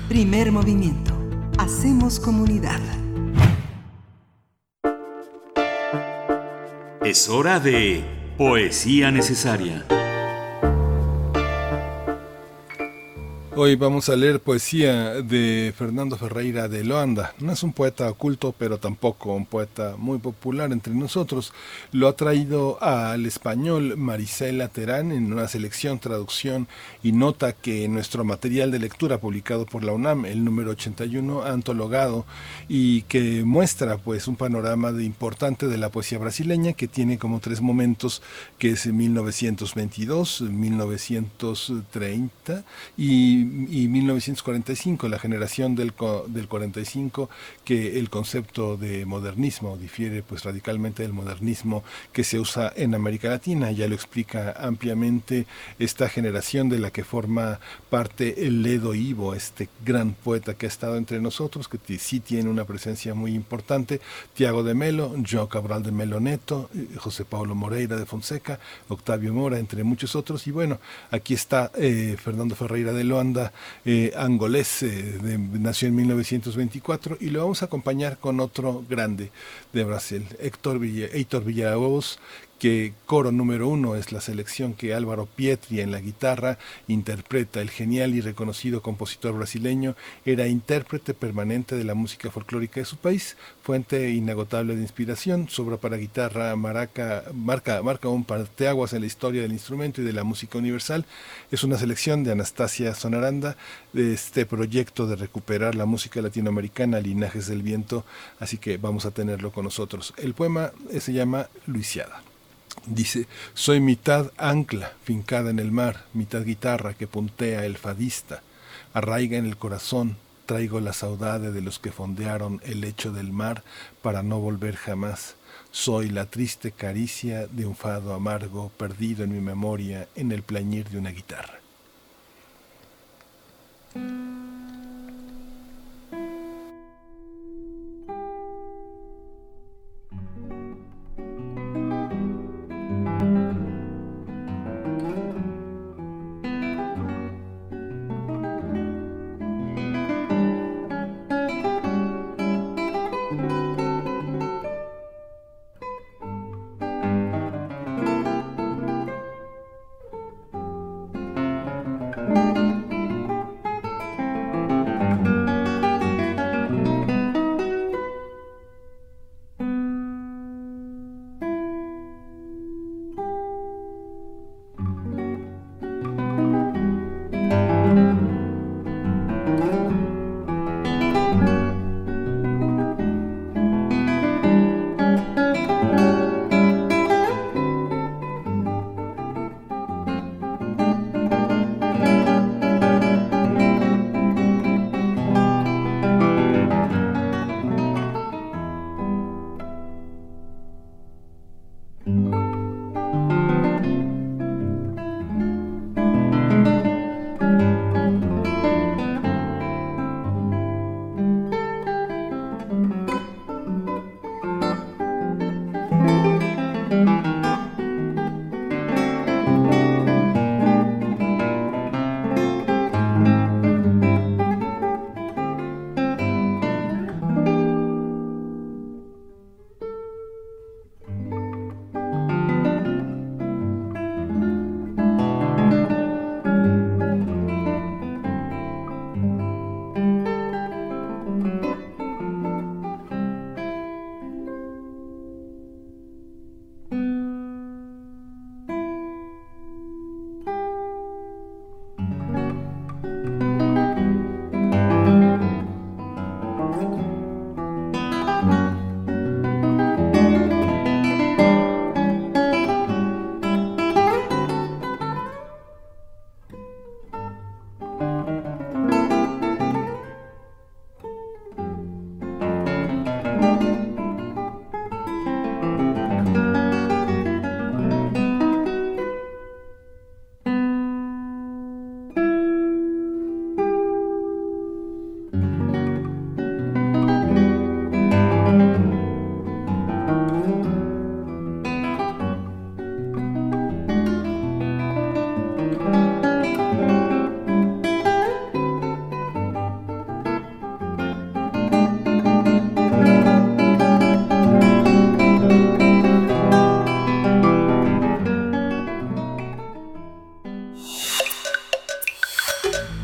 Primer movimiento. Hacemos comunidad. Es hora de poesía necesaria. Hoy vamos a leer poesía de Fernando Ferreira de Loanda. No es un poeta oculto, pero tampoco un poeta muy popular entre nosotros. Lo ha traído al español Marisela Terán en una selección, traducción y nota que nuestro material de lectura publicado por la UNAM, el número 81, ha antologado y que muestra pues un panorama de importante de la poesía brasileña que tiene como tres momentos que es 1922, 1930 y y 1945, la generación del, del 45, que el concepto de modernismo difiere pues radicalmente del modernismo que se usa en América Latina. Ya lo explica ampliamente esta generación de la que forma parte el Ledo Ivo, este gran poeta que ha estado entre nosotros, que sí tiene una presencia muy importante, Tiago de Melo, João Cabral de Melo Neto, José Paulo Moreira de Fonseca, Octavio Mora, entre muchos otros. Y bueno, aquí está eh, Fernando Ferreira de Loanda, eh, angolés, eh, nació en 1924, y lo vamos a acompañar con otro grande de Brasil, Héctor, Villa, Villalobos, que coro número uno es la selección que Álvaro Pietri en la guitarra interpreta. El genial y reconocido compositor brasileño era intérprete permanente de la música folclórica de su país, fuente inagotable de inspiración, sobra para guitarra, maraca, marca, marca un parteaguas en la historia del instrumento y de la música universal. Es una selección de Anastasia Sonaranda de este proyecto de recuperar la música latinoamericana, Linajes del Viento, así que vamos a tenerlo con nosotros. El poema se llama Luisiada. Dice, soy mitad ancla fincada en el mar, mitad guitarra que puntea el fadista, arraiga en el corazón, traigo la saudade de los que fondearon el lecho del mar para no volver jamás. Soy la triste caricia de un fado amargo perdido en mi memoria en el plañir de una guitarra.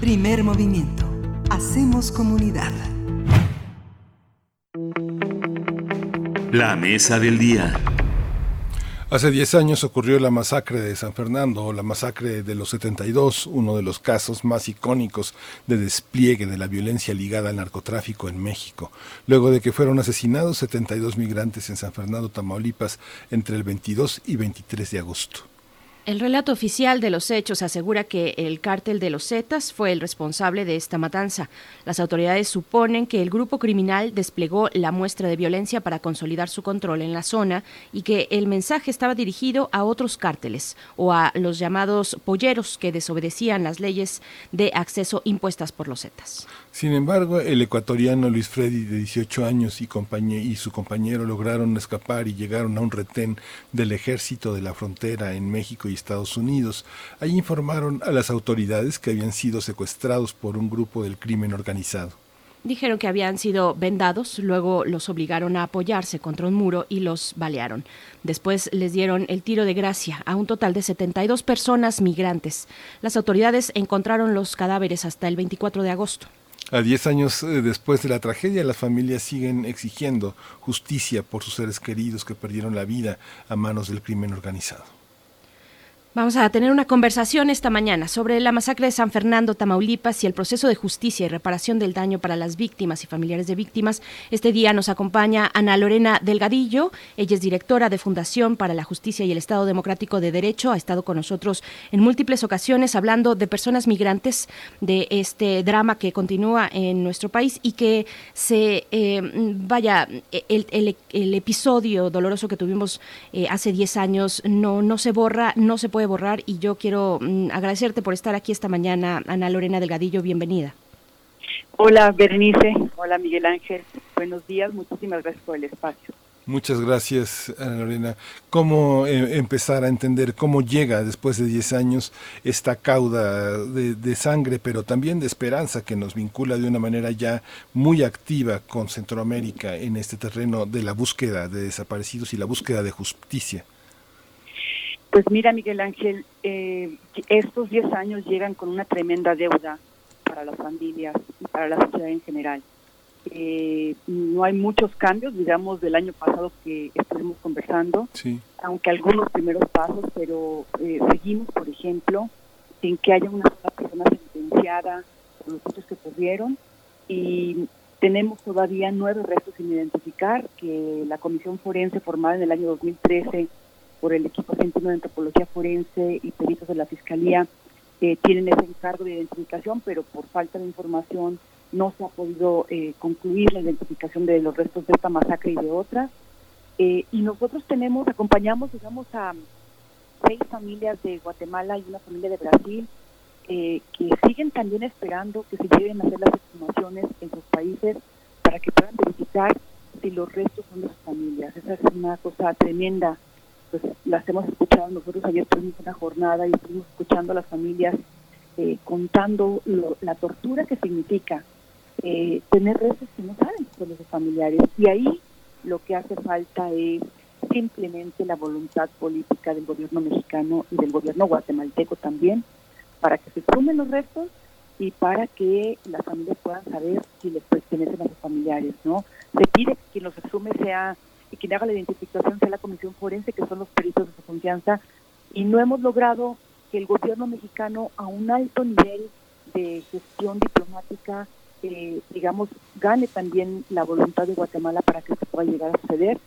Primer movimiento. Hacemos comunidad. La mesa del día. Hace 10 años ocurrió la masacre de San Fernando, o la masacre de los 72, uno de los casos más icónicos de despliegue de la violencia ligada al narcotráfico en México, luego de que fueron asesinados 72 migrantes en San Fernando, Tamaulipas, entre el 22 y 23 de agosto. El relato oficial de los hechos asegura que el cártel de los Zetas fue el responsable de esta matanza. Las autoridades suponen que el grupo criminal desplegó la muestra de violencia para consolidar su control en la zona y que el mensaje estaba dirigido a otros cárteles o a los llamados polleros que desobedecían las leyes de acceso impuestas por los Zetas. Sin embargo, el ecuatoriano Luis Freddy, de 18 años, y, y su compañero lograron escapar y llegaron a un retén del ejército de la frontera en México y Estados Unidos. Ahí informaron a las autoridades que habían sido secuestrados por un grupo del crimen organizado. Dijeron que habían sido vendados, luego los obligaron a apoyarse contra un muro y los balearon. Después les dieron el tiro de gracia a un total de 72 personas migrantes. Las autoridades encontraron los cadáveres hasta el 24 de agosto. A diez años eh, después de la tragedia, las familias siguen exigiendo justicia por sus seres queridos que perdieron la vida a manos del crimen organizado. Vamos a tener una conversación esta mañana sobre la masacre de San Fernando, Tamaulipas y el proceso de justicia y reparación del daño para las víctimas y familiares de víctimas. Este día nos acompaña Ana Lorena Delgadillo. Ella es directora de Fundación para la Justicia y el Estado Democrático de Derecho. Ha estado con nosotros en múltiples ocasiones hablando de personas migrantes, de este drama que continúa en nuestro país y que se, eh, vaya, el, episodio doloroso que tuvimos eh, hace 10 años no, no se borra, no se puede borrar y yo quiero mm, agradecerte por estar aquí esta mañana, Ana Lorena Delgadillo, bienvenida. Hola Berenice, hola Miguel Ángel, buenos días, muchísimas gracias por el espacio. Muchas gracias, Ana Lorena. ¿Cómo eh, empezar a entender cómo llega después de 10 años esta cauda de, de, sangre, pero también de esperanza que nos vincula de una manera ya muy activa con Centroamérica en este terreno de la búsqueda de desaparecidos y la búsqueda de justicia? Pues mira, Miguel Ángel, eh, estos 10 años llegan con una tremenda deuda para las familias y para la sociedad en general. Eh, no hay muchos cambios, digamos, del año pasado que estuvimos conversando, aunque algunos primeros pasos, pero eh, seguimos, por ejemplo, sin que haya una sola persona sentenciada por los hechos que ocurrieron y tenemos todavía nueve restos sin identificar que la Comisión Forense formada en el año 2013 por el equipo argentino de antropología forense y peritos de la Fiscalía eh, tienen ese encargo de identificación, pero por falta de información no se ha podido eh, concluir la identificación de los restos de esta masacre y de otras. Eh, y nosotros tenemos, acompañamos, digamos, a seis familias de Guatemala y una familia de Brasil que siguen también esperando que se lleven a hacer las estimaciones en sus países para que puedan verificar si los restos son de sus familias. Esa es una cosa tremenda pues las hemos escuchado. Nosotros ayer tuvimos una jornada y estuvimos escuchando a las familias eh, contando la tortura que significa eh, tener restos que no saben son los familiares. Y ahí lo que hace falta es simplemente la voluntad política del gobierno mexicano y del gobierno guatemalteco también para que se sumen los restos y para que las familias puedan saber si les pertenecen a sus familiares, ¿no? Se pide que quien los asume sea y quien haga la identificación sea la Comisión Forense, que son los peritos de su confianza, y no hemos logrado que el gobierno mexicano a un alto nivel de gestión diplomática, eh, digamos, gane también la voluntad de Guatemala para que esto pueda llegar a suceder.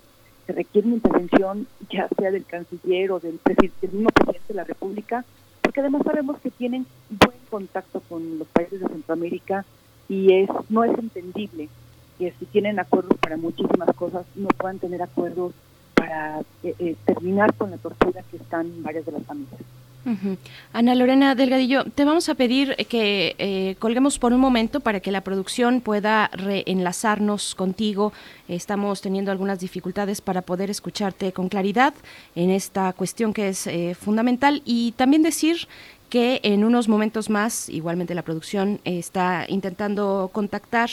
Se requiere una intervención ya sea del canciller o del, del mismo presidente de la República, porque además sabemos que tienen buen contacto con los países de Centroamérica y es no es entendible que si tienen acuerdos para muchísimas cosas, no puedan tener acuerdos para eh, eh, terminar con la tortura que están varias de las familias. Ana Lorena Delgadillo, te vamos a pedir que eh, colguemos por un momento para que la producción pueda reenlazarnos contigo. Estamos teniendo algunas dificultades para poder escucharte con claridad en esta cuestión que es fundamental y también decir que en unos momentos más, igualmente la producción está intentando contactar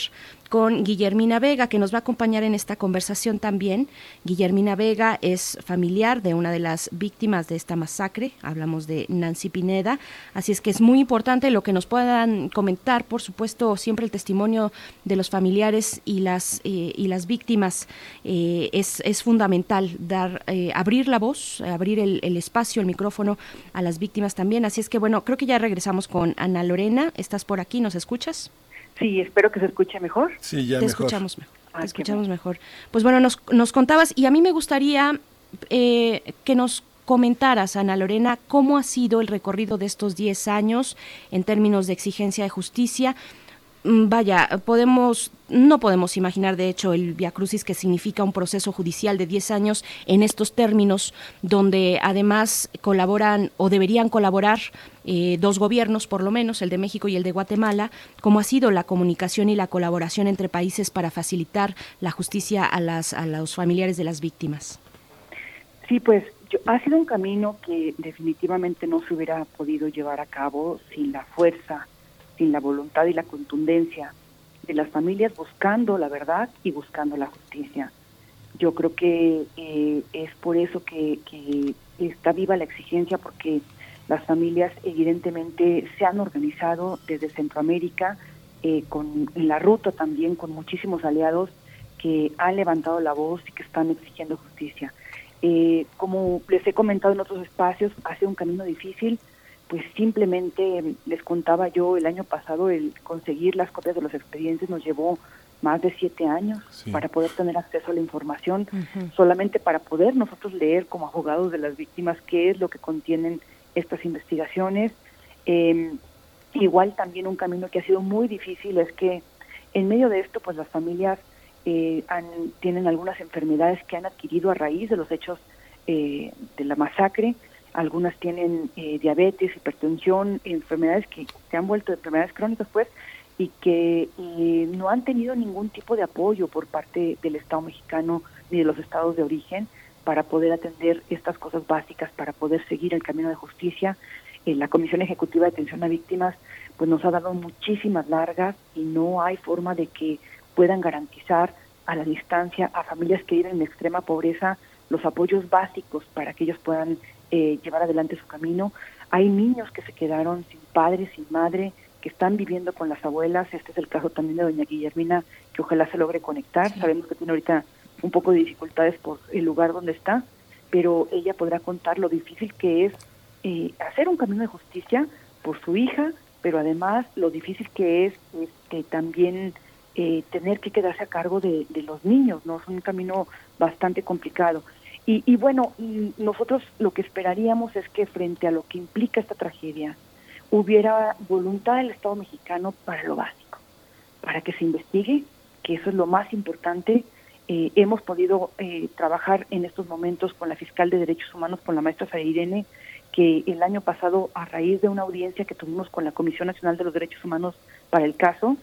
con Guillermina Vega, que nos va a acompañar en esta conversación también. Guillermina Vega es familiar de una de las víctimas de esta masacre, hablamos de Nancy Pineda, así es que es muy importante lo que nos puedan comentar, por supuesto, siempre el testimonio de los familiares y las, eh, y las víctimas eh, es, es, fundamental, dar, eh, abrir la voz, abrir el, el espacio, el micrófono a las víctimas también, así es que bueno, creo que ya regresamos con Ana Lorena, ¿estás por aquí? ¿Nos escuchas? Sí, espero que se escuche mejor. Sí, ya Te mejor. escuchamos mejor. te escuchamos mejor. Pues bueno, nos, nos contabas, y a mí me gustaría eh, que nos comentaras, Ana Lorena, cómo ha sido el recorrido de estos 10 años en términos de exigencia de justicia. Mm, Vaya, podemos, no podemos imaginar, de hecho, el Via Crucis que significa un proceso judicial de 10 años en estos términos, donde además colaboran o deberían colaborar eh, dos gobiernos, por lo menos, el de México y el de Guatemala, cómo ha sido la comunicación y la colaboración entre países para facilitar la justicia a, las, a los familiares de las víctimas. Sí, pues yo- ha sido un camino que definitivamente no se hubiera podido llevar a cabo sin la fuerza, sin la voluntad y la contundencia de las familias buscando la verdad y buscando la justicia. Yo creo que eh, es por eso que, está viva la exigencia, porque las familias evidentemente se han organizado desde Centroamérica, eh, con, en la ruta también con muchísimos aliados que han levantado la voz y que están exigiendo justicia. Eh, como les he comentado en otros espacios, ha sido un camino difícil, pues simplemente les contaba yo el año pasado el conseguir las copias de los expedientes nos llevó más de siete años Sí. para poder tener acceso a la información, solamente para poder nosotros leer como abogados de las víctimas qué es lo que contienen estas investigaciones. Eh, igual también un camino que ha sido muy difícil es que en medio de esto, pues las familias eh, han- tienen algunas enfermedades que han adquirido a raíz de los hechos eh, de la masacre. Algunas tienen eh, diabetes, hipertensión, enfermedades que se han vuelto enfermedades crónicas, pues, y que no han tenido ningún tipo de apoyo por parte del Estado mexicano ni de los estados de origen para poder atender estas cosas básicas, para poder seguir el camino de justicia. Eh, la Comisión Ejecutiva de Atención a Víctimas pues nos ha dado muchísimas largas y no hay forma de que puedan garantizar a la distancia a familias que viven en extrema pobreza los apoyos básicos para que ellos puedan eh, llevar adelante su camino. Hay niños que se quedaron sin padre, sin madre, que están viviendo con las abuelas. Este es el caso también de doña Guillermina, que ojalá se logre conectar. Sabemos que tiene ahorita un poco de dificultades por el lugar donde está, pero ella podrá contar lo difícil que es eh, hacer un camino de justicia por su hija, pero además lo difícil que es este, también eh, tener que quedarse a cargo de, de los niños, ¿no? Es un camino bastante complicado. Y, y bueno, nosotros lo que esperaríamos es que frente a lo que implica esta tragedia, hubiera voluntad del Estado mexicano para lo básico, para que se investigue, que eso es lo más importante. Eh, hemos podido eh, trabajar en estos momentos con la fiscal de Derechos Humanos, con la maestra Sara Irene, que el año pasado, a raíz de una audiencia que tuvimos con la Comisión Nacional de los Derechos Humanos para el caso,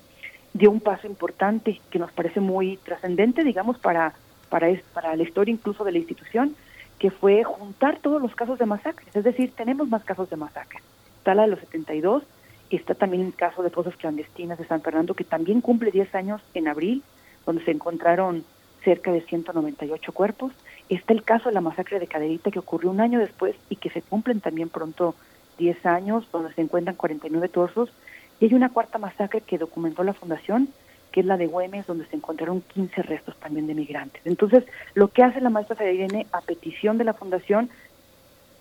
dio un paso importante que nos parece muy trascendente, digamos, para, para, es- para la historia incluso de la institución, que fue juntar todos los casos de masacres. Es decir, tenemos más casos de masacres. Está la de los 72, y está también el caso de fosas clandestinas de San Fernando, que también cumple 10 años en abril, donde se encontraron cerca de 198 cuerpos. Está el caso de la masacre de Caderita, que ocurrió un año después y que se cumplen también pronto 10 años, donde se encuentran 49 torsos. Y hay una cuarta masacre que documentó la Fundación, que es la de Güemes, donde se encontraron 15 restos también de migrantes. Entonces, lo que hace la maestra Irene, a petición de la Fundación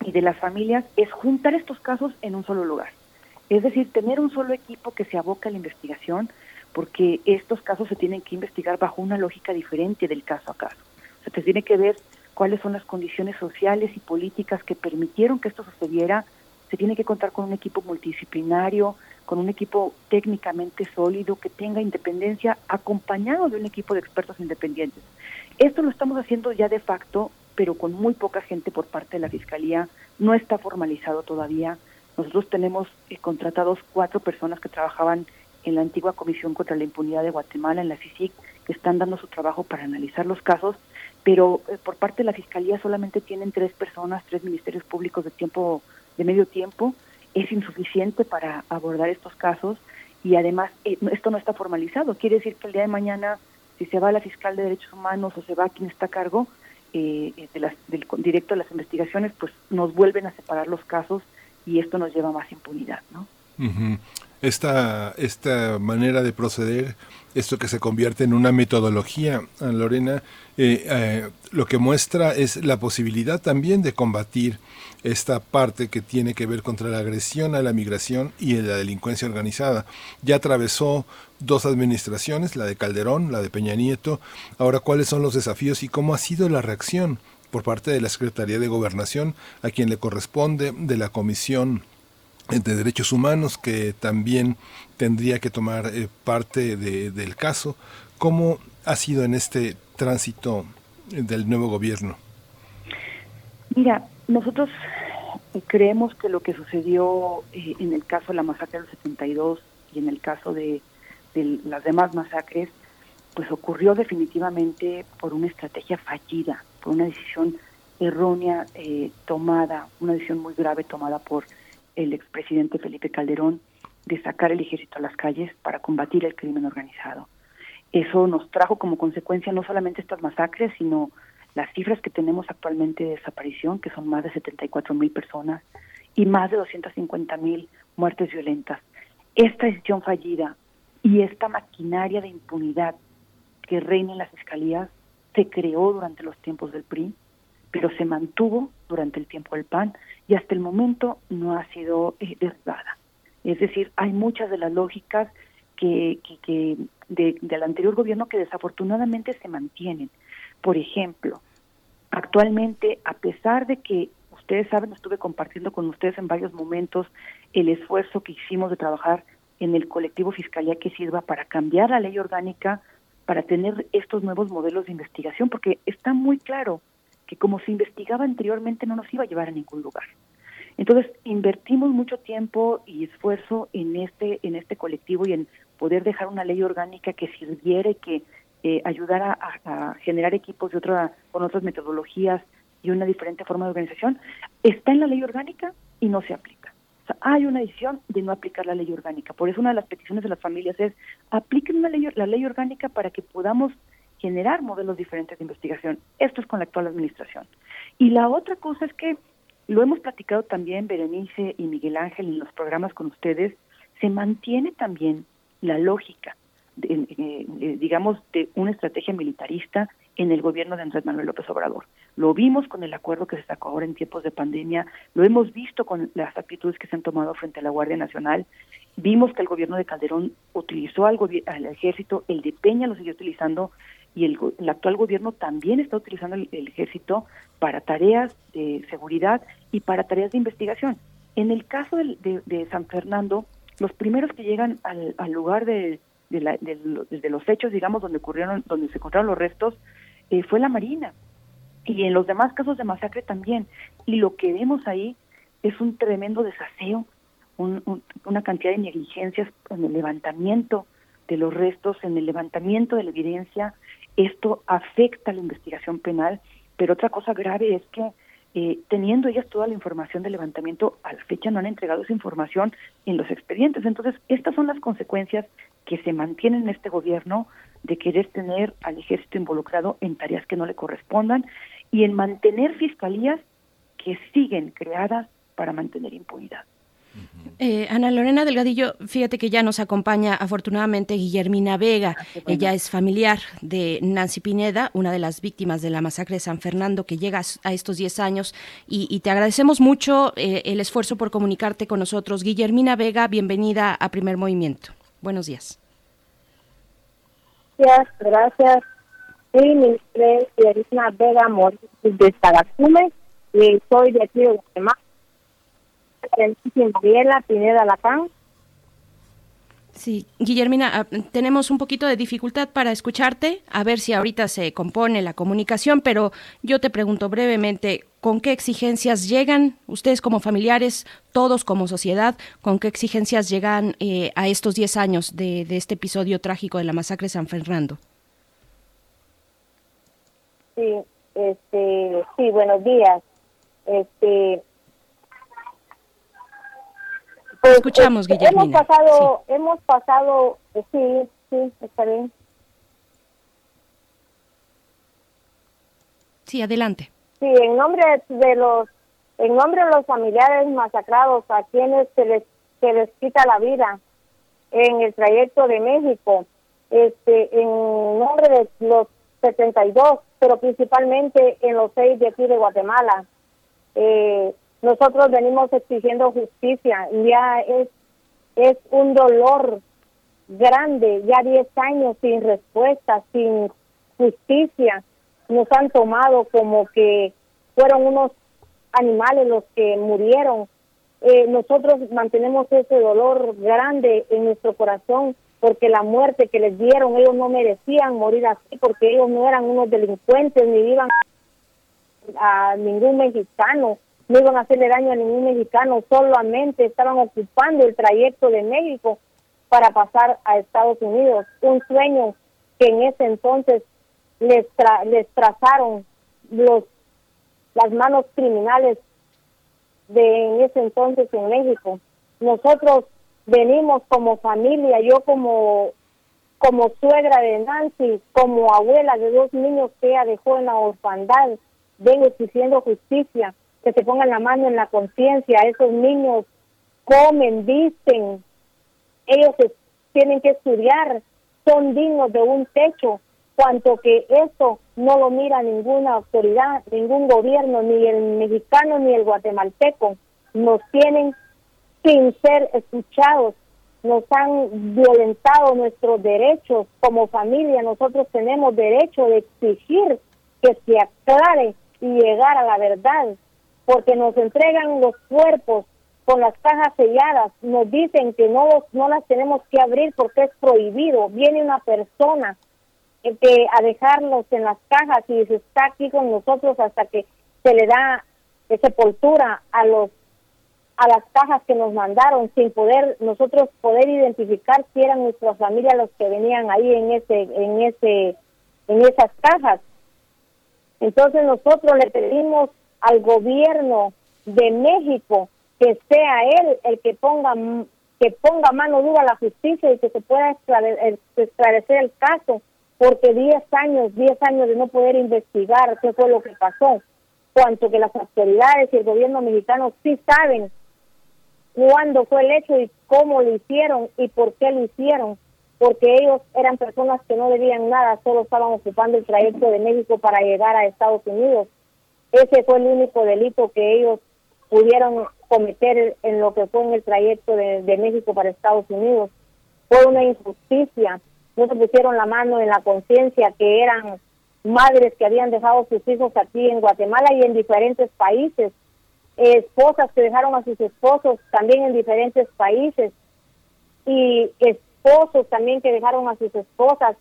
y de las familias, es juntar estos casos en un solo lugar. Es decir, tener un solo equipo que se aboca a la investigación, porque estos casos se tienen que investigar bajo una lógica diferente del caso a caso. O sea, se tiene que ver cuáles son las condiciones sociales y políticas que permitieron que esto sucediera. Se tiene que contar con un equipo multidisciplinario, con un equipo técnicamente sólido, que tenga independencia, acompañado de un equipo de expertos independientes. Esto lo estamos haciendo ya de facto, pero con muy poca gente por parte de la Fiscalía. No está formalizado todavía. Nosotros tenemos eh, contratados cuatro personas que trabajaban en la antigua Comisión contra la Impunidad de Guatemala, en la FICIC, que están dando su trabajo para analizar los casos, pero eh, por parte de la Fiscalía solamente tienen tres personas, tres ministerios públicos de tiempo, de medio tiempo. Es insuficiente para abordar estos casos y además eh, esto no está formalizado. Quiere decir que el día de mañana, si se va la fiscal de derechos humanos o se va quien está a cargo eh, de las, del directo de las investigaciones, pues nos vuelven a separar los casos y esto nos lleva a más impunidad, ¿no? esta, esta manera de proceder, esto que se convierte en una metodología, Lorena, eh, eh, lo que muestra es la posibilidad también de combatir esta parte que tiene que ver contra la agresión a la migración y la delincuencia organizada. Ya atravesó dos administraciones, la de Calderón, la de Peña Nieto. Ahora, ¿cuáles son los desafíos y cómo ha sido la reacción por parte de la Secretaría de Gobernación, a quien le corresponde, de la Comisión de Derechos Humanos, que también tendría que tomar eh, parte del caso. ¿Cómo ha sido en este tránsito del nuevo gobierno? Mira, nosotros creemos que lo que sucedió eh, en el caso de la masacre del 72 y en el caso de, las demás masacres, pues ocurrió definitivamente por una estrategia fallida, por una decisión errónea eh, tomada, una decisión muy grave tomada por el expresidente Felipe Calderón de sacar el ejército a las calles para combatir el crimen organizado. Eso nos trajo como consecuencia no solamente estas masacres, sino las cifras que tenemos actualmente de desaparición, que son más de 74 mil personas y más de 250 mil muertes violentas. Esta decisión fallida y esta maquinaria de impunidad que reina en las fiscalías se creó durante los tiempos del PRI, pero se mantuvo durante el tiempo del PAN y hasta el momento no ha sido eh, derribada. Es decir, hay muchas de las lógicas que, que, del anterior gobierno que desafortunadamente se mantienen. Por ejemplo, actualmente, a pesar de que ustedes saben, estuve compartiendo con ustedes en varios momentos el esfuerzo que hicimos de trabajar en el colectivo Fiscalía que sirva para cambiar la ley orgánica, para tener estos nuevos modelos de investigación, porque está muy claro que como se investigaba anteriormente no nos iba a llevar a ningún lugar. Entonces, invertimos mucho tiempo y esfuerzo en este en este colectivo y en poder dejar una ley orgánica que sirviera y que eh, ayudara a, generar equipos de otra con otras metodologías y una diferente forma de organización. Está en la ley orgánica y no se aplica. O sea, hay una decisión de no aplicar la ley orgánica. Por eso una de las peticiones de las familias es apliquen una ley, la ley orgánica para que podamos generar modelos diferentes de investigación. Esto es con la actual administración. Y la otra cosa es que lo hemos platicado también Berenice y Miguel Ángel en los programas con ustedes, se mantiene también la lógica, de, digamos, de una estrategia militarista en el gobierno de Andrés Manuel López Obrador. Lo vimos con el acuerdo que se sacó ahora en tiempos de pandemia, lo hemos visto con las actitudes que se han tomado frente a la Guardia Nacional, vimos que el gobierno de Calderón utilizó al, al ejército, el de Peña lo siguió utilizando, y el, actual gobierno también está utilizando el, ejército para tareas de seguridad y para tareas de investigación. En el caso de, San Fernando, los primeros que llegan al, lugar de, los hechos, digamos, donde ocurrieron, donde se encontraron los restos, eh, fue la Marina. Y en los demás casos de masacre también. Y lo que vemos ahí es un tremendo desaseo, una cantidad de negligencias en el levantamiento de los restos, en el levantamiento de la evidencia, esto afecta la investigación penal, pero otra cosa grave es que eh, teniendo ellas toda la información de levantamiento, a la fecha no han entregado esa información en los expedientes. Entonces, estas son las consecuencias que se mantienen en este gobierno de querer tener al ejército involucrado en tareas que no le correspondan y en mantener fiscalías que siguen creadas para mantener impunidad. Eh, Ana Lorena Delgadillo, fíjate que ya nos acompaña afortunadamente Guillermina Vega. Ah, Ella es familiar de Nancy Pineda, una de las víctimas de la masacre de San Fernando que llega a estos 10 años. Y, te agradecemos mucho eh, el esfuerzo por comunicarte con nosotros. Guillermina Vega, bienvenida a Primer Movimiento. Buenos días. Gracias, gracias. Sí, mi nombre es Guillermina Vega de Tagacume y soy de aquí de Guatemala Mariela Pineda Lacán. Sí, Guillermina, ah, tenemos un poquito de dificultad para escucharte, a ver si ahorita se compone la comunicación, pero yo te pregunto brevemente, ¿con qué exigencias llegan ustedes como familiares, todos como sociedad, con qué exigencias llegan eh, a estos 10 años de, de, este episodio trágico de la masacre de San Fernando? Sí, este, sí, buenos días. Este, Pues, Escuchamos, pues, Guillermina. Hemos pasado, hemos pasado, eh, sí, sí, está bien. Sí, adelante. Sí, en nombre de los, en nombre de los familiares masacrados a quienes se les, se les quita la vida en el trayecto de México, este, en nombre de los 72, pero principalmente en los seis de aquí de Guatemala, eh, nosotros venimos exigiendo justicia. Ya es, es un dolor grande, ya 10 años sin respuesta, sin justicia. Nos han tomado como que fueron unos animales los que murieron. Eh, nosotros mantenemos ese dolor grande en nuestro corazón porque la muerte que les dieron, ellos no merecían morir así, porque ellos no eran unos delincuentes ni iban a ningún mexicano, no iban a hacerle daño a ningún mexicano, solamente estaban ocupando el trayecto de México para pasar a Estados Unidos, un sueño que en ese entonces les, tra les trazaron los las manos criminales de en ese entonces en México. Nosotros venimos como familia, yo como como suegra de Nancy, como abuela de dos niños que ella dejó en la orfandad, vengo exigiendo justicia, que se pongan la mano en la conciencia, esos niños comen, visten, ellos tienen que estudiar, son dignos de un techo, cuanto que eso no lo mira ninguna autoridad, ningún gobierno, ni el mexicano ni el guatemalteco, nos tienen sin ser escuchados, nos han violentado nuestros derechos como familia, nosotros tenemos derecho de exigir que se aclare y llegar a la verdad, porque nos entregan los cuerpos con las cajas selladas, nos dicen que no, no las tenemos que abrir porque es prohibido, viene una persona que a dejarlos en las cajas y se está aquí con nosotros hasta que se le da sepultura a los a las cajas que nos mandaron sin poder nosotros poder identificar si eran nuestras familias los que venían ahí en ese en ese en esas cajas entonces nosotros le pedimos al gobierno de México que sea él el que ponga que ponga mano dura a la justicia y que se pueda esclarecer, esclarecer el caso porque 10 años, 10 años de no poder investigar qué fue lo que pasó, cuanto que las autoridades y el gobierno mexicano sí saben cuándo fue el hecho y cómo lo hicieron y por qué lo hicieron, porque ellos eran personas que no debían nada, solo estaban ocupando el trayecto de México para llegar a Estados Unidos. Ese fue el único delito que ellos pudieron cometer en lo que fue en el trayecto de, México para Estados Unidos. Fue una injusticia no se pusieron la mano en la conciencia que eran madres que habían dejado sus hijos aquí en Guatemala y en diferentes países, esposas que dejaron a sus esposos también en diferentes países y esposos también que dejaron a sus esposas,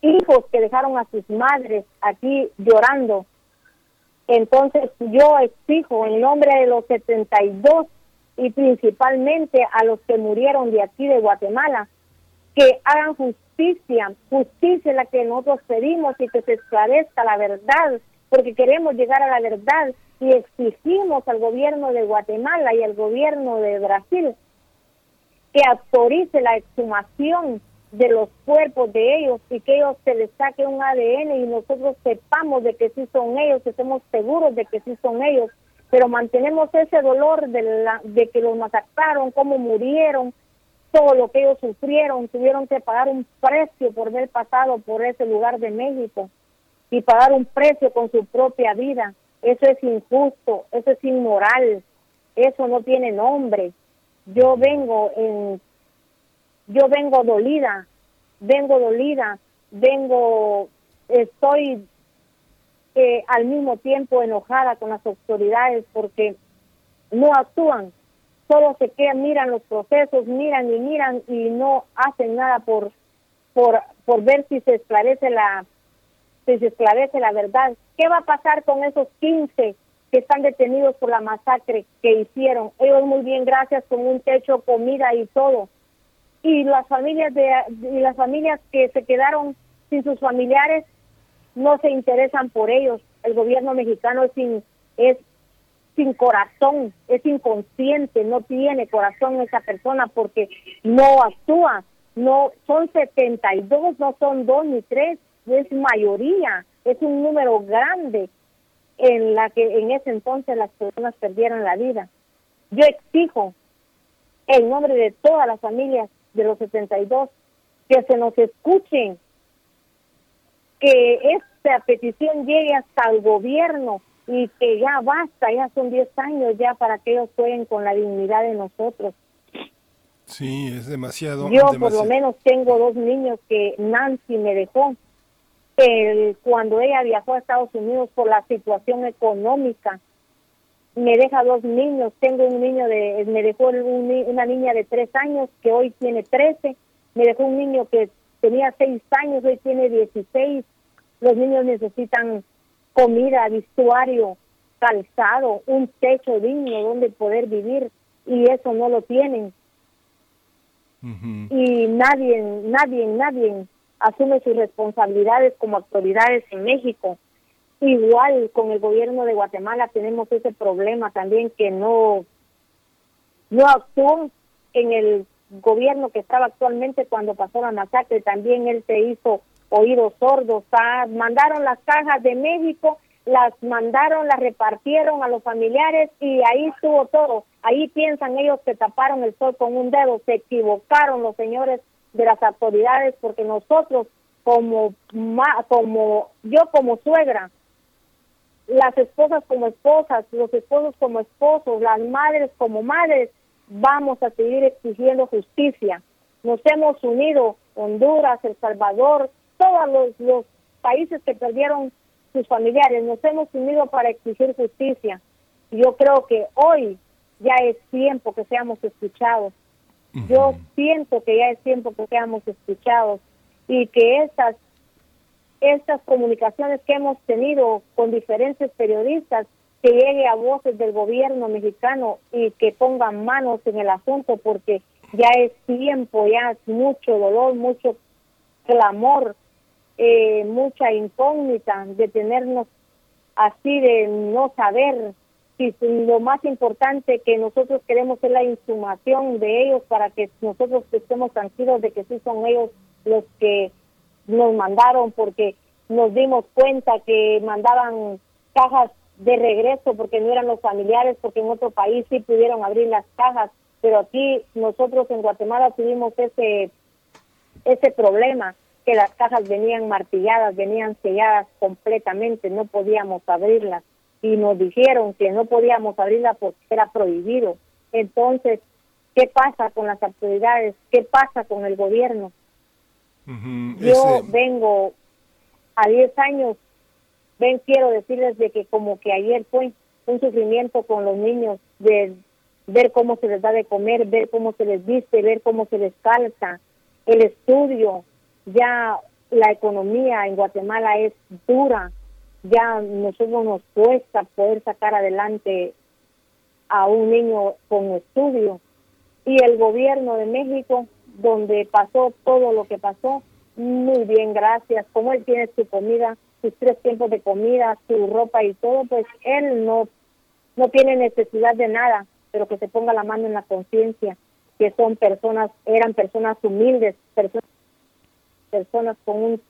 hijos que dejaron a sus madres aquí llorando. Entonces yo exijo en nombre de los 72 y principalmente a los que murieron de aquí de Guatemala que hagan justicia, justicia la que nosotros pedimos y que se esclarezca la verdad, porque queremos llegar a la verdad y exigimos al gobierno de Guatemala y al gobierno de Brasil que autorice la exhumación de los cuerpos de ellos y que ellos se les saque un ADN y nosotros sepamos de que sí son ellos, que estemos seguros de que sí son ellos, pero mantenemos ese dolor de, la, de que los masacraron, cómo murieron, todo lo que ellos sufrieron, tuvieron que pagar un precio por haber pasado por ese lugar de México y pagar un precio con su propia vida. Eso es injusto, eso es inmoral, eso no tiene nombre. Yo vengo en, yo vengo dolida, vengo dolida, vengo, estoy eh, al mismo tiempo enojada con las autoridades porque no actúan solo se quedan, miran los procesos, miran y miran y no hacen nada por, por, por ver si se esclarece la, si se esclarece la verdad. ¿Qué va a pasar con esos 15 que están detenidos por la masacre que hicieron? Ellos muy bien, gracias, con un techo, comida y todo. Y las familias de, y las familias que se quedaron sin sus familiares no se interesan por ellos. El gobierno mexicano es, es sin corazón, es inconsciente, no tiene corazón esa persona porque no actúa. No son 72, no son dos ni tres, es mayoría, es un número grande en la que en ese entonces las personas perdieron la vida. Yo exijo en nombre de todas las familias de los 72 que se nos escuchen, que esta petición llegue hasta el gobierno y que ya basta, ya son 10 años ya para que ellos jueguen con la dignidad de nosotros. Sí, es demasiado. Yo por lo menos tengo dos niños que Nancy me dejó el, cuando ella viajó a Estados Unidos por la situación económica. Me deja dos niños, tengo un niño de, me dejó una niña de tres años que hoy tiene 13, me dejó un niño que tenía seis años, hoy tiene 16. Los niños necesitan comida, vestuario, calzado, un techo digno donde poder vivir y eso no lo tienen. Y nadie, nadie, nadie asume sus responsabilidades como autoridades en México. Igual con el gobierno de Guatemala tenemos ese problema también que no, no actuó en el gobierno que estaba actualmente cuando pasó la masacre. También él se hizo oídos sordos. Ah, mandaron las cajas de México, las mandaron, las repartieron a los familiares y ahí estuvo todo. Ahí piensan ellos que taparon el sol con un dedo. Se equivocaron los señores de las autoridades porque nosotros como como yo como suegra las esposas como esposas los esposos como esposos las madres como madres vamos a seguir exigiendo justicia nos hemos unido Honduras El Salvador todos los, países que perdieron sus familiares, nos hemos unido para exigir justicia. Yo creo que hoy ya es tiempo que seamos escuchados. Yo siento que ya es tiempo que seamos escuchados y que estas estas comunicaciones que hemos tenido con diferentes periodistas que llegue a voces del gobierno mexicano y que pongan manos en el asunto porque ya es tiempo, ya es mucho dolor, mucho clamor eh, mucha incógnita de tenernos así de no saber si lo más importante que nosotros queremos es la insumación de ellos para que nosotros estemos tranquilos de que sí son ellos los que nos mandaron porque nos dimos cuenta que mandaban cajas de regreso porque no eran los familiares porque en otro país sí pudieron abrir las cajas pero aquí nosotros en Guatemala tuvimos ese ese problema que las cajas venían martilladas, venían selladas completamente, no podíamos abrirlas y nos dijeron que no podíamos abrirlas porque era prohibido. Entonces, ¿qué pasa con las autoridades? ¿Qué pasa con el gobierno? Yo vengo a 10 años, ven, quiero decirles de que como que ayer fue un sufrimiento con los niños de ver cómo se les da de comer, ver cómo se les viste, ver cómo se les calza, el estudio, ya la economía en Guatemala es dura, ya nosotros nos cuesta poder sacar adelante a un niño con estudio. Y el gobierno de México, donde pasó todo lo que pasó, muy bien, gracias. Como él tiene su comida, sus tres tiempos de comida, su ropa y todo, pues él no, no tiene necesidad de nada, pero que se ponga la mano en la conciencia, que son personas, eran personas humildes, personas personas con un,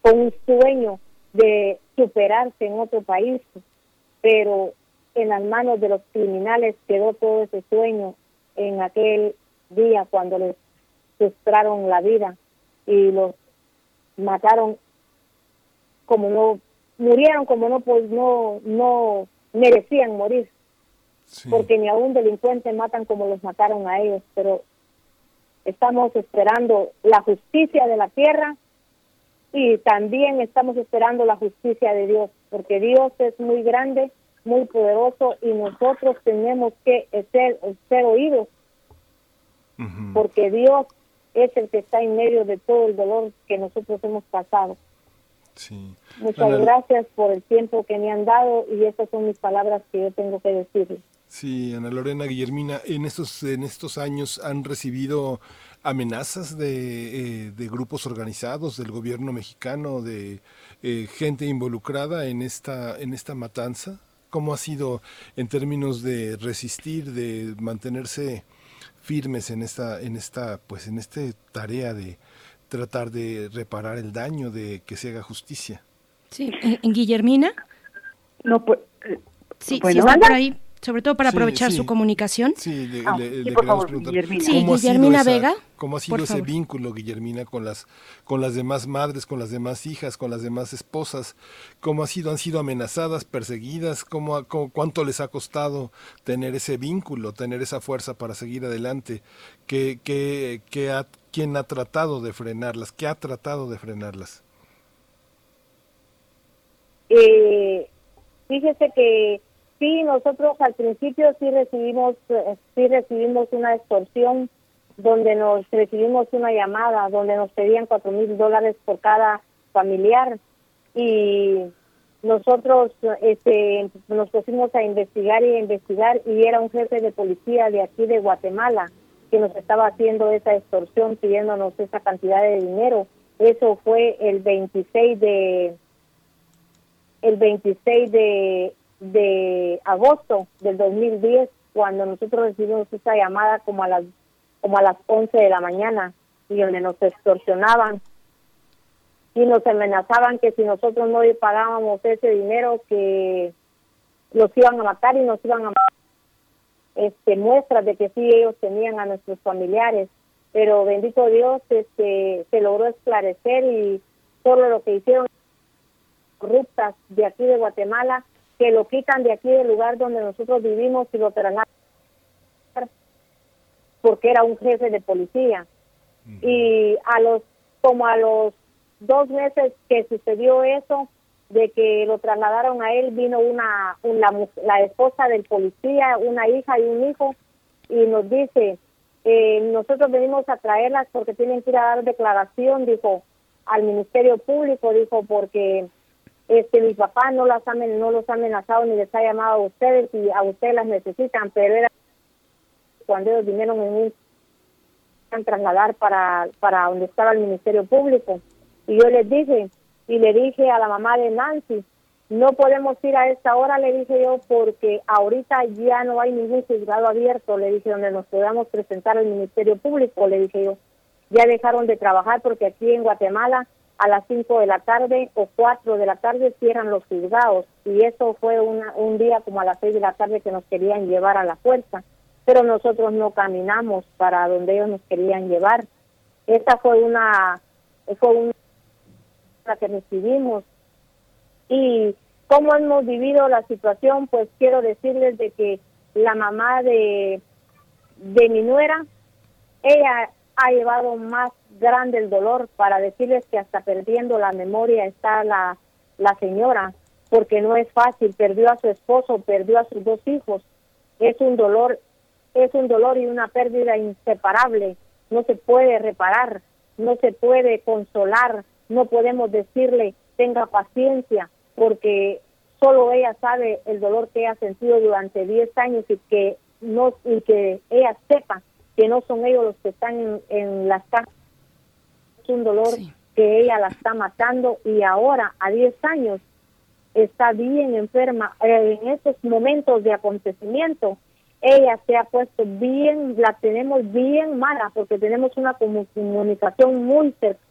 con un sueño de superarse en otro país, pero en las manos de los criminales quedó todo ese sueño en aquel día cuando les frustraron la vida y los mataron como no murieron como no pues no no merecían morir. Porque ni a un delincuente matan como los mataron a ellos pero estamos esperando la justicia de la tierra y también estamos esperando la justicia de Dios, porque Dios es muy grande, muy poderoso y nosotros tenemos que ser, ser oídos, porque Dios es el que está en medio de todo el dolor que nosotros hemos pasado. Muchas gracias por el tiempo que me han dado y estas son mis palabras que yo tengo que decirles. Sí, Ana Lorena Guillermina, en estos, en estos años han recibido amenazas de, eh, de grupos organizados del gobierno mexicano, de eh, gente involucrada en esta, en esta matanza. cómo ha sido en términos de resistir, de mantenerse firmes en esta, en esta, pues en esta tarea de tratar de reparar el daño, de que se haga justicia. Sí, en, Guillermina. No, pues. sí, sí está por ahí sobre todo para aprovechar su comunicación. Sí, le, ah, queremos preguntar ¿cómo Guillermina Vega. ¿Cómo ha sido ese vínculo, Guillermina, con las, con las demás madres, con las demás hijas, con las demás esposas? ¿Cómo ha sido, han sido amenazadas, perseguidas? ¿Cómo, cuánto les ha costado tener ese vínculo, tener esa fuerza para seguir adelante? ¿Qué, qué, qué ha, ¿Quién ha tratado de frenarlas? ¿Qué ha tratado de frenarlas? Eh, fíjese que Sí, nosotros al principio sí recibimos, eh, sí recibimos una extorsión donde nos recibimos una llamada donde nos pedían cuatro mil dólares por cada familiar y nosotros este, nos pusimos a investigar y a investigar y era un jefe de policía de aquí de Guatemala que nos estaba haciendo esa extorsión pidiéndonos esa cantidad de dinero. Eso fue el 26 de el 26 de de agosto del 2010 cuando nosotros recibimos esa llamada como a las como a las 11 de la mañana y donde nos extorsionaban y nos amenazaban que si nosotros no pagábamos ese dinero que los iban a matar y nos iban a matar. Este muestras de que sí ellos tenían a nuestros familiares pero bendito Dios este se logró esclarecer y solo lo que hicieron corruptas de aquí de Guatemala que lo quitan de aquí del lugar donde nosotros vivimos y lo trasladan porque era un jefe de policía. Y a los, como a los dos meses que sucedió eso, de que lo trasladaron a él, vino una, la, esposa del policía, una hija y un hijo, y nos dice, eh, nosotros venimos a traerlas porque tienen que ir a dar declaración, dijo, al Ministerio Público, dijo, porque este mi papá no las ha, no los ha amenazado ni les ha llamado a ustedes y a ustedes las necesitan pero era cuando ellos vinieron en un trasladar para para donde estaba el ministerio público. Y yo les dije y le dije a la mamá de Nancy no podemos ir a esta hora le dije yo porque ahorita ya no hay ningún juzgado abierto le dije donde nos podamos presentar al ministerio público le dije yo. Ya dejaron de trabajar porque aquí en Guatemala a las 5 de la tarde o 4 de la tarde cierran los juzgados y eso fue un día como a las 6 de la tarde que nos querían llevar a la fuerza, pero nosotros no caminamos para donde ellos nos querían llevar. Esa fue una fue una que recibimos y cómo hemos vivido la situación, pues quiero decirles de que la mamá de de mi nuera ella ha llevado más grande el dolor para decirles que hasta perdiendo la memoria está la, la señora, porque no es fácil, perdió a su esposo, perdió a sus dos hijos, es un dolor, es un dolor y una pérdida inseparable, no se puede reparar, no se puede consolar, no podemos decirle tenga paciencia, porque solo ella sabe el dolor que ha sentido durante 10 años y que no y que ella sepa que no son ellos los que están en, en las casas un dolor que ella la está matando y ahora a 10 años está bien enferma. Eh, en estos momentos de acontecimiento, ella se ha puesto bien, la tenemos bien mala porque tenemos una comunicación muy cercana.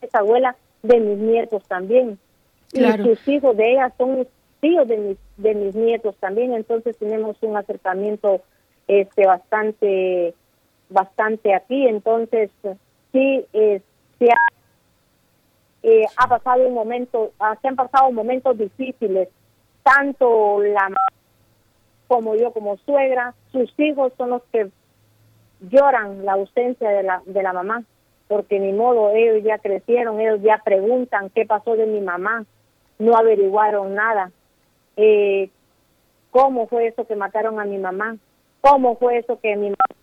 Es abuela de mis nietos también. Y sus hijos de ella son tíos de mis, de mis nietos también, entonces tenemos un acercamiento este bastante bastante aquí, entonces sí eh, se ha, ha, pasado un momento, ah, se han pasado momentos difíciles, tanto la como yo como suegra, sus hijos son los que lloran la ausencia de la, de la mamá, porque ni modo, ellos ya crecieron, ellos ya preguntan qué pasó de mi mamá, no averiguaron nada. Eh, ¿Cómo fue eso que mataron a mi mamá? ¿Cómo fue eso que mi mamá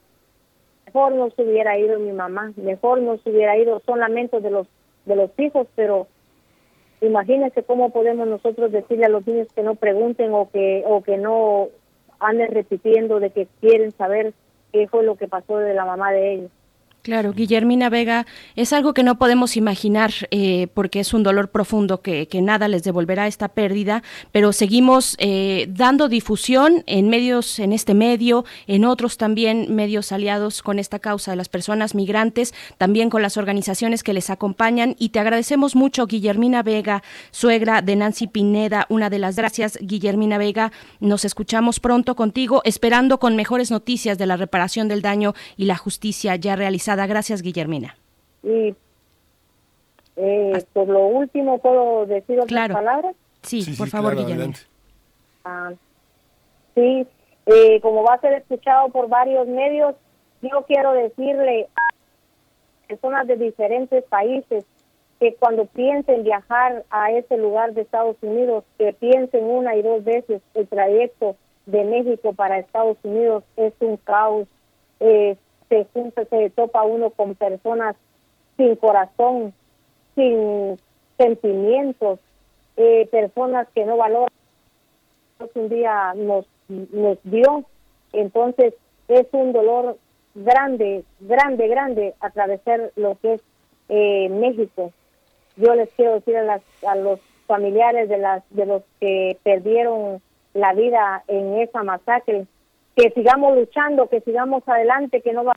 mejor no se hubiera ido mi mamá, mejor no se hubiera ido, son lamentos de los, de los hijos, pero imagínense cómo podemos nosotros decirle a los niños que no pregunten o que, o que no anden repitiendo de que quieren saber qué fue lo que pasó de la mamá de ellos. Claro, Guillermina Vega, es algo que no podemos imaginar eh, porque es un dolor profundo que, nada les devolverá esta pérdida, pero seguimos eh, dando difusión en medios, en este medio, en otros también medios aliados con esta causa de las personas migrantes, también con las organizaciones que les acompañan. Y te agradecemos mucho, Guillermina Vega, suegra de Nancy Pineda, una de las gracias, Guillermina Vega, nos escuchamos pronto contigo, esperando con mejores noticias de la reparación del daño y la justicia ya realizada Gracias, Guillermina. Y eh, por lo último, ¿puedo decir otras palabras? Sí, por favor, Guillermina. Ah, sí, eh, como va a ser escuchado por varios medios, yo quiero decirle a personas de diferentes países que cuando piensen viajar a ese lugar de Estados Unidos, que piensen una y dos veces el trayecto de México para Estados Unidos es un caos. Eh, se junta, se topa uno con personas sin corazón, sin sentimientos, eh, personas que no valoran un día nos, nos dio. Entonces es un dolor grande, grande, grande atravesar lo que es eh, México. Yo les quiero decir a, las, a los familiares de, las, de los que perdieron la vida en esa masacre, que sigamos luchando, que sigamos adelante, que no va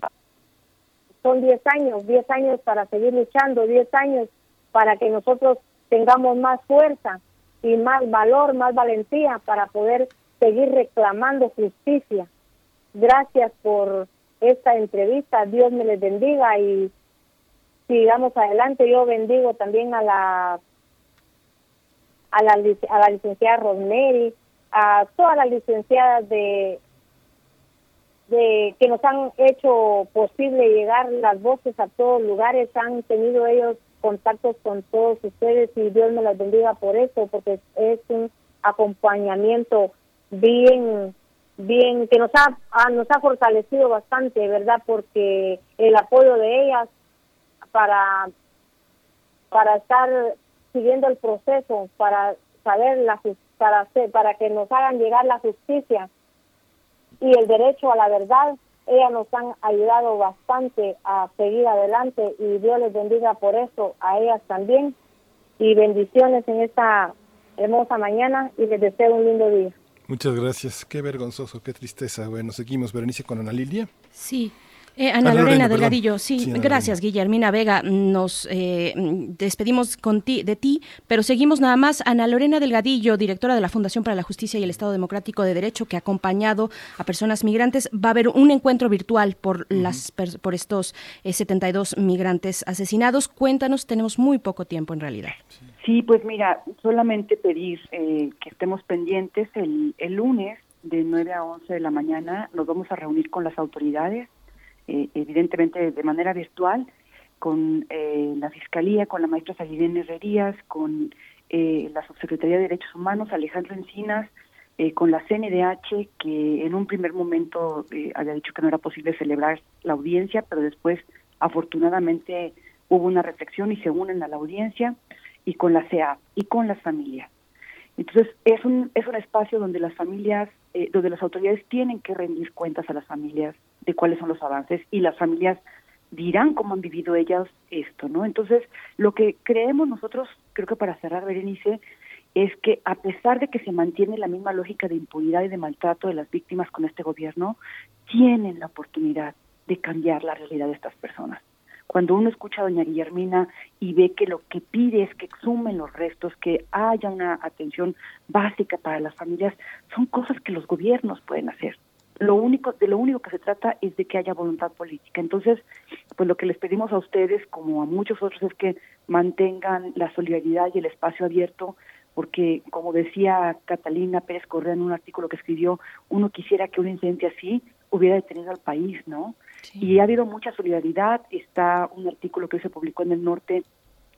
son 10 años, 10 años para seguir luchando, 10 años para que nosotros tengamos más fuerza y más valor, más valentía para poder seguir reclamando justicia. Gracias por esta entrevista, Dios me les bendiga y sigamos adelante. Yo bendigo también a la a la, a la licenciada Rosemary, a todas las licenciadas de de que nos han hecho posible llegar las voces a todos lugares, han tenido ellos contactos con todos ustedes y Dios me las bendiga por eso, porque es un acompañamiento bien bien que nos ha, ah, nos ha fortalecido bastante, ¿verdad? Porque el apoyo de ellas para para estar siguiendo el proceso, para saber la para hacer, para que nos hagan llegar la justicia y el derecho a la verdad, ellas nos han ayudado bastante a seguir adelante y Dios les bendiga por eso, a ellas también. Y bendiciones en esta hermosa mañana y les deseo un lindo día. Muchas gracias. Qué vergonzoso, qué tristeza. Bueno, seguimos. Berenice con Ana Lilia. Sí. Eh, Ana, Lorena, Delgadillo, sí, gracias Guillermina Vega. Nos eh, despedimos con ti, de ti, pero seguimos nada más. Ana Lorena Delgadillo, directora de la Fundación para la Justicia y el Estado Democrático de Derecho, que ha acompañado a personas migrantes. Va a haber un encuentro virtual por, las, por estos 72 eh, migrantes asesinados. Cuéntanos, tenemos muy poco tiempo en realidad. Sí, pues mira, solamente pedir que estemos pendientes el, el lunes de 9 a 11 de la mañana. Nos vamos a reunir con las autoridades eh, evidentemente de manera virtual, con eh, la Fiscalía, con la maestra Salirene Herrerías, con eh, la Subsecretaría de Derechos Humanos, Alejandro Encinas, con la CNDH, que en un primer momento había dicho que no era posible celebrar la audiencia, pero después afortunadamente hubo una reflexión y se unen a la audiencia, y con la CEA y con las familias. Entonces, es un, es un espacio donde las familias, donde las autoridades tienen que rendir cuentas a las familias, de cuáles son los avances y las familias dirán cómo han vivido ellas esto, ¿no? Entonces, lo que creemos nosotros, creo que para cerrar, Berenice, es que a pesar de que se mantiene la misma lógica de impunidad y de maltrato de las víctimas con este gobierno, tienen la oportunidad de cambiar la realidad de estas personas. Cuando uno escucha a doña Guillermina y ve que lo que pide es que exhumen los restos, que haya una atención básica para las familias, son cosas que los gobiernos pueden hacer lo único de lo único que se trata es de que haya voluntad política. Entonces, pues lo que les pedimos a ustedes como a muchos otros es que mantengan la solidaridad y el espacio abierto porque como decía Catalina Pérez Correa en un artículo que escribió, uno quisiera que un incidente así hubiera detenido al país, ¿no? Y ha habido mucha solidaridad, está un artículo que se publicó en el norte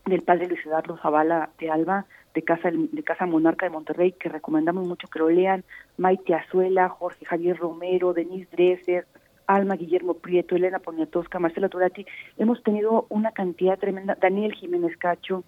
del padre Luis Eduardo Zavala de Alba, de Casa, de Casa Monarca de Monterrey, que recomendamos mucho que lo lean, Maite Azuela, Jorge Javier Romero, Denise Dresser, Alma Guillermo Prieto, Elena Poniatowska, Marcela Turati, hemos tenido una cantidad tremenda, Daniel Jiménez Cacho,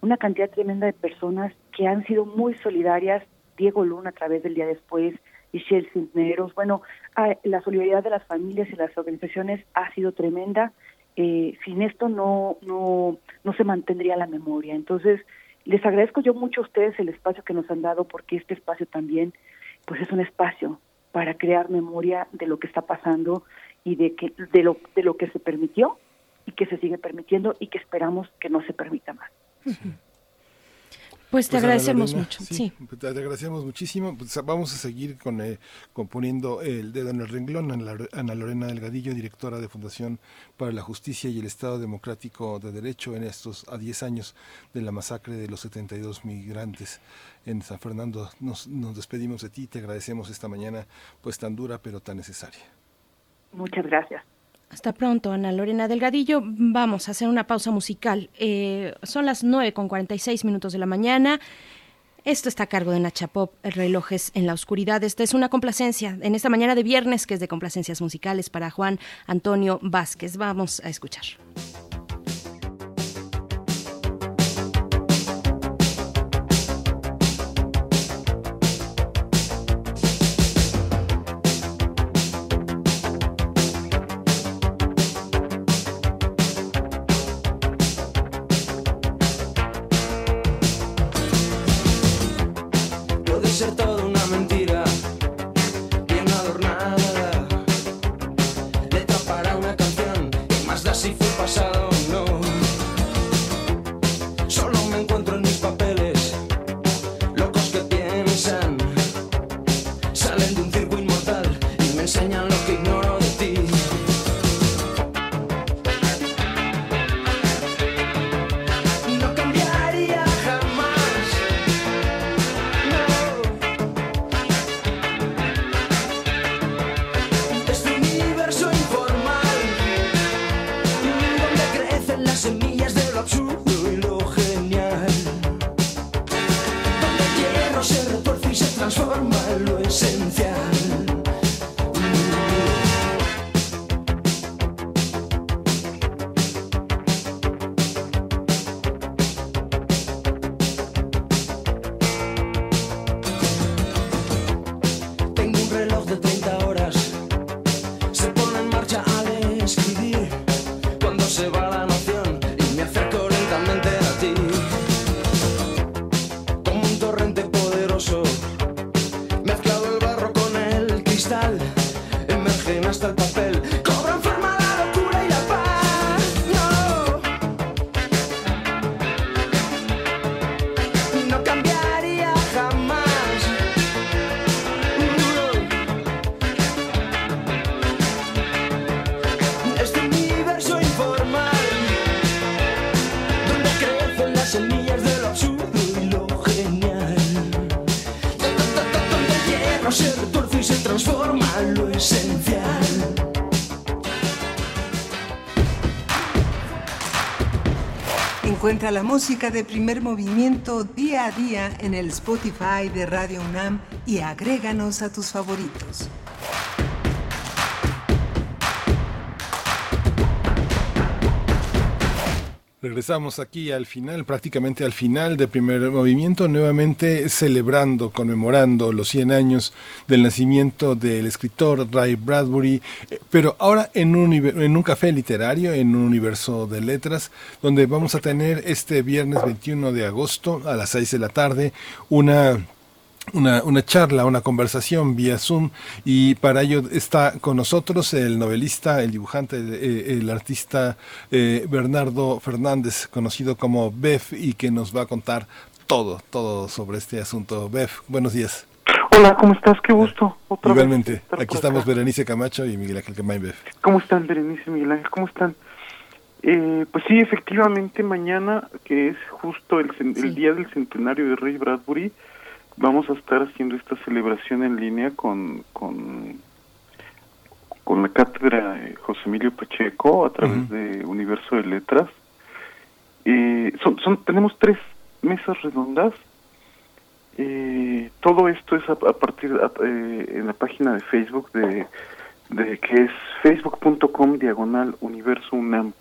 una cantidad tremenda de personas que han sido muy solidarias, Diego Luna a través del día después, Michelle Cisneros, bueno, ah, la solidaridad de las familias y las organizaciones ha sido tremenda eh, sin esto no, no, no se mantendría la memoria. Entonces, les agradezco yo mucho a ustedes el espacio que nos han dado porque este espacio también pues es un espacio para crear memoria de lo que está pasando y de que de lo de lo que se permitió y que se sigue permitiendo y que esperamos que no se permita más. Pues te agradecemos mucho. Sí, Te agradecemos muchísimo. Pues vamos a seguir con eh, componiendo el dedo en el renglón. Ana Lorena Delgadillo, directora de Fundación para la Justicia y el Estado Democrático de Derecho en estos a 10 años de la masacre de los 72 migrantes en San Fernando. Nos, nos despedimos de ti. Te agradecemos esta mañana pues tan dura pero tan necesaria. Muchas gracias. Hasta pronto, Ana Lorena Delgadillo. Vamos a hacer una pausa musical. Eh, son las 9 con 46 minutos de la mañana. Esto está a cargo de Nacha Pop, Relojes en la Oscuridad. Esta es una complacencia en esta mañana de viernes, que es de complacencias musicales para Juan Antonio Vázquez. Vamos a escuchar. Encuentra la música de primer movimiento día a día en el Spotify de Radio UNAM y agréganos a tus favoritos. Regresamos aquí al final, prácticamente al final del primer movimiento, nuevamente celebrando, conmemorando los 100 años del nacimiento del escritor Ray Bradbury, pero ahora en un, en un café literario, en un universo de letras, donde vamos a tener este viernes 21 de agosto a las 6 de la tarde una una, charla, una conversación vía Zoom y para ello está con nosotros el novelista, el dibujante, eh, el artista eh, Bernardo Fernández, conocido como Bef y que nos va a contar todo, todo sobre este asunto. Bef, buenos días. Hola, ¿cómo estás? Qué gusto. Otra vez Igualmente, aquí estamos acá. Berenice Camacho y Miguel Ángel Quemain Bef. ¿Cómo están, Berenice y Miguel Ángel? ¿Cómo están? Eh, pues sí, efectivamente, mañana, que es justo el, día del centenario de Ray Bradbury, vamos a estar haciendo esta celebración en línea con, con, con la cátedra de José Emilio Pacheco a través de Universo de Letras. Eh, son, son, tenemos tres mesas redondas. Eh, todo esto es a, a partir a- eh, en la página de Facebook de, de que es facebook.com diagonal universo UNAM.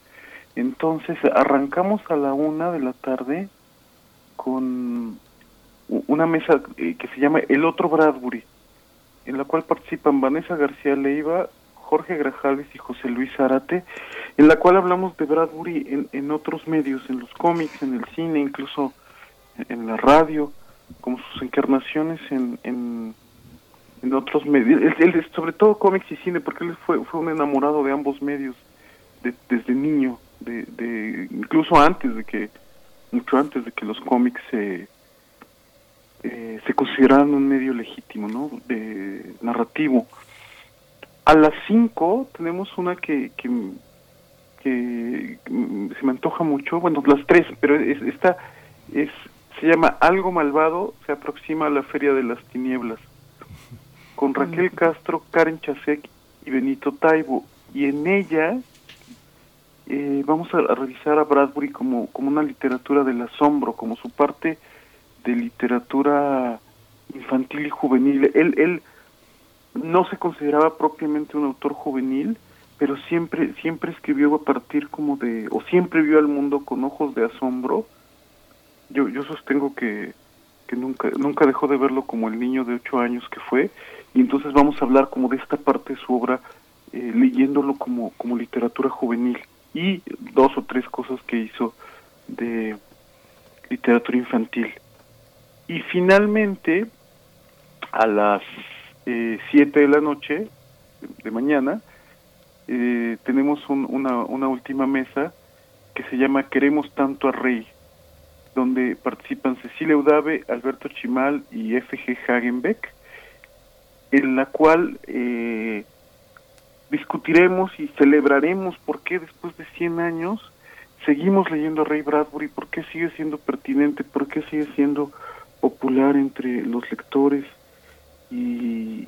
Entonces arrancamos a la una de la tarde con una mesa eh, que se llama El Otro Bradbury, en la cual participan Vanessa García Leiva, Jorge Grajales y José Luis Arate, en la cual hablamos de Bradbury en, en otros medios, en los cómics, en el cine, incluso en la radio, como sus encarnaciones en, en, otros medios, él, sobre todo cómics y cine, porque él fue, fue un enamorado de ambos medios de- desde niño, de, de incluso antes de que, mucho antes de que los cómics se, eh, se consideraran un medio legítimo, ¿no? De narrativo. A las 5 tenemos una que, que, mm, se me antoja mucho, bueno, las tres, pero es, esta es, se llama Algo Malvado, se aproxima a la Feria de las Tinieblas, con Raquel Castro, Karen Chasek y Benito Taibo. Y en ella eh, vamos a, a revisar a Bradbury como, como una literatura del asombro, como su parte de literatura infantil y juvenil. Él, él no se consideraba propiamente un autor juvenil, pero siempre, siempre escribió a partir como de, o siempre vio al mundo con ojos de asombro. Yo, yo sostengo que, que nunca, nunca dejó de verlo como el niño de ocho años que fue, y entonces vamos a hablar como de esta parte de su obra, eh, leyéndolo como, como literatura juvenil, y dos o tres cosas que hizo de literatura infantil. Y finalmente, a las 7 de la noche, de mañana, eh, tenemos un- una, una última mesa que se llama Queremos tanto a Rey, donde participan Cecilia Udave, Alberto Chimal y F.G. Hagenbeck, en la cual eh, discutiremos y celebraremos por qué después de 100 años seguimos leyendo a Ray Bradbury, por qué sigue siendo pertinente, por qué sigue siendo popular entre los lectores y,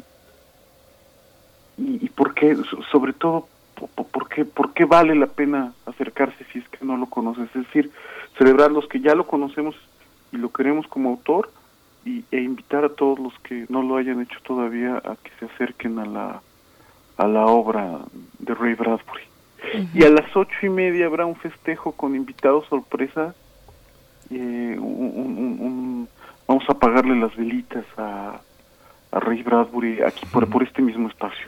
y, por qué, so- sobre todo, po- po- por qué, por qué vale la pena acercarse si es que no lo conoces. Es decir, celebrar los que ya lo conocemos y lo queremos como autor y, e invitar a todos los que no lo hayan hecho todavía a que se acerquen a la, a la obra de Ray Bradbury. Y a las ocho y media habrá un festejo con invitados sorpresa. eh, un- un- un- un- vamos a apagarle las velitas a, a Ray Bradbury aquí por, por este mismo espacio.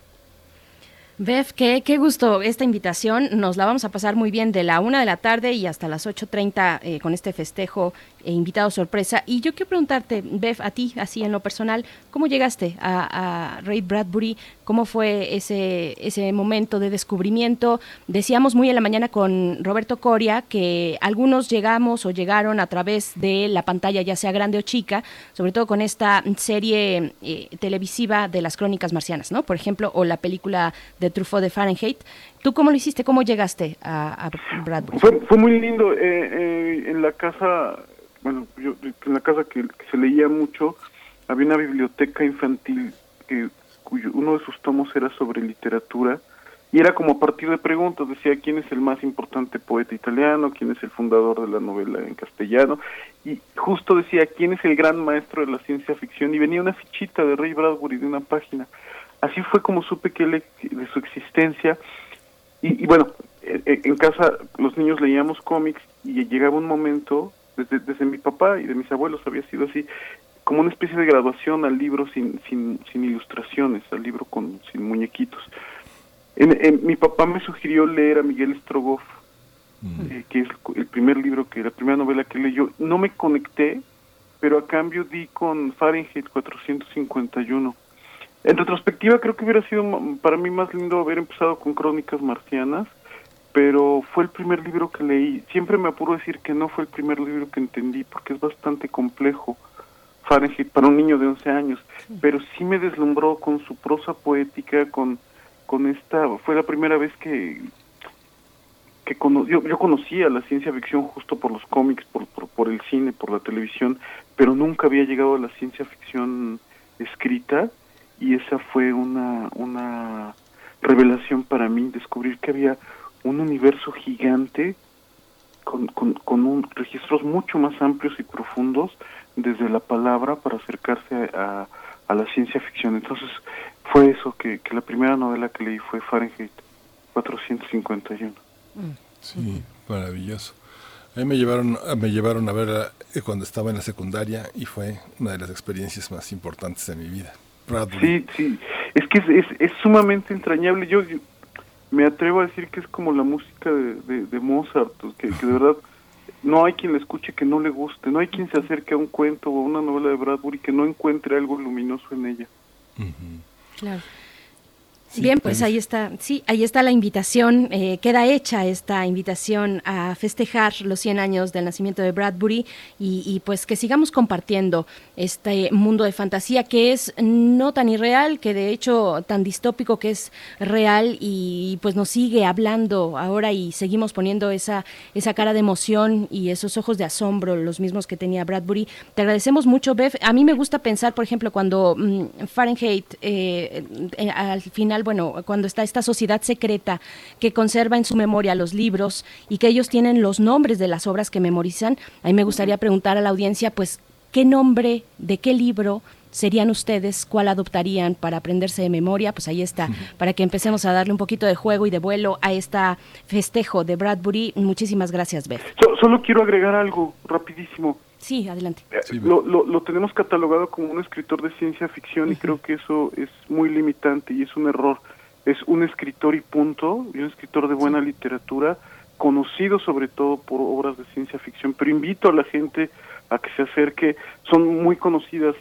Bev, qué, qué gusto esta invitación. Nos la vamos a pasar muy bien de la una de la tarde y hasta las 8.30 eh, con este festejo e invitado sorpresa. Y yo quiero preguntarte, Bev, a ti, así en lo personal, ¿cómo llegaste a, a Ray Bradbury? ¿Cómo fue ese, ese momento de descubrimiento? Decíamos muy en la mañana con Roberto Coria que algunos llegamos o llegaron a través de la pantalla, ya sea grande o chica, sobre todo con esta serie eh, televisiva de las crónicas marcianas, ¿no? Por ejemplo, o la película de Truffaut de Fahrenheit. ¿Tú cómo lo hiciste? ¿Cómo llegaste a, a Bradbury? Fue, fue muy lindo. eh, eh, en la casa, bueno, yo, en la casa que, se leía mucho, había una biblioteca infantil que, cuyo uno de sus tomos era sobre literatura y era como a partir de preguntas, decía quién es el más importante poeta italiano, quién es el fundador de la novela en castellano, y justo decía quién es el gran maestro de la ciencia ficción, y venía una fichita de Ray Bradbury de una página. Así fue como supe que él, de su existencia, y, y bueno, eh, eh, en casa los niños leíamos cómics y llegaba un momento, desde, desde mi papá y de mis abuelos había sido así, como una especie de graduación al libro sin, sin, sin ilustraciones, al libro con, sin muñequitos. En, en- mi papá me sugirió leer a Miguel Strogoff, eh, que es el primer libro, que la primera novela que leyó. No me conecté, pero a cambio di con Fahrenheit 451. En retrospectiva creo que hubiera sido para mí más lindo haber empezado con Crónicas Marcianas, pero fue el primer libro que leí. Siempre me apuro a decir que no fue el primer libro que entendí porque es bastante complejo. Fahrenheit para un niño de 11 años, pero sí me deslumbró con su prosa poética, con con esta fue la primera vez que que cono- yo, yo conocía la ciencia ficción justo por los cómics, por, por, por el cine, por la televisión, pero nunca había llegado a la ciencia ficción escrita y esa fue una, una revelación para mí, descubrir que había un universo gigante con, con, con un, registros mucho más amplios y profundos desde la palabra para acercarse a, a la ciencia ficción. Entonces fue eso, que, que la primera novela que leí fue Fahrenheit 451. Sí, maravilloso. A mí me llevaron, me llevaron a verla eh, cuando estaba en la secundaria y fue una de las experiencias más importantes de mi vida. Sí, sí. Es que es, es, sumamente entrañable. Yo, me atrevo a decir que es como la música de, de, Mozart, que, que, de verdad no hay quien la escuche que no le guste, no hay quien se acerque a un cuento o a una novela de Bradbury que no encuentre algo luminoso en ella. Claro. Bien, pues ahí está, sí, ahí está la invitación, eh, queda hecha esta invitación a festejar los 100 años del nacimiento de Bradbury y, pues que sigamos compartiendo este mundo de fantasía que es no tan irreal, que de hecho tan distópico que es real y pues nos sigue hablando ahora y seguimos poniendo esa, esa cara de emoción y esos ojos de asombro, los mismos que tenía Bradbury. Te agradecemos mucho, Bev. A mí me gusta pensar, por ejemplo, cuando mm, Fahrenheit eh, eh, al final bueno, cuando está esta sociedad secreta que conserva en su memoria los libros y que ellos tienen los nombres de las obras que memorizan, a mí me gustaría preguntar a la audiencia, pues, ¿qué nombre de qué libro serían ustedes? ¿Cuál adoptarían para aprenderse de memoria? Pues ahí está, para que empecemos a darle un poquito de juego y de vuelo a este festejo de Bradbury. Muchísimas gracias, Beth. solo quiero agregar algo rapidísimo. Sí, adelante. Eh, lo, lo, tenemos catalogado como un escritor de ciencia ficción y creo que eso es muy limitante y es un error. Es un escritor y punto, y un escritor de buena literatura, conocido sobre todo por obras de ciencia ficción, pero invito a la gente a que se acerque. Son muy conocidas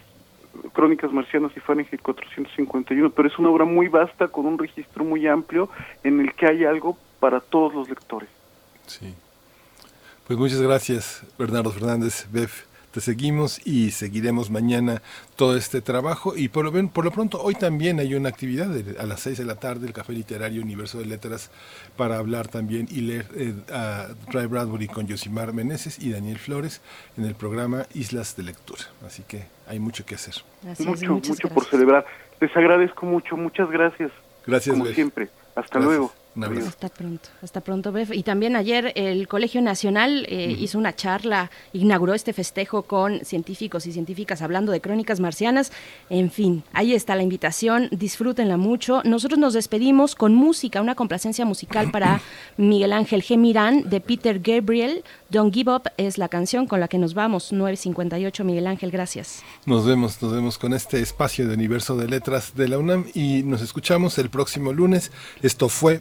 Crónicas Marcianas y Fahrenheit 451, pero es una obra muy vasta con un registro muy amplio en el que hay algo para todos los lectores. Sí. Pues muchas gracias, Bernardo Fernández, Bef. Te seguimos y seguiremos mañana todo este trabajo. Y por lo, por lo pronto, hoy también hay una actividad a las seis de la tarde, el Café Literario Universo de Letras, para hablar también y leer eh, a Ray Bradbury con Yosimar Meneses y Daniel Flores en el programa Islas de Lectura. Así que hay mucho que hacer. mucho, mucho por celebrar. Les agradezco mucho, muchas gracias. Gracias, Como siempre. Hasta luego. Hasta pronto, hasta pronto, Bef. Y también ayer el Colegio Nacional eh, hizo una charla, inauguró este festejo con científicos y científicas hablando de crónicas marcianas. En fin, ahí está la invitación, disfrútenla mucho. Nosotros nos despedimos con música, una complacencia musical para Miguel Ángel G. Mirán de Peter Gabriel. Don't Give Up es la canción con la que nos vamos. 958, Miguel Ángel, gracias. Nos vemos, nos vemos con este espacio de universo de letras de la UNAM y nos escuchamos el próximo lunes. Esto fue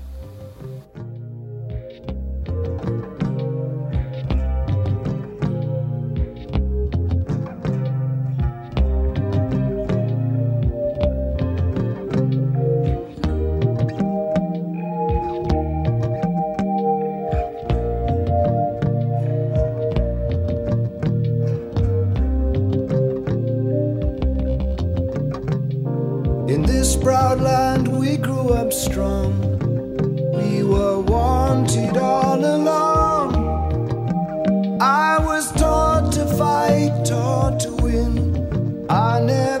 Strong. We were wanted all along. I was taught to fight, taught to win. I never